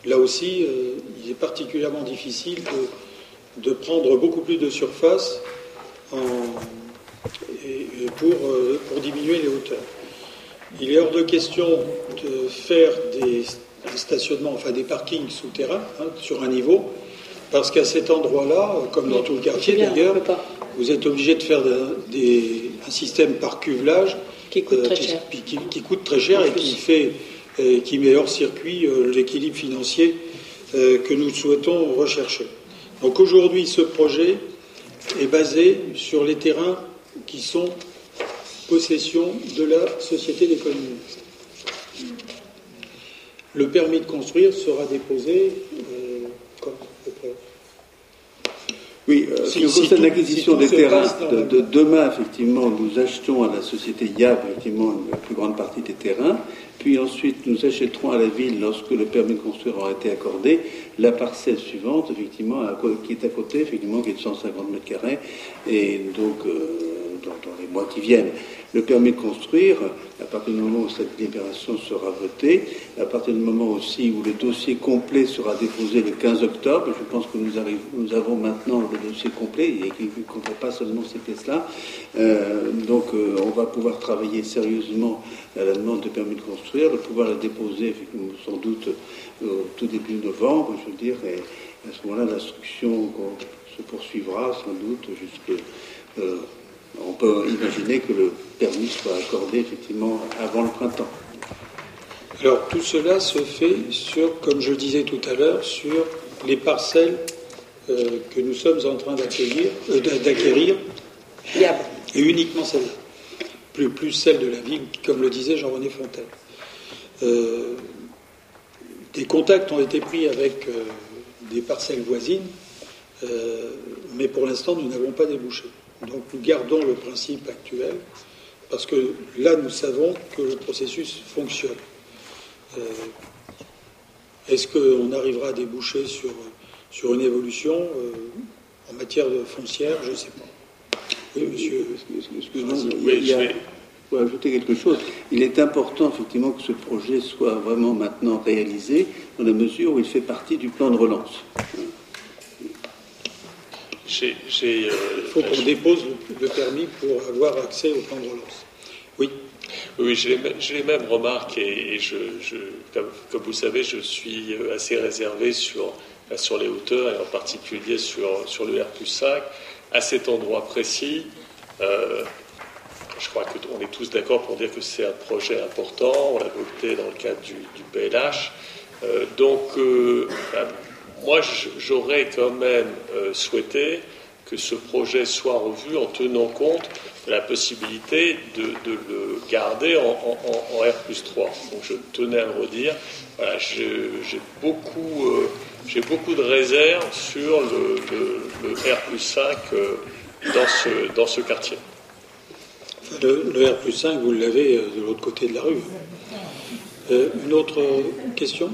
là aussi, euh, il est particulièrement difficile de de prendre beaucoup plus de surface pour, euh, pour, diminuer les hauteurs. Il est hors de question de faire des, stationnements, enfin des parkings souterrains hein, sur un niveau, parce qu'à cet endroit-là, comme dans tout le quartier d'ailleurs, vous êtes obligé de faire un système par cuvelage qui coûte très cher, qui, coûte très cher et qui, fait, qui met hors circuit euh, l'équilibre financier euh, que nous souhaitons rechercher. Donc aujourd'hui, ce projet est basé sur les terrains qui sont possession de la Société d'économie Le permis de construire sera déposé euh, comme oui, euh, si, concerne l'acquisition des terrains, de, demain, effectivement, nous achetons à la société YAB, effectivement, la plus grande partie des terrains, puis ensuite nous achèterons à la ville, lorsque le permis de construire aura été accordé, la parcelle suivante, effectivement, qui est à côté, effectivement, qui est de 150 mètres carrés, et donc, euh, dans, les mois qui viennent le permis de construire, à partir du moment où cette libération sera votée, à partir du moment aussi où le dossier complet sera déposé le 15 octobre, je pense que nous, avons maintenant le dossier complet et qu'il ne compte pas seulement ces pièces-là. Euh, donc euh, on va pouvoir travailler sérieusement à la demande de permis de construire, de pouvoir la déposer sans doute au tout début novembre, je veux dire, et à ce moment-là l'instruction se poursuivra sans doute jusque... Euh, on peut imaginer que le permis soit accordé effectivement avant le printemps. Alors tout cela se fait sur, comme je le disais tout à l'heure, sur les parcelles euh, que nous sommes en train d'accueillir, euh, d'acquérir, et uniquement celles-là, plus, celles de la ville, comme le disait Jean-René Fontaine. Euh, des contacts ont été pris avec des parcelles voisines, mais pour l'instant nous n'avons pas débouché. Donc nous gardons le principe actuel, parce que là nous savons que le processus fonctionne. Euh, est-ce qu'on arrivera à déboucher sur, sur une évolution euh, en matière de foncière? Je ne sais pas. Oui, monsieur. Excusez-moi, il y a, pour ajouter quelque chose. Il est important effectivement que ce projet soit vraiment maintenant réalisé dans la mesure où il fait partie du plan de relance. Euh, il faut qu'on dépose le, permis pour avoir accès au plan de relance. Oui. Oui, j'ai les, mêmes remarques et, je, comme, vous savez, je suis assez réservé sur, sur les hauteurs et en particulier sur, sur le R 5. À cet endroit précis, euh, je crois qu'on est tous d'accord pour dire que c'est un projet important. On l'a voté dans le cadre du, PLH. Euh, donc, moi, j'aurais quand même souhaité que ce projet soit revu en tenant compte de la possibilité de, le garder en, R plus 3. Donc je tenais à le redire. Voilà, j'ai beaucoup, euh, beaucoup de réserves sur le, R plus 5 euh, dans, ce, dans ce quartier. le, R plus 5, vous l'avez euh, de l'autre côté de la rue. une autre question?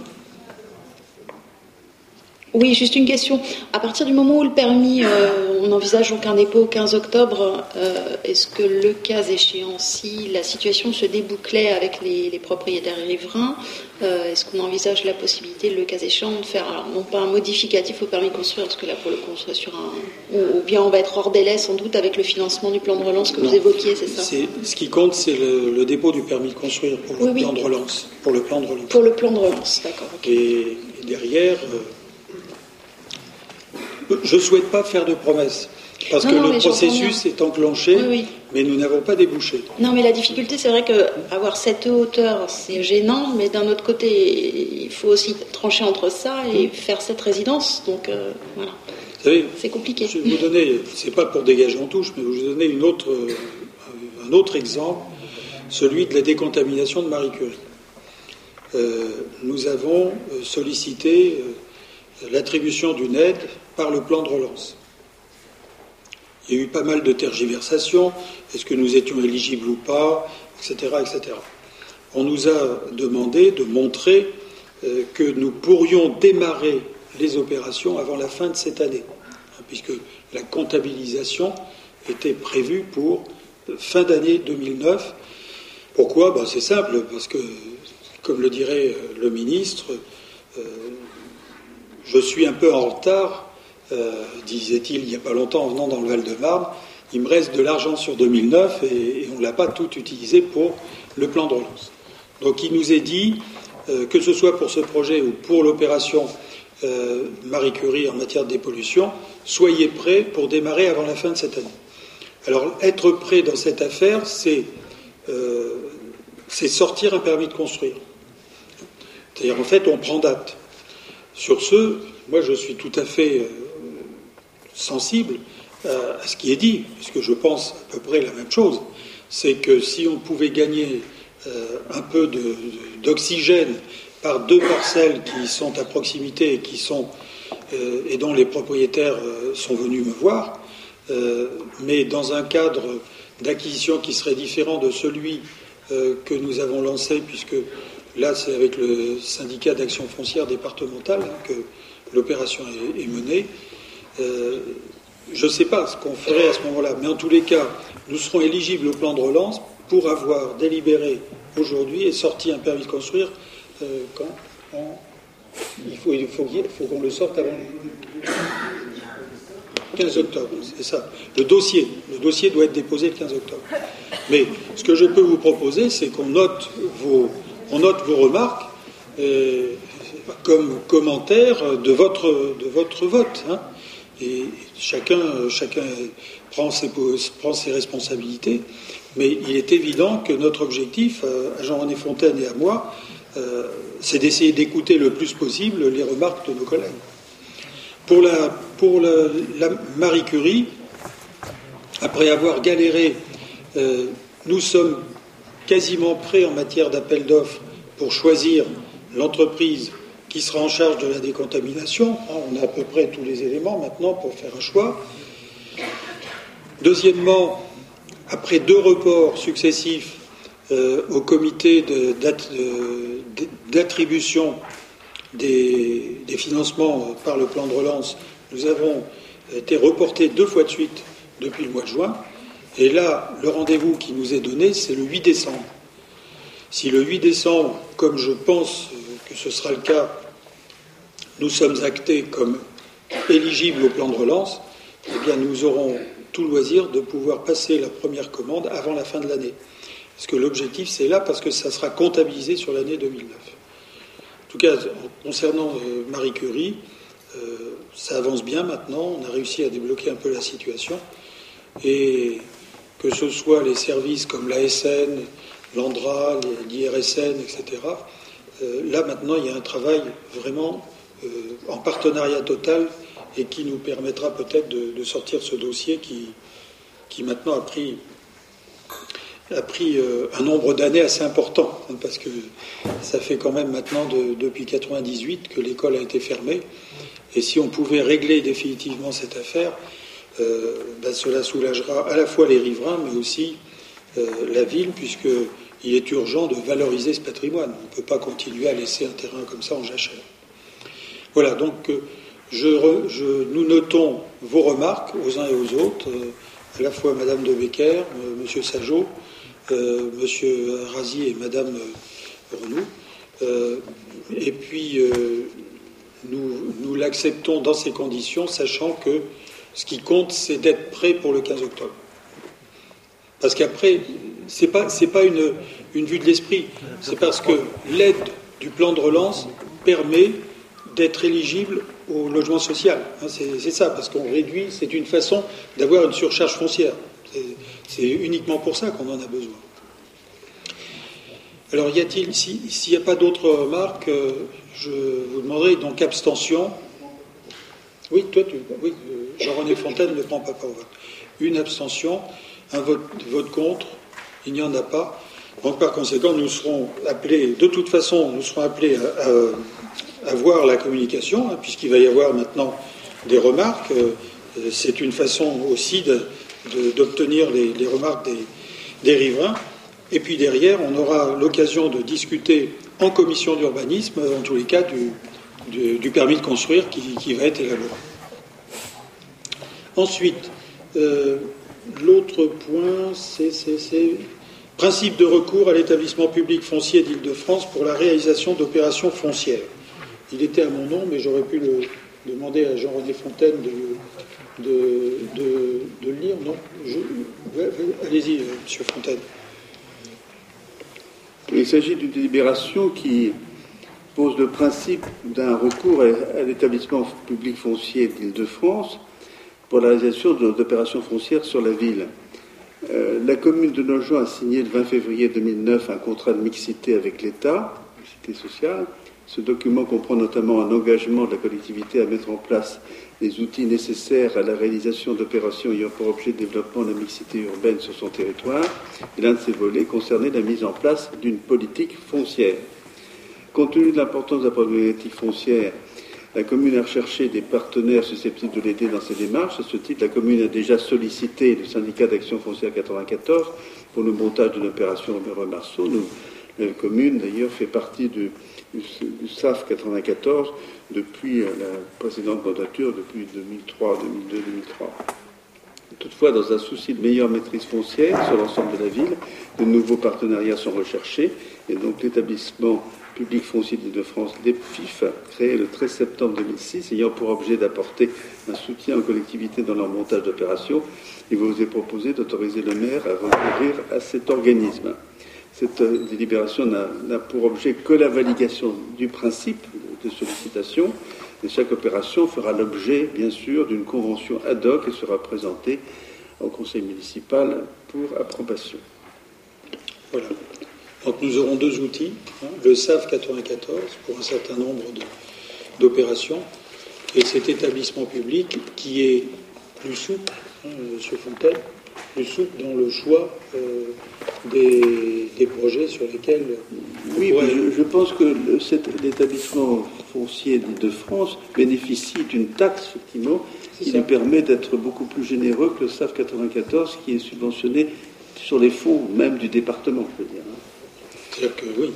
Oui, juste une question. À partir du moment où le permis, euh, on envisage aucun dépôt au 15 octobre, euh, est-ce que le cas échéant, si la situation se débouclait avec les, propriétaires riverains, euh, est-ce qu'on envisage la possibilité, le cas échéant, de faire, alors non pas un modificatif au permis de construire, parce que là, pour le coup, sur un. Ou, bien on va être hors délai, sans doute, avec le financement du plan de relance que vous évoquiez, c'est ça? Ce qui compte, c'est le, dépôt du permis de construire pour le plan de relance. Pour le plan de relance. Pour le plan de relance, d'accord. Et, derrière. Je ne souhaite pas faire de promesses. Parce que le processus est enclenché, mais nous n'avons pas débouché. Non, mais la difficulté, c'est vrai qu'avoir cette hauteur, c'est gênant, mais d'un autre côté, il faut aussi trancher entre ça et faire cette résidence. Donc, euh, voilà. C'est compliqué. Je vais vous donner, c'est pas pour dégager en touche, mais je vais vous donner une autre, euh, un autre exemple, celui de la décontamination de Marie Curie. Euh, nous avons sollicité l'attribution d'une aide par le plan de relance. Il y a eu pas mal de tergiversations, est-ce que nous étions éligibles ou pas, etc. etc. On nous a demandé de montrer euh, que nous pourrions démarrer les opérations avant la fin de cette année, hein, puisque la comptabilisation était prévue pour fin d'année 2009. Pourquoi? Ben, C'est simple, parce que, comme le dirait euh, le ministre, euh, je suis un peu en retard euh, disait-il il n'y a pas longtemps en venant dans le Val-de-Marne, il me reste de l'argent sur 2009 et, on ne l'a pas tout utilisé pour le plan de relance. Donc il nous est dit, euh, que ce soit pour ce projet ou pour l'opération euh, Marie Curie en matière de dépollution, soyez prêts pour démarrer avant la fin de cette année. Alors être prêt dans cette affaire, c'est sortir un permis de construire. C'est-à-dire en fait on prend date. Sur ce, moi je suis tout à fait sensible euh, à ce qui est dit, puisque je pense à peu près la même chose. C'est que si on pouvait gagner euh, un peu d'oxygène par deux parcelles qui sont à proximité et qui sont euh, et dont les propriétaires sont venus me voir, mais dans un cadre d'acquisition qui serait différent de celui que nous avons lancé, puisque là c'est avec le syndicat d'action foncière départementale hein, que l'opération est, menée. Euh, je ne sais pas ce qu'on ferait à ce moment-là, mais en tous les cas, nous serons éligibles au plan de relance pour avoir délibéré aujourd'hui et sorti un permis de construire euh, quand Il faut, il faut, qu'on le sorte avant le 15 octobre, c'est ça. Le dossier, le dossier doit être déposé le 15 octobre. Mais ce que je peux vous proposer, c'est qu'on note vos, on note vos remarques euh, comme commentaire de votre, de votre vote. Hein. Et chacun, prend, ses, responsabilités, mais il est évident que notre objectif, euh, à Jean-René Fontaine et à moi, euh, c'est d'essayer d'écouter le plus possible les remarques de nos collègues. Pour la, pour Marie Curie, après avoir galéré, euh, nous sommes quasiment prêts en matière d'appel d'offres pour choisir l'entreprise qui sera en charge de la décontamination. Hein, on a à peu près tous les éléments maintenant pour faire un choix. Deuxièmement, après deux reports successifs euh, au comité d'attribution des, des, financements par le plan de relance, nous avons été reportés deux fois de suite depuis le mois de juin. Et là, le rendez-vous qui nous est donné, c'est le 8 décembre. Si le 8 décembre, comme je pense que ce sera le cas, nous sommes actés comme éligibles au plan de relance, eh bien nous aurons tout loisir de pouvoir passer la première commande avant la fin de l'année. Parce que l'objectif, c'est là, parce que ça sera comptabilisé sur l'année 2009. En tout cas, concernant euh, Marie Curie, euh, ça avance bien maintenant, on a réussi à débloquer un peu la situation, et que ce soit les services comme l'ASN, l'ANDRA, l'IRSN, etc., euh, là maintenant, il y a un travail vraiment en partenariat total et qui nous permettra peut-être de, sortir ce dossier qui, qui maintenant a pris, a euh, un nombre d'années assez important, hein, parce que ça fait quand même maintenant depuis 98 que l'école a été fermée. Et si on pouvait régler définitivement cette affaire, euh, ben cela soulagera à la fois les riverains, mais aussi euh, la ville, puisqu'il est urgent de valoriser ce patrimoine. On ne peut pas continuer à laisser un terrain comme ça en jachère. Voilà, donc nous notons vos remarques aux uns et aux autres, euh, à la fois Madame de Becker, euh, Monsieur Sajot, euh, Monsieur Razi et Madame Renou. et puis, nous, l'acceptons dans ces conditions, sachant que ce qui compte, c'est d'être prêt pour le 15 octobre. Parce qu'après, ce n'est pas, pas une vue de l'esprit, c'est parce que l'aide du plan de relance permet d'être éligible au logement social. Hein, c'est ça, parce qu'on réduit, c'est une façon d'avoir une surcharge foncière. C'est uniquement pour ça qu'on en a besoin. Alors, y a-t-il, s'il n'y a pas d'autres remarques, euh, je vous demanderai donc abstention. Oui, toi, oui, euh, Jean-René Fontaine ne prend pas part Une abstention, un vote, vote contre, il n'y en a pas. Donc, par conséquent, nous serons appelés, de toute façon, nous serons appelés à avoir la communication, hein, puisqu'il va y avoir maintenant des remarques. Euh, c'est une façon aussi d'obtenir les, remarques des, riverains. Et puis derrière, on aura l'occasion de discuter en commission d'urbanisme, en tous les cas, du, permis de construire qui, va être élaboré. Ensuite, euh, l'autre point, c'est principe de recours à l'établissement public foncier d'Île-de-France pour la réalisation d'opérations foncières. Il était à mon nom, mais j'aurais pu le demander à Jean-René Fontaine de, le lire. Non Allez-y, euh, Monsieur Fontaine. Il s'agit d'une délibération qui pose le principe d'un recours à l'établissement public foncier d'Île-de-France pour la réalisation d'opérations foncières sur la ville. Euh, la commune de Nogent a signé le 20 février 2009 un contrat de mixité avec l'État, mixité sociale, ce document comprend notamment un engagement de la collectivité à mettre en place les outils nécessaires à la réalisation d'opérations ayant pour objet le développement de la mixité urbaine sur son territoire. Et l'un de ces volets concernait la mise en place d'une politique foncière. Compte tenu de l'importance de la problématique foncière, la commune a recherché des partenaires susceptibles de l'aider dans ses démarches. À ce titre, la commune a déjà sollicité le syndicat d'action foncière 94 pour le montage d'une opération au Marceau. la commune, d'ailleurs, fait partie du, du, SAF 94 depuis la précédente mandature, depuis 2003, 2002, 2003. Toutefois, dans un souci de meilleure maîtrise foncière sur l'ensemble de la ville, de nouveaux partenariats sont recherchés et donc l'établissement public foncier d'Île-de-France, l'EPFIF, créé le 13 septembre 2006, ayant pour objet d'apporter un soutien aux collectivités dans leur montage d'opérations, il vous est proposé d'autoriser le maire à recourir à cet organisme. Cette euh, délibération n'a pour objet que la validation du principe de sollicitation, et chaque opération fera l'objet, bien sûr, d'une convention ad hoc et sera présentée au conseil municipal pour approbation. Voilà. Donc nous aurons deux outils, hein, le SAF 94 pour un certain nombre d'opérations, et cet établissement public qui est plus souple, hein, M. Fontaine, plus souple dans le choix euh, des, projets sur lesquels. Oui, je, pense que l'établissement foncier de France bénéficie d'une taxe, effectivement, qui lui permet d'être beaucoup plus généreux que le SAF 94, qui est subventionné sur les fonds même du département, je veux dire. C'est-à-dire que oui,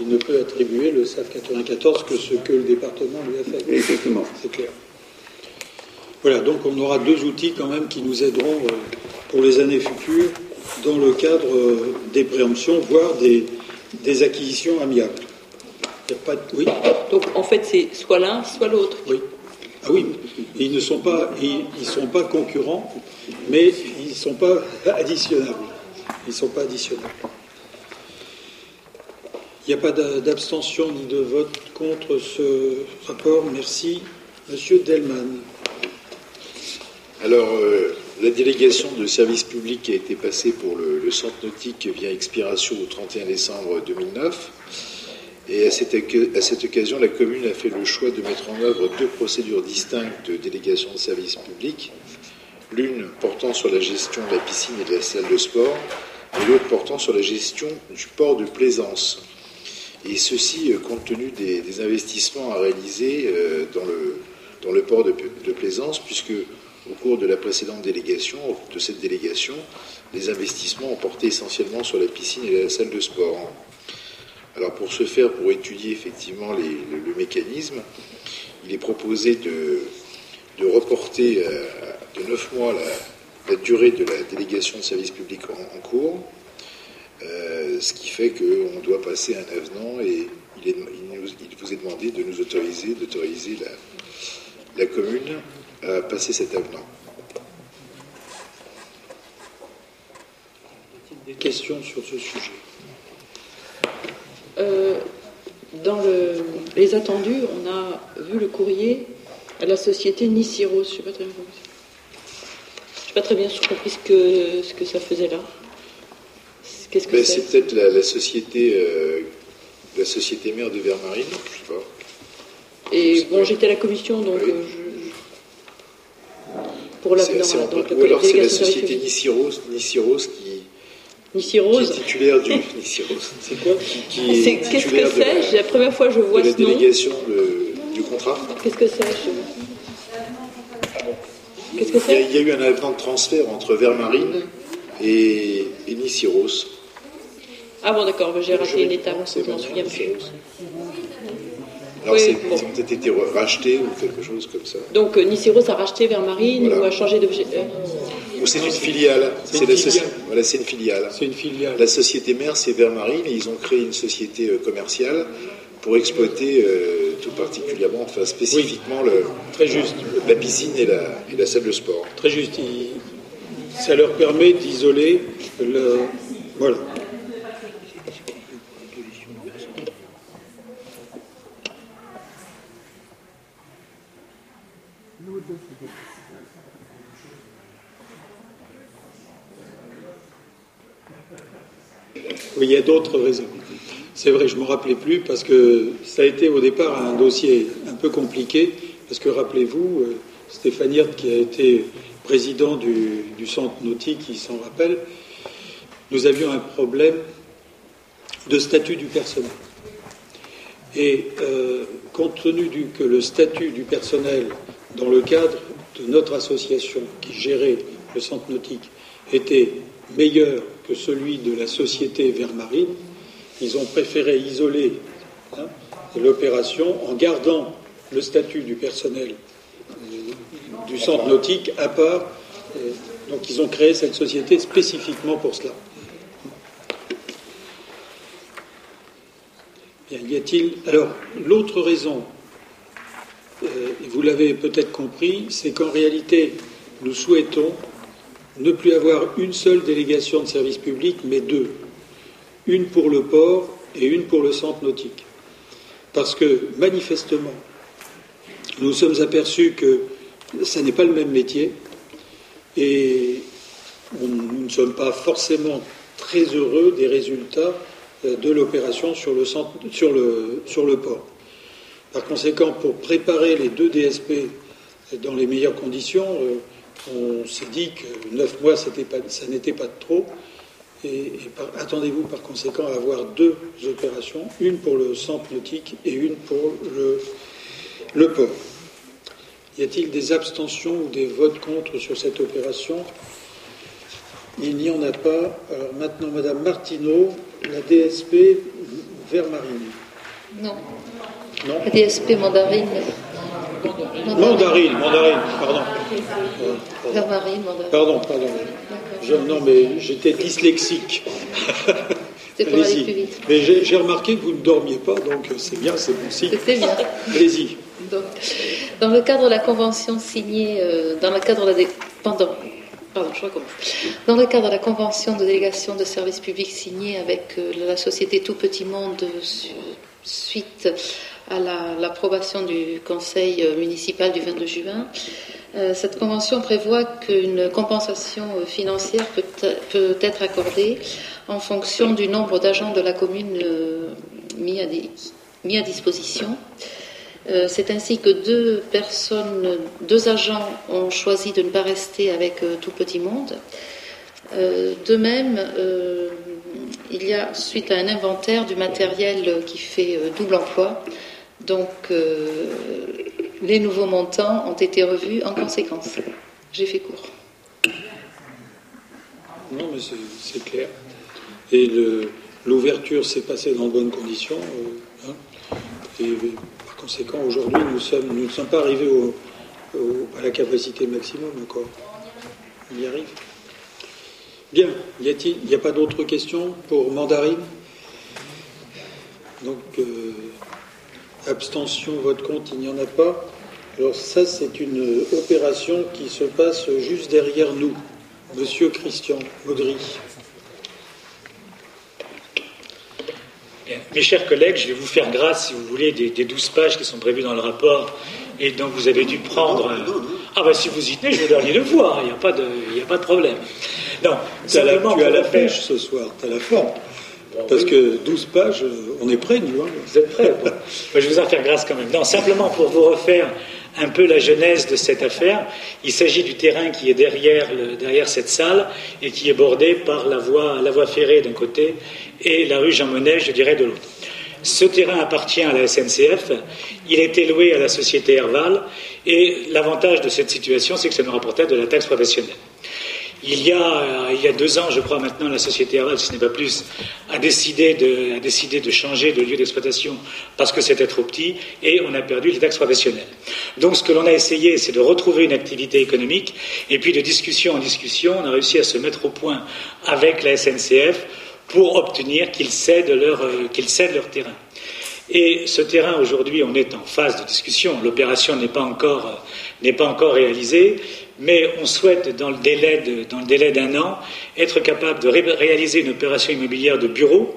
il ne peut attribuer le SAF 94 que ce que le département lui a fait. Exactement. C'est clair. Voilà, donc on aura deux outils quand même qui nous aideront euh, pour les années futures dans le cadre euh, des préemptions, voire des, acquisitions amiables. Il pas Oui. Donc en fait, c'est soit l'un, soit l'autre. Oui. Ah oui, ils ne sont pas, ils, sont pas concurrents, mais ils ne sont pas (laughs) additionnables. Ils ne sont pas additionnables. Il n'y a pas d'abstention ni de vote contre ce rapport. Merci. Monsieur Delman. Alors, euh, la délégation de service public a été passée pour le, centre nautique via expiration au 31 décembre 2009. Et à cette, occasion, la commune a fait le choix de mettre en œuvre deux procédures distinctes de délégation de services publics. L'une portant sur la gestion de la piscine et de la salle de sport, et l'autre portant sur la gestion du port de plaisance. Et ceci compte tenu des, investissements à réaliser dans le, dans le port de plaisance, puisque au cours de la précédente délégation, de cette délégation, les investissements ont porté essentiellement sur la piscine et la salle de sport. Alors pour ce faire, pour étudier effectivement le, mécanisme, il est proposé de, reporter euh, de neuf mois la, durée de la délégation de service public en, cours, euh, ce qui fait qu'on doit passer un avenant et il, vous est demandé de nous autoriser, d'autoriser la commune à passer cet avenant. Des questions sur ce sujet euh, Dans les attendus, on a vu le courrier à la société Niciros. Je ne sais pas très bien Je pas très bien compris ce que, ce que ça faisait là. Qu'est-ce que ben, c'est C'est peut-être la, société, euh, la société mère de Vermarine, je sais pas. Et bon, j'étais à la commission, donc euh, je, pour l'avenir. Ou alors c'est la société Niciros, Niciros qui, Niciros. Qui est titulaire du. (laughs) C'est quoi Qu'est-ce que c'est C'est la première fois que je vois de ce nom. La délégation du contrat. Qu'est-ce que c'est Qu'est-ce que c'est il, y a eu un avenant de transfert entre Vermarine et, et Niciros. Ah bon, d'accord, j'ai raté une étape, je m'en souviens plus. Alors, c'est peut-être été racheté ou quelque chose comme ça. Donc, euh, Niciros a racheté Vermarine ou a changé d'objet euh, Ou c'est une filiale. C'est une, filiale. Voilà, une filiale. C'est une filiale. La société mère, c'est Vermarine, et ils ont créé une société euh, commerciale pour exploiter tout particulièrement, enfin spécifiquement le, Très juste. la piscine et la, et la salle de sport. Très juste. ça leur permet d'isoler le. Voilà. Il y a d'autres raisons. C'est vrai, je ne me rappelais plus parce que ça a été au départ un dossier un peu compliqué, parce que rappelez-vous, euh, Stéphane Hirt, qui a été président du, centre nautique, il s'en rappelle, nous avions un problème de statut du personnel. Et euh, compte tenu que le statut du personnel, dans le cadre de notre association qui gérait le centre nautique, était meilleur que celui de la société Vermarine, ils ont préféré isoler hein, l'opération en gardant le statut du personnel euh, du centre nautique à part. Donc ils ont créé cette société spécifiquement pour cela. y a-t-il alors l'autre raison, euh, vous l'avez peut-être compris, c'est qu'en réalité nous souhaitons ne plus avoir une seule délégation de service public, mais deux. Une pour le port et une pour le centre nautique. Parce que, manifestement, nous sommes aperçus que ça n'est pas le même métier et nous ne sommes pas forcément très heureux des résultats euh, de l'opération sur le, sur, le, port. Par conséquent, pour préparer les deux DSP dans les meilleures conditions, euh, on s'est dit que neuf mois, ça n'était pas trop. Et, attendez-vous par conséquent à avoir deux opérations, une pour le centre nautique et une pour le, le port. Y a-t-il des abstentions ou des votes contre sur cette opération? Il n'y en a pas. Alors maintenant, Madame Martineau, la DSP Vermarine. Non. Non? La DSP Mandarine. Mandarine, mandarine, pardon. Vermarine, mandarine. Pardon, pardon. non, mais j'étais dyslexique. (laughs) C'est pour aller plus vite. Mais j'ai remarqué que vous ne dormiez pas, donc c'est bien, c'est bon signe. C'est bien. Allez-y. Dans le cadre de la convention signée, euh, dans le cadre de la pardon, je recommence. Dans le cadre de la convention de délégation de services publics signée avec euh, la société Tout Petit Monde suite à l'approbation du conseil municipal du 22 juin. Euh, cette convention prévoit qu'une compensation financière peut, être accordée en fonction du nombre d'agents de la commune euh, mis à mis à disposition. Euh, c'est ainsi que deux personnes, deux agents ont choisi de ne pas rester avec euh, tout petit monde. Euh, de même, il y a, suite à un inventaire du matériel qui fait double emploi, donc les nouveaux montants ont été revus en conséquence. J'ai fait court. Non, mais c'est clair. Et l'ouverture s'est passée dans de bonnes conditions. Hein. et par conséquent, aujourd'hui, nous, ne sommes pas arrivés à la capacité maximum encore. On y arrive. Bien, il n'y a, pas d'autres questions pour Mandarine? Donc, euh, abstention, vote contre, il n'y en a pas. Alors ça, c'est une opération qui se passe juste derrière nous. Monsieur Christian Maudry. Mes chers collègues, je vais vous faire grâce, si vous voulez, des, douze pages qui sont prévues dans le rapport et dont vous avez dû prendre. Ah, ben si vous y tenez, je vous donne les devoirs, il n'y a, pas de, a pas de problème. Non, tu as la, tu as la pêche ce soir, tu as la forme. Parce que 12 pages, on est prêts, nous. Hein. Vous êtes prêts Je vous en faire grâce quand même. Non, simplement pour vous refaire un peu la genèse de cette affaire. Il s'agit du terrain qui est derrière, cette salle et qui est bordé par la voie, la voie ferrée d'un côté et la rue Jean Monnet, je dirais, de l'autre. Ce terrain appartient à la SNCF, il a été loué à la société Herval, et l'avantage de cette situation, c'est que ça nous rapportait de la taxe professionnelle. Il y, a, il y a deux ans, je crois maintenant, la société Herval, si ce n'est pas plus, a décidé, de, changer de lieu d'exploitation parce que c'était trop petit et on a perdu les taxes professionnelles. Donc ce que l'on a essayé, c'est de retrouver une activité économique et puis de discussion en discussion, on a réussi à se mettre au point avec la SNCF pour obtenir qu'ils cèdent leur, euh, cèdent leur terrain. Et ce terrain, aujourd'hui, on est en phase de discussion. L'opération n'est pas euh, n'est pas encore réalisée mais on souhaite, dans le délai d'un an, être capable de réaliser une opération immobilière de bureau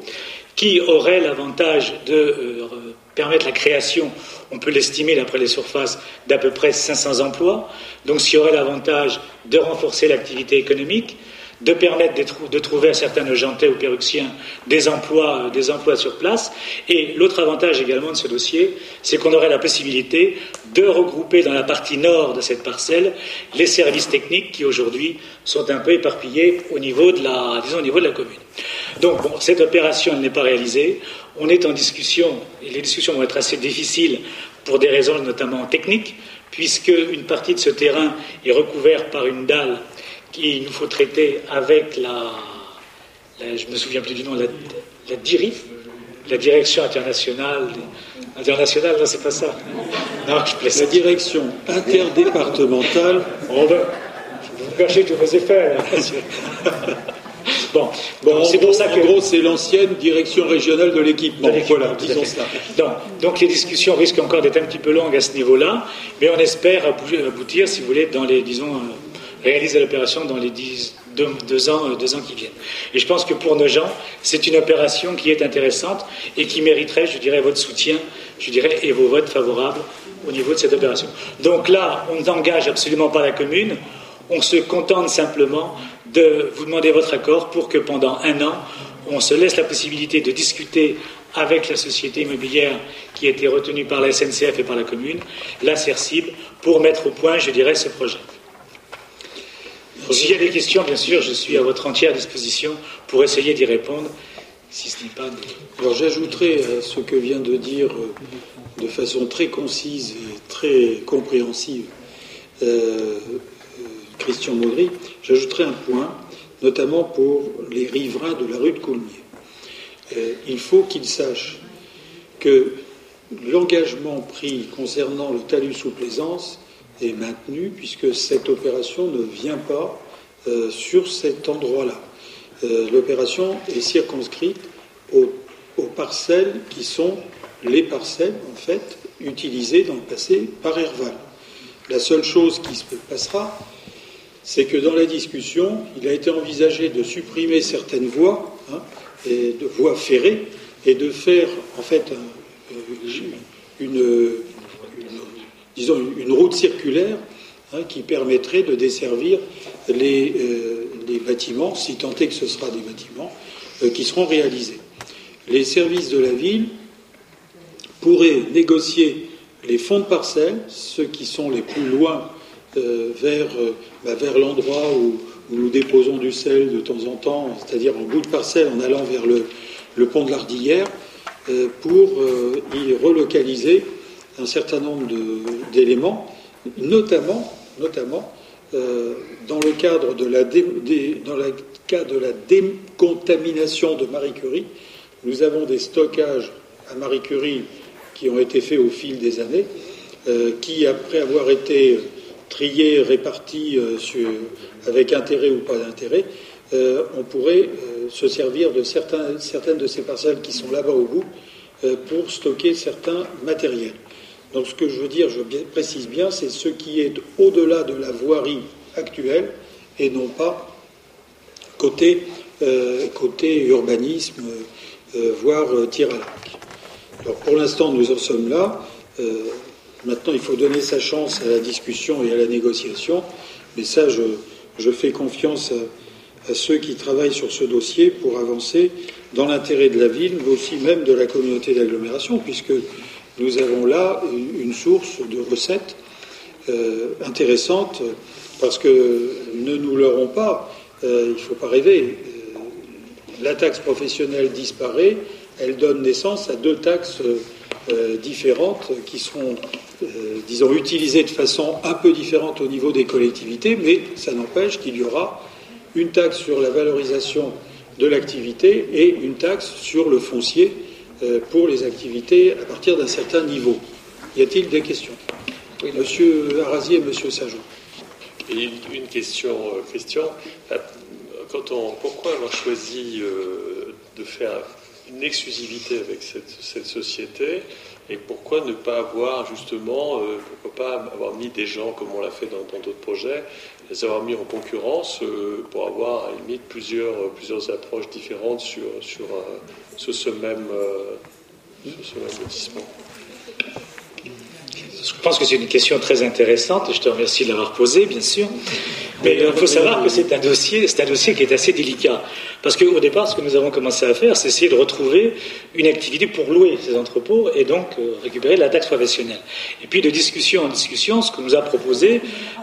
qui aurait l'avantage de euh, permettre la création, on peut l'estimer d'après les surfaces, d'à peu près 500 emplois, donc qui aurait l'avantage de renforcer l'activité économique, de permettre de, trouver à certains Nogentais ou Péruxiens des emplois, euh, des emplois sur place. Et l'autre avantage également de ce dossier, c'est qu'on aurait la possibilité de regrouper dans la partie nord de cette parcelle les services techniques qui aujourd'hui sont un peu éparpillés au niveau de la, disons, au niveau de la commune. Donc, cette opération n'est pas réalisée. On est en discussion, et les discussions vont être assez difficiles pour des raisons notamment techniques, puisque une partie de ce terrain est recouverte par une dalle qu'il nous faut traiter avec la, je me souviens plus du nom, la, la DIRIF, la Direction internationale, internationale, non, c'est pas ça. Non, je La Direction interdépartementale. Oh ben, vous cachez tous vos effets. Bon, bon c'est pour ça que. En gros, c'est l'ancienne direction régionale de l'équipement. Voilà, disons ça. Donc, donc, les discussions risquent encore d'être un petit peu longues à ce niveau-là, mais on espère aboutir, si vous voulez, dans les, disons, réaliser l'opération dans les deux, ans, euh, deux ans qui viennent. Et je pense que pour nos gens, c'est une opération qui est intéressante et qui mériterait, je dirais, votre soutien, je dirais, et vos votes favorables au niveau de cette opération. Donc là, on n'engage absolument pas la commune, on se contente simplement de vous demander votre accord pour que pendant un an, on se laisse la possibilité de discuter avec la société immobilière qui a été retenue par la SNCF et par la commune, la CERCIB, pour mettre au point, je dirais, ce projet. S'il y a des questions, bien sûr, je suis à votre entière disposition pour essayer d'y répondre, si ce n'est pas. Alors j'ajouterai à ce que vient de dire euh, de façon très concise et très compréhensive euh, euh, Christian Maudry, j'ajouterai un point, notamment pour les riverains de la rue de Coulmiers. il faut qu'ils sachent que l'engagement pris concernant le talus sous plaisance est maintenue puisque cette opération ne vient pas euh, sur cet endroit-là. Euh, l'opération est circonscrite aux, parcelles qui sont les parcelles en fait utilisées dans le passé par Herval. La seule chose qui se passera, c'est que dans la discussion, il a été envisagé de supprimer certaines voies, hein, et de voies ferrées, et de faire en fait une, disons, une route circulaire hein, qui permettrait de desservir les, euh, les, bâtiments, si tant est que ce sera des bâtiments, euh, qui seront réalisés. Les services de la ville, pourrait négocier les fonds de parcelles, ceux qui sont les plus loin euh, vers, bah, vers l'endroit où, nous déposons du sel de temps en temps, c'est-à-dire en bout de parcelle en allant vers le, pont de l'Ardillière, pour y relocaliser un certain nombre d'éléments, notamment, notamment dans le cadre de la, cas de la décontamination de Marie Curie, nous avons des stockages à Marie Curie qui ont été faits au fil des années, qui, après avoir été triés, répartis euh, avec intérêt ou pas d'intérêt, euh, on pourrait euh, se servir de certaines de ces parcelles qui sont là-bas au bout pour stocker certains matériels. Donc ce que je veux dire, je précise bien, c'est ce qui est au-delà de la voirie actuelle et non pas côté, côté urbanisme, voire tir à l'arc. Alors pour l'instant, nous en sommes là. Maintenant, il faut donner sa chance à la discussion et à la négociation, mais ça, je, fais confiance à, ceux qui travaillent sur ce dossier pour avancer dans l'intérêt de la ville, mais aussi même de la communauté d'agglomération, puisque nous avons là une source de recettes euh, intéressante, parce que ne nous leurrons pas, euh, il ne faut pas rêver. Euh, la taxe professionnelle disparaît, elle donne naissance à deux taxes différentes qui seront euh, disons, utilisé de façon un peu différente au niveau des collectivités, mais ça n'empêche qu'il y aura une taxe sur la valorisation de l'activité et une taxe sur le foncier pour les activités à partir d'un certain niveau. Y a-t-il des questions? Monsieur Arasier et Monsieur Sajou. Une question, euh, Christian. Quand on, pourquoi avoir choisi de faire une exclusivité avec cette société et pourquoi ne pas avoir justement, euh, pourquoi pas avoir mis des gens comme on l'a fait dans d'autres projets, les avoir mis en concurrence euh, pour avoir à la limite plusieurs, plusieurs approches différentes sur, sur, euh, ce, même, sur ce même lotissement je pense que c'est une question très intéressante. Je te remercie de l'avoir posée, bien sûr. Mais il faut savoir que c'est un dossier, un dossier qui est assez délicat. Parce qu'au départ, ce que nous avons commencé à faire, c'est essayer de retrouver une activité pour louer ces entrepôts et donc euh, récupérer la taxe professionnelle. Et puis de discussion en discussion, ce que nous a proposé,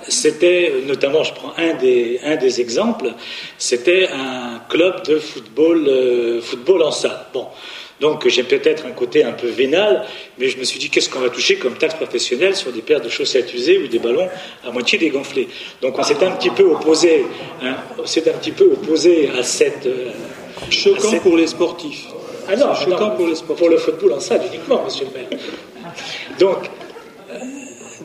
c'était notamment, je prends un des, un des exemples, c'était un club de football, euh, football en salle. Bon. Donc j'ai peut-être un côté un peu vénal, mais je me suis dit qu'est-ce qu'on va toucher comme taxe professionnelle sur des paires de chaussettes usées ou des ballons à moitié dégonflés? Donc on s'est un petit peu opposé, hein, un petit peu opposé à cette euh, choquant pour les sportifs. Ah non, choquant pour les sportifs. Pour le football en salle uniquement, Monsieur le Maire. Donc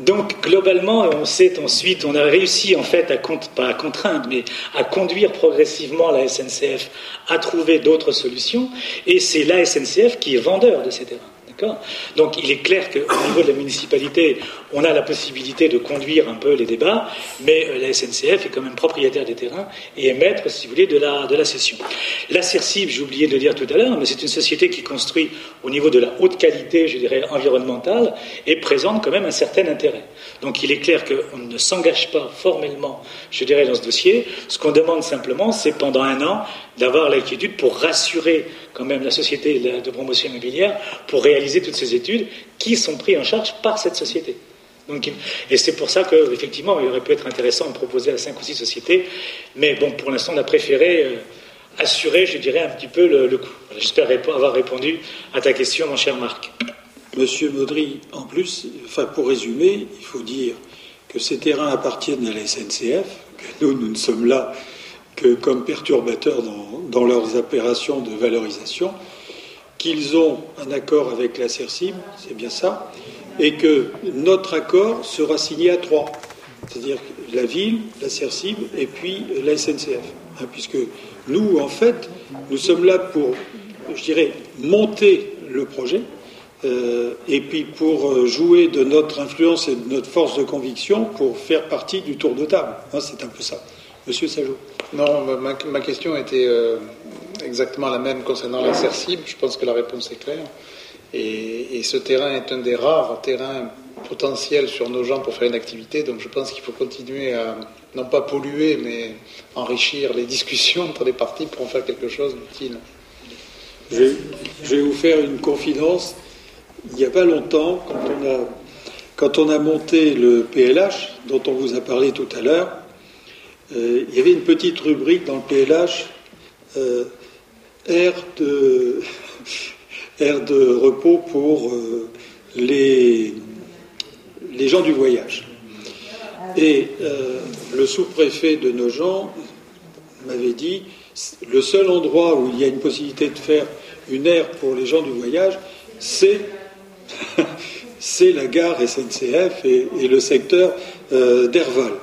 donc globalement, on sait ensuite, on a réussi en fait à pas à contraindre, mais à conduire progressivement la SNCF à trouver d'autres solutions. Et c'est la SNCF qui est vendeur de ces terrains. Donc il est clair qu'au niveau de la municipalité, on a la possibilité de conduire un peu les débats, mais euh, la SNCF est quand même propriétaire des terrains et est maître, si vous voulez, de la, de la cession. La CERCIB, j'ai oublié de le dire tout à l'heure, mais c'est une société qui construit au niveau de la haute qualité, je dirais, environnementale, et présente quand même un certain intérêt. Donc il est clair qu'on ne s'engage pas formellement, je dirais, dans ce dossier. Ce qu'on demande simplement, c'est pendant un an d'avoir l'inquiétude pour rassurer quand même la société de promotion immobilière pour réaliser toutes ces études qui sont prises en charge par cette société. Donc, et c'est pour ça qu'effectivement, il aurait pu être intéressant de proposer à cinq ou six sociétés, mais bon, pour l'instant, on a préféré euh, assurer, je dirais, un petit peu le, le coup. J'espère avoir répondu à ta question, mon cher Marc. Monsieur Maudry, en plus, enfin, pour résumer, il faut dire que ces terrains appartiennent à la SNCF, que nous, nous ne sommes là que comme perturbateurs dans, leurs opérations de valorisation, qu'ils ont un accord avec la CERCIM, c'est bien ça, et que notre accord sera signé à trois, c'est-à-dire la ville, la CERCIM et puis la SNCF. Hein, puisque nous, en fait, nous sommes là pour, je dirais, monter le projet, euh, et puis pour euh, jouer de notre influence et de notre force de conviction pour faire partie du tour de table. Hein, c'est un peu ça. Monsieur Sajot. Non, ma, question était euh, exactement la même concernant la CERCIB. Je pense que la réponse est claire. Et, ce terrain est un des rares terrains potentiels sur nos gens pour faire une activité. Donc je pense qu'il faut continuer à, non pas polluer, mais enrichir les discussions entre les parties pour en faire quelque chose d'utile. Je, je vais vous faire une confidence il n'y a pas longtemps, quand on, a, monté le PLH, dont on vous a parlé tout à l'heure, euh, il y avait une petite rubrique dans le PLH, euh, (laughs) air, de, repos pour euh, les, gens du voyage. Et le sous-préfet de Nogent m'avait dit le seul endroit où il y a une possibilité de faire une aire pour les gens du voyage, c'est (laughs) la gare SNCF et, le secteur euh, d'Herval.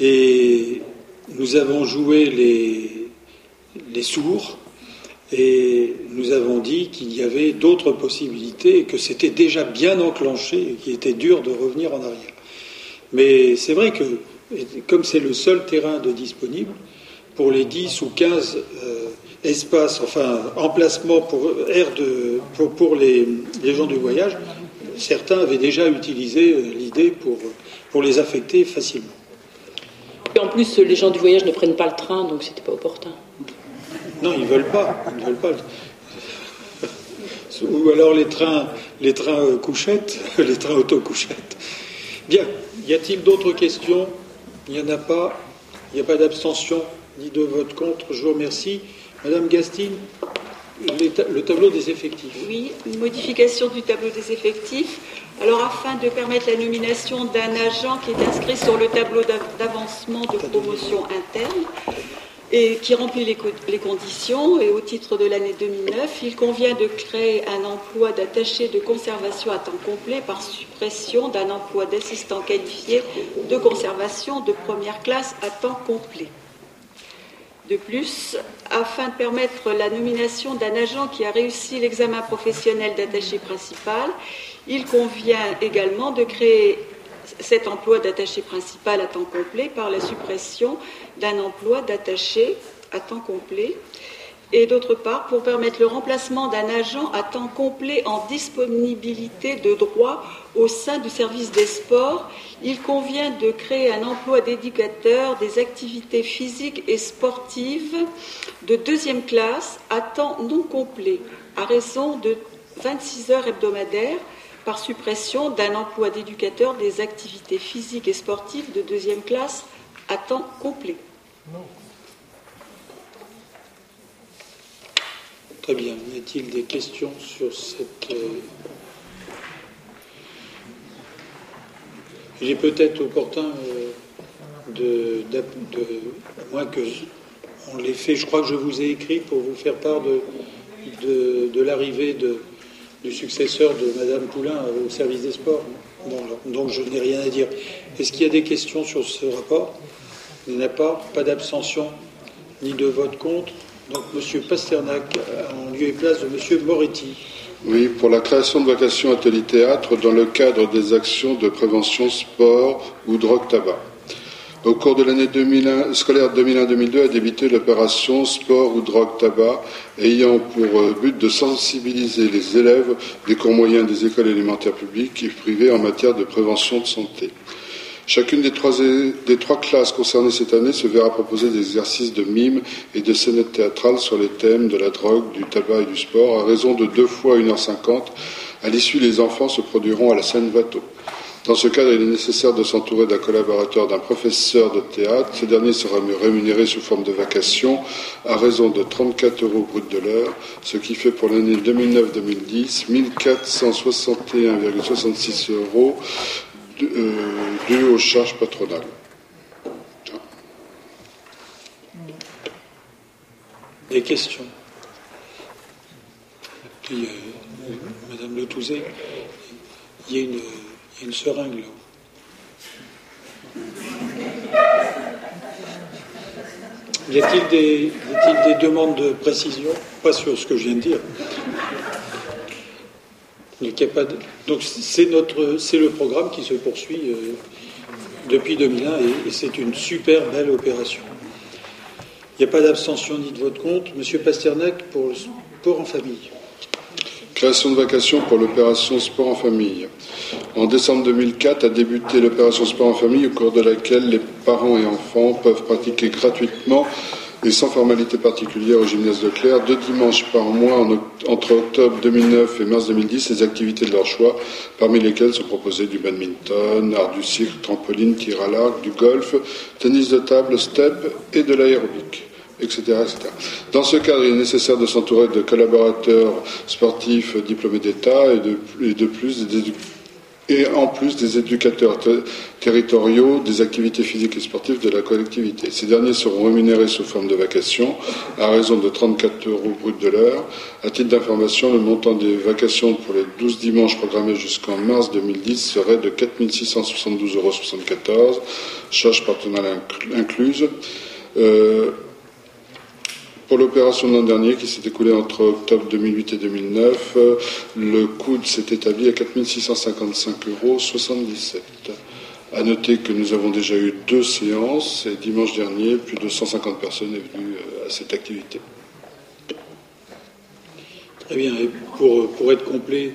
Et nous avons joué les, les sourds et nous avons dit qu'il y avait d'autres possibilités et que c'était déjà bien enclenché et qu'il était dur de revenir en arrière. Mais c'est vrai que, comme c'est le seul terrain de disponible, pour les 10 ou 15 euh, espaces, enfin emplacements pour, de, pour, les, gens du voyage, certains avaient déjà utilisé euh, l'idée pour, pour les affecter facilement. Et en plus, les gens du voyage ne prennent pas le train, donc c'était pas opportun. Non, ils veulent pas. Ils veulent pas. Ou alors les trains, les trains euh, couchettes, (laughs) les trains auto-couchettes. Bien. Y a-t-il d'autres questions? Il n'y en a pas. Il n'y a pas d'abstention ni de vote contre. Je vous remercie. Madame Gastine, le tableau des effectifs. Oui, une modification du tableau des effectifs. Alors, afin de permettre la nomination d'un agent qui est inscrit sur le tableau d'avancement de promotion interne, et qui remplit les, conditions. Et au titre de l'année 2009, il convient de créer un emploi d'attaché de conservation à temps complet par suppression d'un emploi d'assistant qualifié de conservation de première classe à temps complet. De plus, afin de permettre la nomination d'un agent qui a réussi l'examen professionnel d'attaché principal, il convient également de créer cet emploi d'attaché principal à temps complet par la suppression d'un emploi d'attaché à temps complet et d'autre part pour permettre le remplacement d'un agent à temps complet en disponibilité de droit au sein du service des sports, il convient de créer un emploi d'éducateur des activités physiques et sportives de deuxième classe à temps non complet à raison de 26 heures hebdomadaires par suppression d'un emploi d'éducateur des activités physiques et sportives de deuxième classe à temps complet. Très bien. Y a-t-il des questions sur cette. Euh, Il est peut-être opportun euh, de, à moins que on l'ait fait, je crois que je vous ai écrit pour vous faire part de, de l'arrivée de, du successeur de Madame Poulain au service des sports. donc je n'ai rien à dire. Est-ce qu'il y a des questions sur ce rapport? Il n'y en a pas. Pas d'abstention ni de vote contre. Donc Monsieur Pasternak en lieu et place de Monsieur Moretti. Oui, pour la création de vacations atelier théâtre dans le cadre des actions de prévention sport ou drogue-tabac. Au cours de l'année scolaire 2001-2002 a débuté l'opération Sport ou drogue-tabac ayant pour euh, but de sensibiliser les élèves des cours moyens des écoles élémentaires publiques et privées en matière de prévention de santé. Chacune des trois, des trois, classes concernées cette année se verra proposer des exercices de mime et de scénettes théâtrales sur les thèmes de la drogue, du tabac et du sport à raison de deux fois 1h50. À l'issue, les enfants se produiront à la scène Vato. Dans ce cadre, il est nécessaire de s'entourer d'un collaborateur, d'un professeur de théâtre. Ce dernier sera rémunéré sous forme de vacation à raison de 34 euros brut de l'heure, ce qui fait pour l'année 2009-2010 1461,66 euros euh, dus aux charges patronales. Des questions Madame Le Touzé, il y a une une seringue. Y a-t-il des, des, demandes de précision? Pas sur ce que je viens de dire. Donc c'est notre, c'est le programme qui se poursuit euh, depuis 2001 et, c'est une super belle opération. Il n'y a pas d'abstention ni de vote contre. Monsieur Pasternak pour le sport en famille. Création de vacations pour l'opération sport en famille. En décembre 2004 a débuté l'opération sport en famille au cours de laquelle les parents et enfants peuvent pratiquer gratuitement et sans formalité particulière au gymnase de Claire, deux dimanches par mois entre octobre 2009 et mars 2010, les activités de leur choix, parmi lesquelles sont proposées du badminton, art du cirque, trampoline, tir à l'arc, du golf, tennis de table, step et de l'aérobic. Etc. Dans ce cadre, il est nécessaire de s'entourer de collaborateurs sportifs diplômés d'État et de, plus et en plus des éducateurs territoriaux des activités physiques et sportives de la collectivité. Ces derniers seront rémunérés sous forme de vacations à raison de 34 euros brut de l'heure. À titre d'information, le montant des vacations pour les 12 dimanches programmés jusqu'en mars 2010 serait de 4 672,74 euros, charges partenariales incluses. Euh, pour l'opération de l'an dernier, qui s'est écoulée entre octobre 2008 et 2009, le coût s'est établi à 4 655,77 euros. À noter que nous avons déjà eu deux séances et dimanche dernier, plus de 150 personnes sont venues euh, à cette activité. Très bien. Et pour, pour être complet,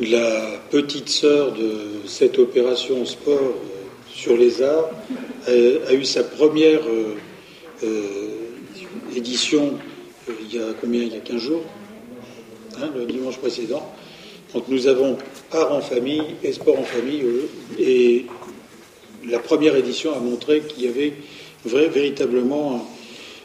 la petite sœur de cette opération sport euh, sur les arts a, eu sa première euh, édition euh, il y a combien Il y a 15 jours, hein, le dimanche précédent. Donc nous avons art en famille et sport en famille. Euh, et la première édition a montré qu'il y avait véritablement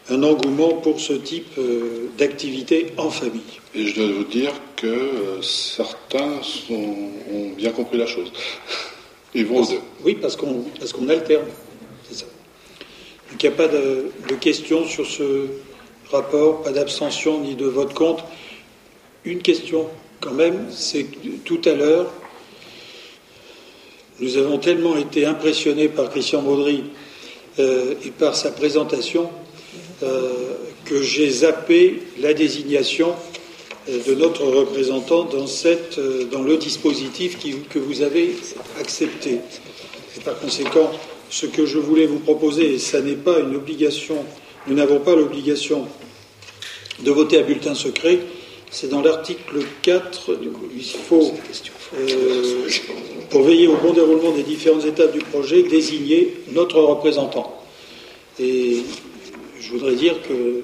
un, engouement pour ce type euh, d'activité en famille. Et je dois vous dire que certains ont bien compris la chose. Ils vont Oui, parce qu'on parce qu'on alterne. Il n'y a pas de, questions sur ce rapport, pas d'abstention ni de vote contre. Une question quand même, c'est que tout à l'heure, nous avons tellement été impressionnés par Christian Baudry euh, et par sa présentation euh, que j'ai zappé la désignation euh, de notre représentant dans, le dispositif que vous avez accepté. par conséquent, ce que je voulais vous proposer, et ça n'est pas une obligation, nous n'avons pas l'obligation de voter à bulletin secret, c'est dans l'article 4, il faut, euh, pour veiller au bon déroulement des différentes étapes du projet, désigner notre représentant. Et je voudrais dire que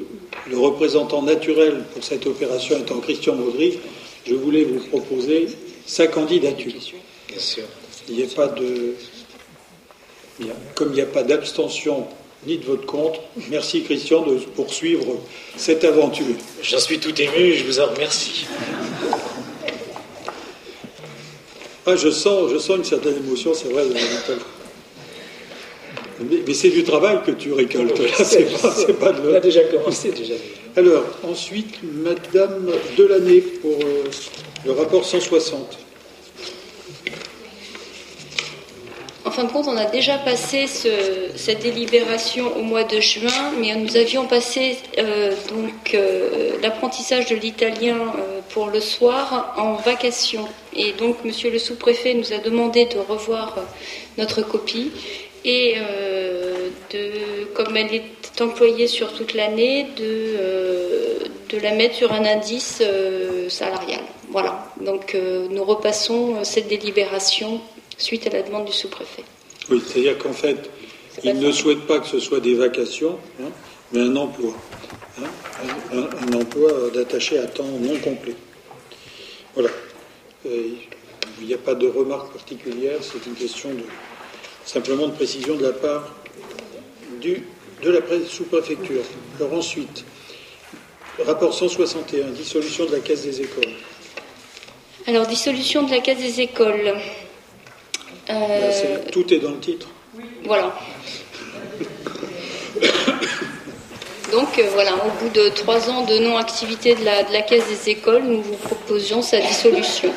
le représentant naturel pour cette opération étant Christian Baudry, je voulais vous proposer sa candidature. Bien sûr. Il n'y a pas de comme il n'y a pas d'abstention ni de vote contre, merci Christian de poursuivre cette aventure. J'en suis tout ému, je vous en remercie. Ah, je sens, je sens une certaine émotion, c'est vrai. Mais, c'est du travail que tu récoltes. Là, c'est pas, de... On a déjà commencé déjà. Alors, ensuite, Madame Delaney pour euh, le rapport 160. En fin de compte, on a déjà passé cette délibération au mois de juin, mais nous avions passé euh, donc euh, l'apprentissage de l'italien euh, pour le soir en vacation. Et donc, Monsieur le sous-préfet nous a demandé de revoir notre copie et de, comme elle est employée sur toute l'année, de, de la mettre sur un indice salarial. Voilà. Donc, nous repassons cette délibération suite à la demande du sous-préfet. Oui, c'est-à-dire qu'en fait, il ne souhaite pas que ce soit des vacations, hein, mais un emploi. Hein, un, emploi d'attaché à temps non complet. Voilà. il n'y a pas de remarque particulière, c'est une question de, simplement de précision de la part du, de la sous-préfecture. Alors ensuite, rapport 161, dissolution de la caisse des écoles. Alors, dissolution de la caisse des écoles. Euh, tout est dans le titre. Voilà. Donc euh, voilà, au bout de trois ans de non-activité de la, de la Caisse des écoles, nous vous proposions sa dissolution.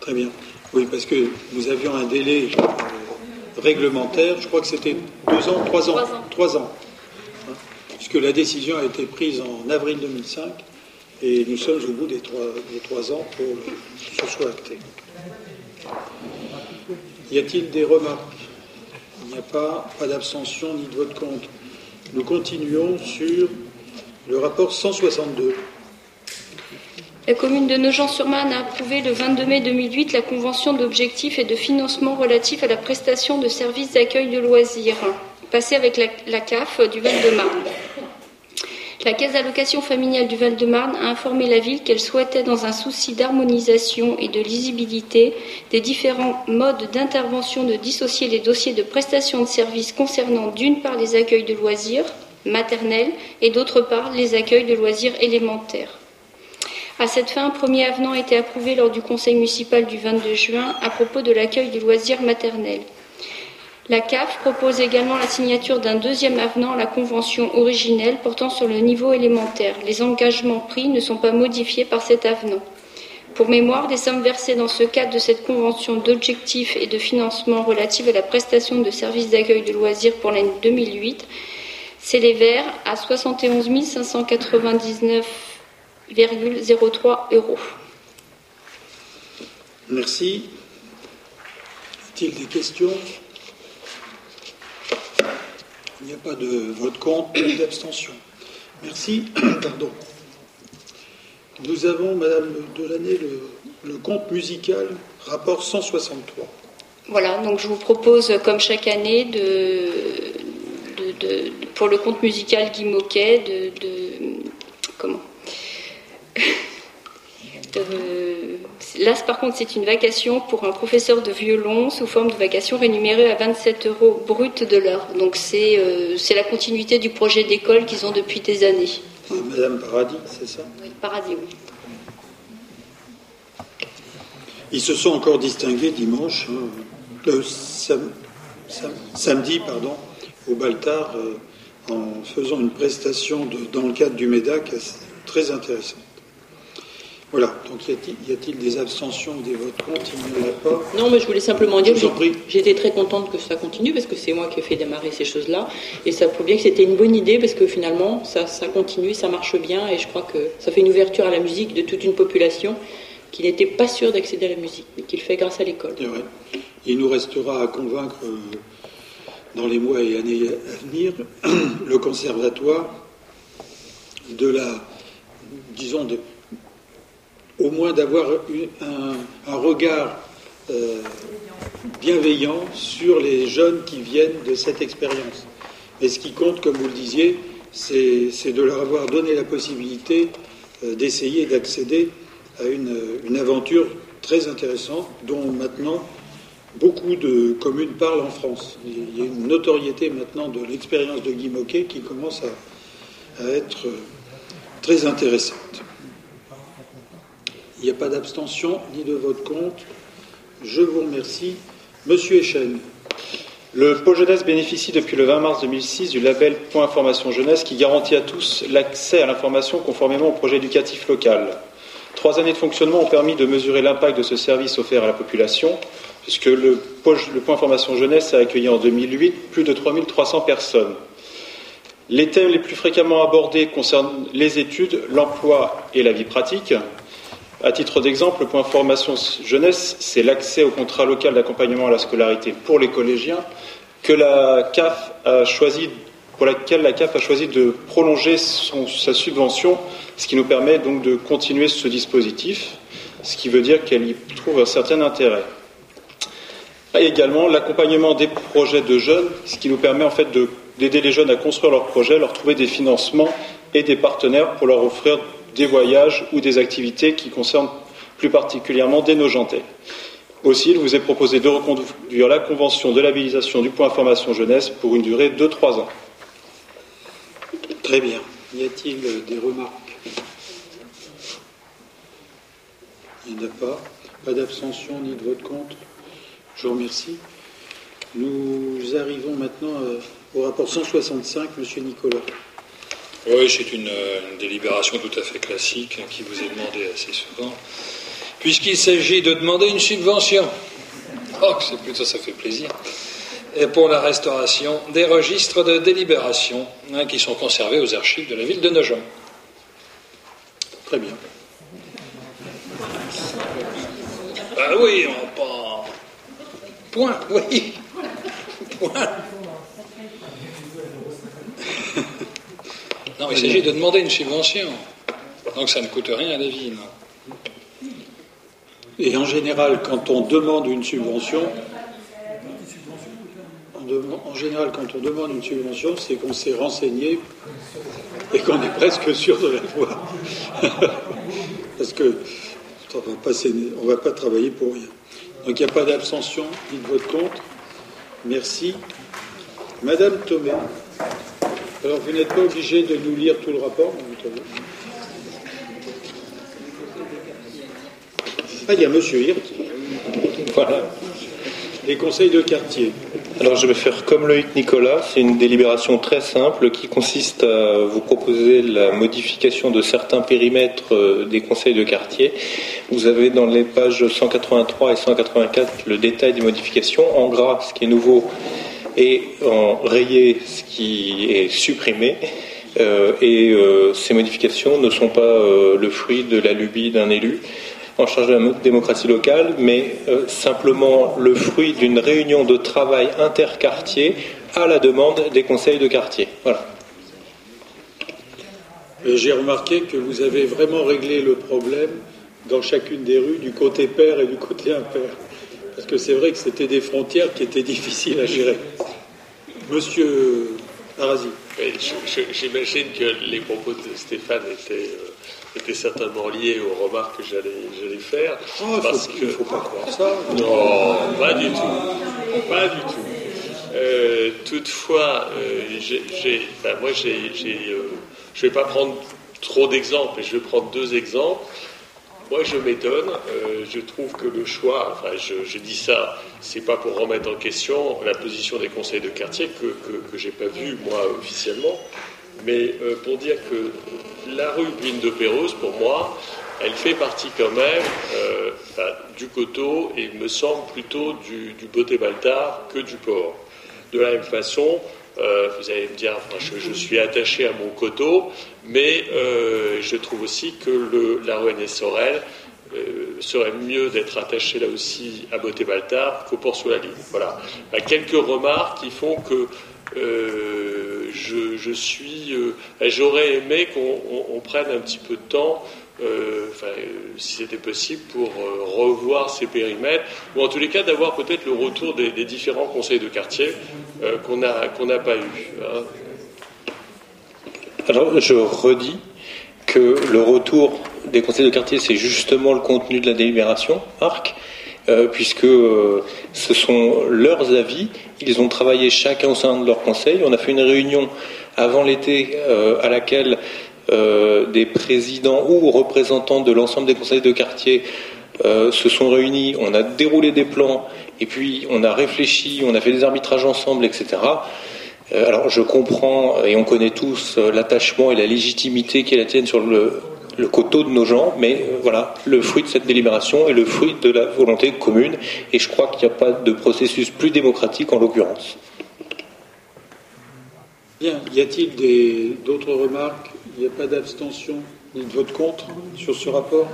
Très bien. Oui, parce que nous avions un délai euh, réglementaire, je crois que c'était deux ans, trois ans. Trois ans. Hein, puisque la décision a été prise en avril 2005 et nous sommes au bout des trois, des trois ans pour que ce soit acté. Y a-t-il des remarques? Il n'y a pas, d'abstention ni de vote contre. Nous continuons sur le rapport 162. La commune de Nogent-sur-Marne a approuvé le 22 mai 2008 la convention d'objectifs et de financement relatif à la prestation de services d'accueil de loisirs. passé avec la, CAF du Val-de-Marne. La Caisse d'allocation familiale du Val-de-Marne a informé la ville qu'elle souhaitait, dans un souci d'harmonisation et de lisibilité des différents modes d'intervention, de dissocier les dossiers de prestation de services concernant d'une part les accueils de loisirs maternels et d'autre part les accueils de loisirs élémentaires. À cette fin, un premier avenant a été approuvé lors du conseil municipal du 22 juin à propos de l'accueil du loisir maternel. La CAF propose également la signature d'un deuxième avenant à la convention originelle portant sur le niveau élémentaire. Les engagements pris ne sont pas modifiés par cet avenant. Pour mémoire, les sommes versées dans ce cadre de cette convention d'objectifs et de financement relative à la prestation de services d'accueil de loisirs pour l'année 2008 s'élèvèrent à 71 599 euros. Merci. Y a-t-il des questions? Il n'y a pas de vote contre ni d'abstention. Merci. (clears throat) Pardon. Nous avons, Madame Delaney, le, le compte musical, rapport 163. Voilà, donc je vous propose, comme chaque année, de, pour le compte musical Guy Moquet, de comment? (laughs) Euh, là, par contre, c'est une vacation pour un professeur de violon sous forme de vacation rémunérée à 27 euros brut de l'heure. Donc, euh, c'est la continuité du projet d'école qu'ils ont depuis des années. Madame Paradis, c'est ça? Oui, Paradis, oui. Ils se sont encore distingués dimanche, hein, euh, samedi, pardon, au Baltard, en faisant une prestation dans le cadre du MEDAC très intéressante. Voilà, donc y a-t-il des abstentions ou des votes contre Il n'y en a pas. Non, mais je voulais simplement dire que j'étais très contente que ça continue parce que c'est moi qui ai fait démarrer ces choses-là. Et ça prouve bien que c'était une bonne idée parce que finalement ça, ça continue, ça marche bien. Et je crois que ça fait une ouverture à la musique de toute une population qui n'était pas sûre d'accéder à la musique, mais qui le fait grâce à l'école. Il nous restera à convaincre euh, dans les mois et années à venir (clears throat) le conservatoire de la, disons, de, au moins d'avoir un, regard euh, bienveillant sur les jeunes qui viennent de cette expérience. Mais ce qui compte, comme vous le disiez, c'est de leur avoir donné la possibilité euh, d'essayer d'accéder à une, aventure très intéressante dont maintenant beaucoup de communes parlent en France. Il y a une notoriété maintenant de l'expérience de Guy Moquet qui commence à être très intéressante. Il n'y a pas d'abstention ni de vote contre. Je vous remercie. Monsieur Echen. Le Pôle Jeunesse bénéficie depuis le 20 mars 2006 du label Point Information Jeunesse qui garantit à tous l'accès à l'information conformément au projet éducatif local. Trois années de fonctionnement ont permis de mesurer l'impact de ce service offert à la population, puisque le, Point Information Jeunesse a accueilli en 2008 plus de 3300 personnes. Les thèmes les plus fréquemment abordés concernent les études, l'emploi et la vie pratique. À titre d'exemple, le point formation jeunesse, c'est l'accès au contrat local d'accompagnement à la scolarité pour les collégiens que la CAF a choisi, pour laquelle la CAF a choisi de prolonger sa subvention, ce qui nous permet donc de continuer ce dispositif, ce qui veut dire qu'elle y trouve un certain intérêt. Et également l'accompagnement des projets de jeunes, ce qui nous permet en fait d'aider les jeunes à construire leurs projets, leur trouver des financements et des partenaires pour leur offrir des voyages ou des activités qui concernent plus particulièrement des nojentais. Aussi, il vous est proposé de reconduire la convention de labellisation du point information jeunesse pour une durée de trois ans. Très bien. Y a-t-il des remarques? Il n'y en a pas. Pas d'abstention ni de vote contre. Je vous remercie. Nous arrivons maintenant euh, au rapport 165, Monsieur Nicolas. Oui, c'est une, délibération tout à fait classique hein, qui vous est demandée assez souvent, puisqu'il s'agit de demander une subvention. Oh, c'est plutôt ça fait plaisir. Et pour la restauration des registres de délibération hein, qui sont conservés aux archives de la ville de Nogent. Très bien. Ah oui, on pas. Point, oui. Point. Non, il s'agit de demander une subvention. Donc ça ne coûte rien à la ville. Et en général, quand on demande une subvention, en général, quand on demande une subvention, c'est qu'on s'est renseigné et qu'on est presque sûr de la voir. (laughs) Parce que on ne va pas travailler pour rien. Donc il n'y a pas d'abstention, dites votre compte. Merci. Madame Thomé. Alors vous n'êtes pas obligé de nous lire tout le rapport, Ah, il y a Monsieur Hirt. Voilà. Les conseils de quartier. Alors je vais faire comme Loïc Nicolas, c'est une délibération très simple qui consiste à vous proposer la modification de certains périmètres euh, des conseils de quartier. Vous avez dans les pages 183 et 184 le détail des modifications. En gras, ce qui est nouveau, et en rayé, ce qui est supprimé. Euh, et euh, ces modifications ne sont pas le fruit de la lubie d'un élu en charge de la démocratie locale, mais euh, simplement le fruit d'une réunion de travail interquartier à la demande des conseils de quartier. Voilà. J'ai remarqué que vous avez vraiment réglé le problème dans chacune des rues, du côté père et du côté impair. Parce que c'est vrai que c'était des frontières qui étaient (laughs) difficiles à gérer. Monsieur Arasi. J'imagine que les propos de Stéphane étaient euh, certainement lié aux remarques que j'allais faire. Oh, parce faut, que... faut pas croire ça. Non, pas du tout. Pas du tout. Euh, toutefois, euh, moi, j'ai, je ne vais pas prendre trop d'exemples, mais je vais prendre deux exemples. Moi, je m'étonne. je trouve que le choix, enfin, je, dis ça, c'est pas pour remettre en question la position des conseils de quartier que, que, que j'ai pas vu moi officiellement, mais pour dire que la rue Buine de Pérouse, pour moi, elle fait partie quand même euh, du coteau et me semble plutôt du, du Beauté-Baltard que du port. De la même façon, euh, vous allez me dire, je, suis attaché à mon coteau, mais euh, je trouve aussi que le, la Agnès Sorel serait mieux d'être attaché là aussi à Beauté-Baltard qu'au port sous la ligne. Voilà. Bah, quelques remarques qui font que je, suis, euh, j'aurais aimé qu'on prenne un petit peu de temps, euh, si c'était possible, pour euh, revoir ces périmètres, ou en tous les cas d'avoir peut-être le retour des, différents conseils de quartier qu'on n'a qu'on n'a pas eu. Hein. Alors, je redis que le retour des conseils de quartier, c'est justement le contenu de la délibération, Marc. puisque ce sont leurs avis. Ils ont travaillé chacun au sein de leur conseil. On a fait une réunion avant l'été euh, à laquelle euh, des présidents ou représentants de l'ensemble des conseils de quartier euh, se sont réunis, on a déroulé des plans, et puis on a réfléchi, on a fait des arbitrages ensemble, etc. alors je comprends, et on connaît tous l'attachement et la légitimité qui tienne sur le, le coteau de nos gens, mais voilà, le fruit de cette délibération est le fruit de la volonté commune, et je crois qu'il n'y a pas de processus plus démocratique en l'occurrence. Bien, y a-t-il d'autres remarques? Il n'y a pas d'abstention ni de vote contre sur ce rapport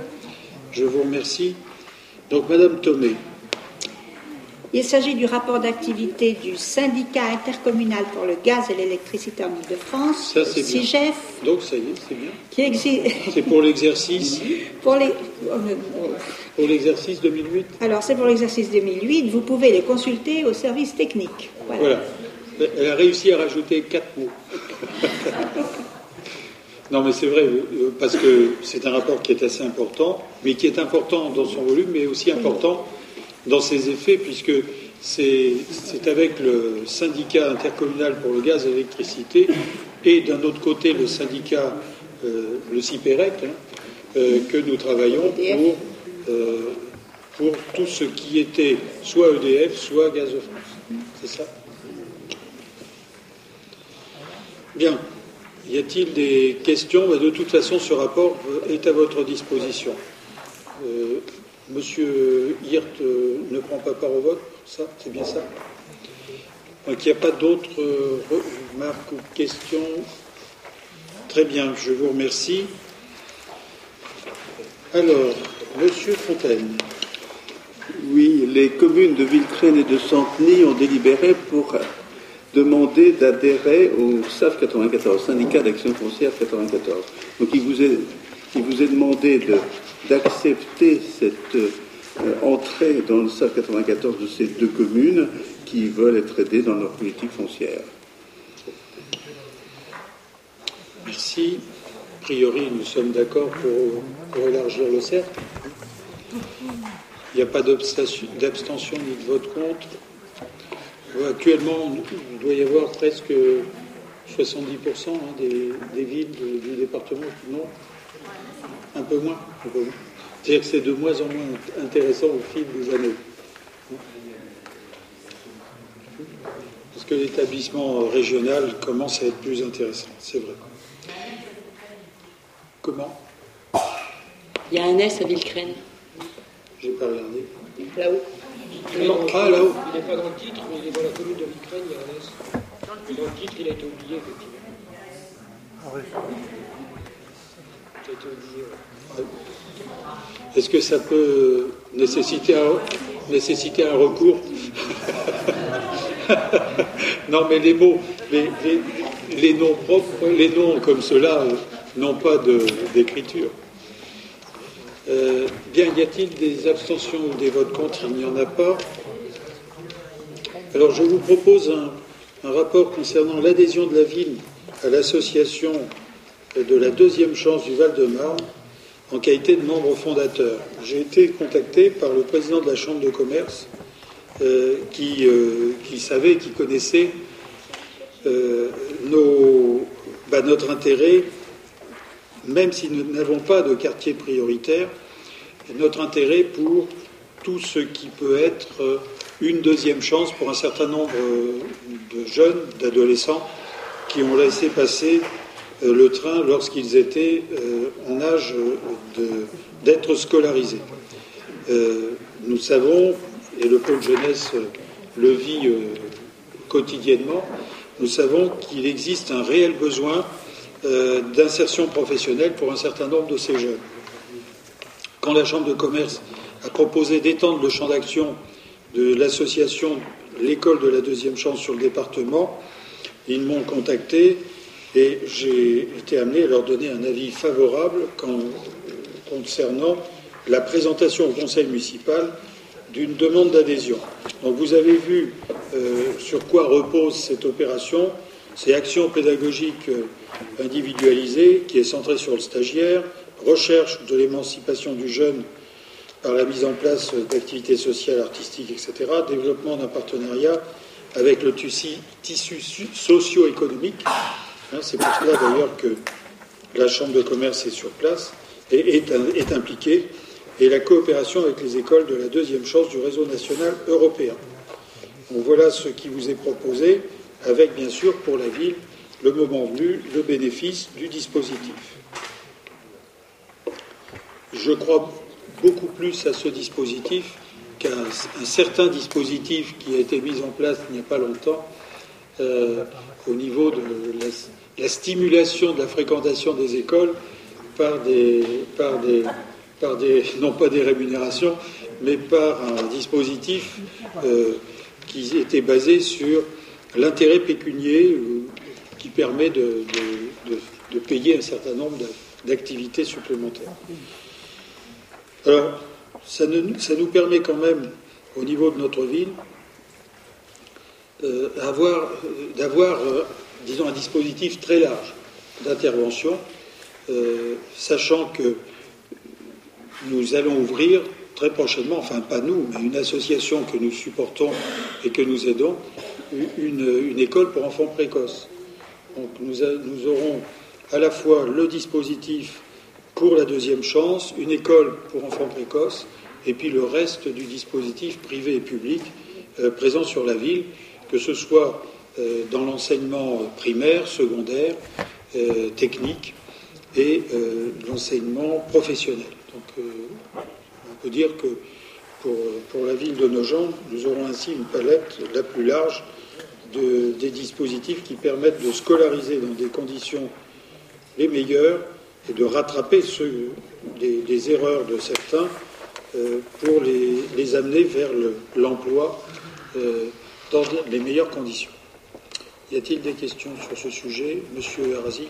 Je vous remercie. Donc, Madame Thomé. Il s'agit du rapport d'activité du syndicat intercommunal pour le gaz et l'électricité en Ile-de-France, CIGEF. Donc ça y est, c'est bien. Qui existe. C'est pour l'exercice. (laughs) pour les. Pour l'exercice 2008. Alors c'est pour l'exercice 2008. Vous pouvez les consulter au service technique. voilà. Elle a réussi à rajouter quatre mots. (laughs) non, mais c'est vrai, euh, parce que c'est un rapport qui est assez important, mais qui est important dans son volume, mais aussi important dans ses effets, puisque c'est avec le syndicat intercommunal pour le gaz et l'électricité, et d'un autre côté le syndicat, euh, le CIPEREC, hein, euh, que nous travaillons pour, pour tout ce qui était soit EDF, soit Gaz de France. C'est ça? Bien. Y a-t-il des questions? Bah, De toute façon, ce rapport est à votre disposition. Euh, monsieur Hirt euh, ne prend pas part au vote, ça C'est bien ça? Donc il n'y a pas d'autres remarques ou questions? Très bien, je vous remercie. Alors, monsieur Fontaine. Oui, les communes de Villecrène et de Centeny ont délibéré pour demander d'adhérer au SAF 94, Syndicat d'Action Foncière 94. Donc il vous est, il vous est demandé d'accepter cette euh, entrée dans le SAF 94 de ces deux communes qui veulent être aidés dans leur politique foncière. Merci. A priori, nous sommes d'accord pour, élargir le cercle. Il n'y a pas d'abstention ni de vote contre. Actuellement, il doit y avoir presque 70% hein, des, villes du département non Un peu moins. C'est-à-dire que c'est de moins en moins intéressant au fil des années. Parce que l'établissement régional commence à être plus intéressant, c'est vrai. Comment? Il y a un S à Villecrène. J'ai pas regardé. Là-haut. Ah, là-haut. Il n'est pas dans le titre, mais il est dans la commune de Villecrène, il y a un S. Dans le titre, il a été oublié, effectivement. Ah oui. Il a été oublié, Est-ce que ça peut nécessiter un, nécessiter un recours? (laughs) Non, mais les mots, les, les, noms propres, les noms comme cela euh, n'ont pas d'écriture. Euh, bien, y a-t-il des abstentions ou des votes contre? Il n'y en a pas. Alors, je vous propose un, rapport concernant l'adhésion de la ville à l'association de la deuxième chance du Val-de-Marne en qualité de membre fondateur. J'ai été contacté par le président de la Chambre de commerce euh, qui, euh, qui, savait, qui connaissait bah, notre intérêt, même si nous n'avons pas de quartier prioritaire, notre intérêt pour tout ce qui peut être une deuxième chance pour un certain nombre de jeunes, d'adolescents qui ont laissé passer euh, le train lorsqu'ils étaient euh, en âge d'être scolarisés. Euh, nous savons, et le pôle jeunesse le vit quotidiennement, nous savons qu'il existe un réel besoin d'insertion professionnelle pour un certain nombre de ces jeunes. Quand la Chambre de commerce a proposé d'étendre le champ d'action de l'association L'école de la deuxième chance sur le département, ils m'ont contacté et j'ai été amené à leur donner un avis favorable concernant la présentation au conseil municipal d'une demande d'adhésion. Donc vous avez vu euh, sur quoi repose cette opération. C'est action pédagogique euh, individualisée qui est centrée sur le stagiaire, recherche de l'émancipation du jeune par la mise en place d'activités sociales, artistiques, etc., développement d'un partenariat avec le tissu socio-économique. Hein, c'est pour cela d'ailleurs que la Chambre de commerce est sur place et est, impliquée, et la coopération avec les écoles de la deuxième chance du réseau national européen. Voilà ce qui vous est proposé, avec bien sûr pour la ville, le moment venu, le bénéfice du dispositif. Je crois beaucoup plus à ce dispositif qu'à un, certain dispositif qui a été mis en place il n'y a pas longtemps euh, au niveau de la, stimulation de la fréquentation des écoles par des, par des, par des, non pas des rémunérations, mais par un dispositif euh, qui était basé sur l'intérêt pécunier qui permet de, de payer un certain nombre d'activités supplémentaires. Alors, ça, nous permet quand même, au niveau de notre ville, euh, d'avoir, euh, disons, un dispositif très large d'intervention, euh, sachant que nous allons ouvrir très prochainement, enfin pas nous, mais une association que nous supportons et que nous aidons, une, école pour enfants précoces. Donc nous aurons à la fois le dispositif pour la deuxième chance, une école pour enfants précoces, et puis le reste du dispositif privé et public euh, présent sur la ville, que ce soit euh, dans l'enseignement primaire, secondaire, euh, technique et l'enseignement professionnel. Donc on peut dire que pour, pour, la ville de Nogent, nous aurons ainsi une palette la plus large de, des dispositifs qui permettent de scolariser dans des conditions les meilleures et de rattraper ceux, des, erreurs de certains euh, pour les, amener vers l'emploi euh, dans les meilleures conditions. Y a-t-il des questions sur ce sujet Monsieur Arasi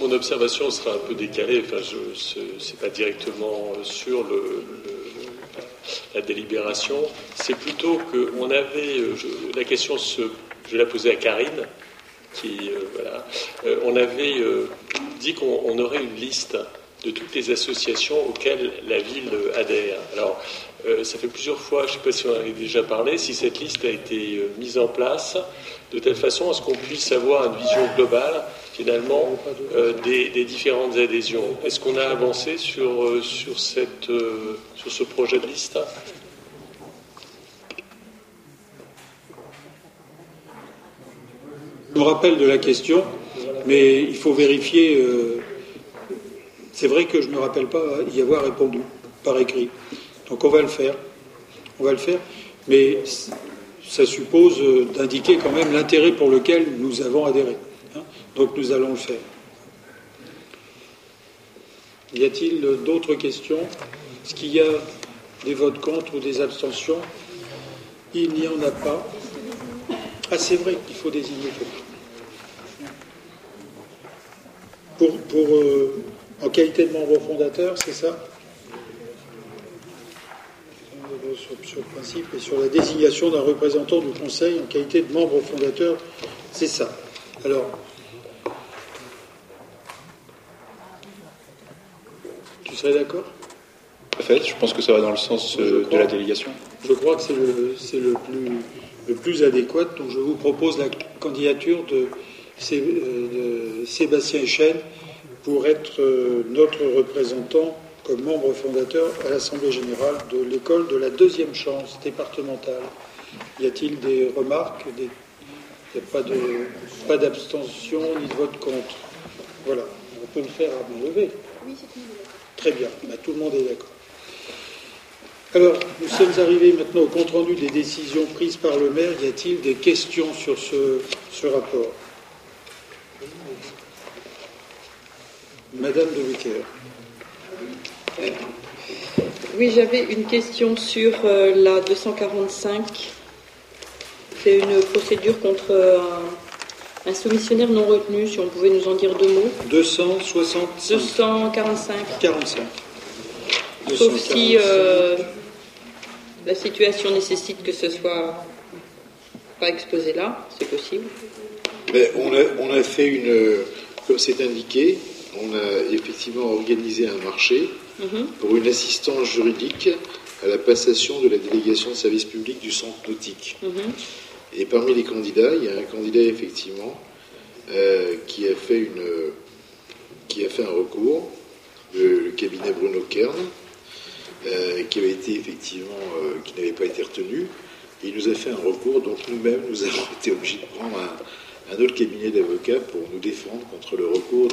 mon, observation sera un peu décalée, enfin, ce n'est pas directement sur le, la, délibération, c'est plutôt qu'on avait, la question, je la posais à Karine, qui, voilà, on avait dit qu'on aurait une liste de toutes les associations auxquelles la ville adhère. Alors, euh, ça fait plusieurs fois, je ne sais pas si on en avait déjà parlé, si cette liste a été euh, mise en place de telle façon à ce qu'on puisse avoir une vision globale, finalement, euh, des, différentes adhésions. Est-ce qu'on a avancé sur, sur, cette, sur ce projet de liste Je me rappelle de la question, mais il faut vérifier c'est vrai que je ne me rappelle pas y avoir répondu par écrit. Donc on va le faire. On va le faire. Mais ça suppose d'indiquer quand même l'intérêt pour lequel nous avons adhéré. Donc nous allons le faire. Y a-t-il d'autres questions? Est-ce qu'il y a des votes contre ou des abstentions? Il n'y en a pas. Ah, c'est vrai qu'il faut désigner Pour, pour euh, en qualité de membre fondateur, c'est ça? Sur, le principe et sur la désignation d'un représentant du Conseil en qualité de membre fondateur, c'est ça. Alors, tu serais d'accord? Fait, je pense que ça va dans le sens euh, de la délégation. Je crois que c'est le, plus, le plus adéquat, donc je vous propose la candidature de, euh, de Sébastien Chen pour être euh, notre représentant comme membre fondateur à l'Assemblée générale de l'école de la deuxième chance départementale. Y a-t-il des remarques? Il n'y a pas, de, pas d'abstention ni de vote contre. Voilà, on peut le faire à main levée. Oui, c'est Très bien, bah, tout le monde est d'accord. Alors, nous sommes arrivés maintenant au compte-rendu des décisions prises par le maire. Y a-t-il des questions sur ce, rapport? Madame de Wicker. Oui, j'avais une question sur euh, la 245. C'est une procédure contre euh, un, soumissionnaire non retenu, si on pouvait nous en dire deux mots. 260 245. 45. Sauf si euh, la situation nécessite que ce soit pas exposé là, c'est possible. Mais on, a, on a fait une, comme c'est indiqué, on a effectivement organisé un marché mhm. pour une assistance juridique à la passation de la délégation de service public du centre nautique. Mhm. Et parmi les candidats, il y a un candidat effectivement euh, qui, a fait une, qui a fait un recours, le, cabinet Bruno Kern, euh, qui avait été effectivement, euh, qui n'avait pas été retenu. il nous a fait un recours, donc nous-mêmes, nous avons (laughs) été obligés de prendre un, un autre cabinet d'avocats pour nous défendre contre le recours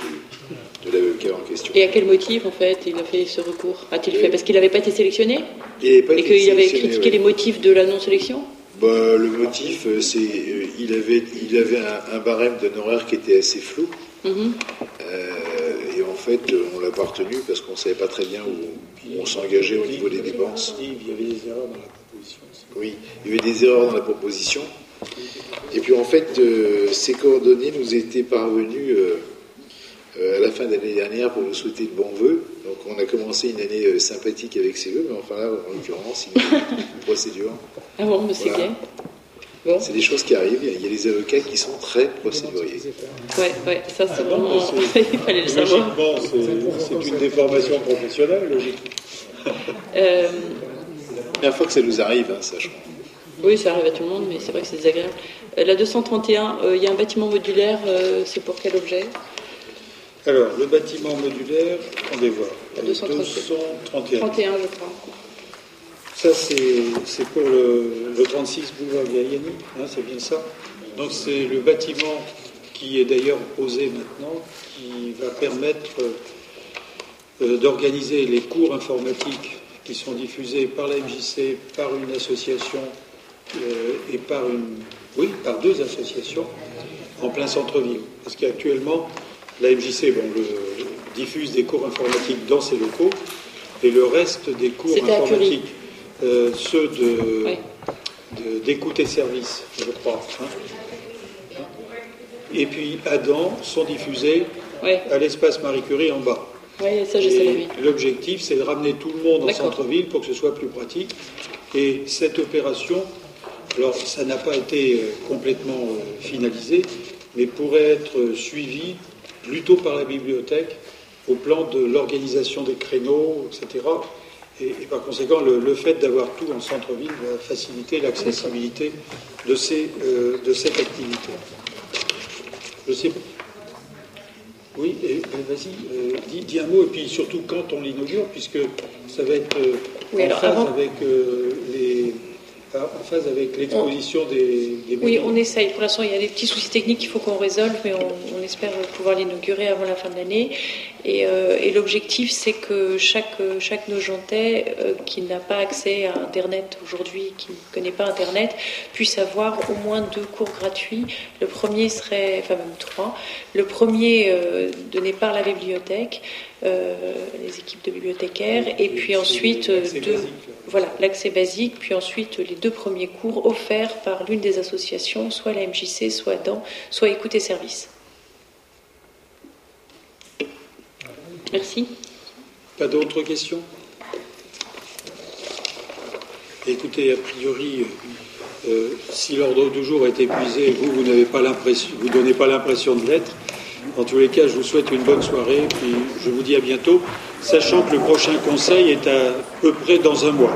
de l'avocat en question. Et à quel motif, en fait, il a fait ce recours? A-t-il fait Parce qu'il n'avait pas été sélectionné? Et qu'il avait critiqué les motifs de la non-sélection? Bah, Le motif, euh, c'est euh, il avait, il avait un, barème d'honoraires qui était assez flou. Mhm. Euh, et en fait, on l'a pas retenu parce qu'on ne savait pas très bien où, on s'engageait au niveau des dépenses. Il y avait des erreurs dans la proposition. Oui, il y avait des erreurs dans la proposition. Et puis en fait, euh, ces coordonnées nous étaient parvenues euh, à la fin de l'année dernière pour nous souhaiter de bons vœux. Donc on a commencé une année sympathique avec ces vœux, mais enfin là, en l'occurrence, il y a une (laughs) procédure. Ah bon, mais c'est bien. C'est des choses qui arrivent. Il y a des avocats qui sont très procéduriers. Ouais, ouais, ça c'est ah vraiment. (laughs) il fallait le savoir. c'est une déformation professionnelle, logiquement. Euh... La première fois que ça nous arrive, hein, sachant. Oui, ça arrive à tout le monde, mais c'est vrai que c'est désagréable. Euh, la 231, euh, il y a un bâtiment modulaire, euh, c'est pour quel objet? Alors, le bâtiment modulaire, on va voir. 231. 31, je crois. Ça, c'est pour le, 36 boulevard Gaillani, hein, c'est bien ça. Donc, c'est le bâtiment qui est d'ailleurs posé maintenant, qui va permettre d'organiser les cours informatiques qui sont diffusés par la MJC, par une association euh, et par, une, oui, par deux associations en plein centre-ville. Parce qu'actuellement, la MJC bon, le, diffuse des cours informatiques dans ses locaux, et le reste des cours informatiques, euh, ceux de, d'écoute et service, je crois. Hein. Et puis Adam sont diffusés à l'espace Marie Curie en bas. Oui, ça, je sais, L'objectif, c'est de ramener tout le monde en centre-ville pour que ce soit plus pratique. Et cette opération, alors ça n'a pas été euh, complètement euh, finalisé, mais pourrait être suivie plutôt par la bibliothèque au plan de l'organisation des créneaux, etc. Et, par conséquent, le, fait d'avoir tout en centre-ville va faciliter l'accessibilité de, ces, euh, de cette activité. Je sais pas. Oui, vas-y, dis, un mot, et puis surtout quand on l'inaugure, puisque ça va être en phase avec les en phase avec l'exposition des, Oui, on essaye. Pour l'instant, il y a des petits soucis techniques qu'il faut qu'on résolve, mais on, espère pouvoir l'inaugurer avant la fin de l'année. Et, euh, l'objectif, c'est que chaque, chaque Nogentais euh, qui n'a pas accès à Internet aujourd'hui, qui ne connaît pas Internet, puisse avoir au moins deux cours gratuits. Le premier serait, enfin même trois. Le premier euh, donné par la bibliothèque, les équipes de bibliothécaires, et puis ensuite deux, voilà l'accès basique, puis ensuite les deux premiers cours offerts par l'une des associations, soit la MJC, soit dans, soit Écoute et Service. Merci. Pas d'autres questions? Écoutez, a priori, euh, si l'ordre du jour est épuisé, vous, vous n'avez pas l'impression, vous donnez pas l'impression de l'être. En tous les cas, je vous souhaite une bonne soirée, puis je vous dis à bientôt, sachant que le prochain conseil est à peu près dans un mois.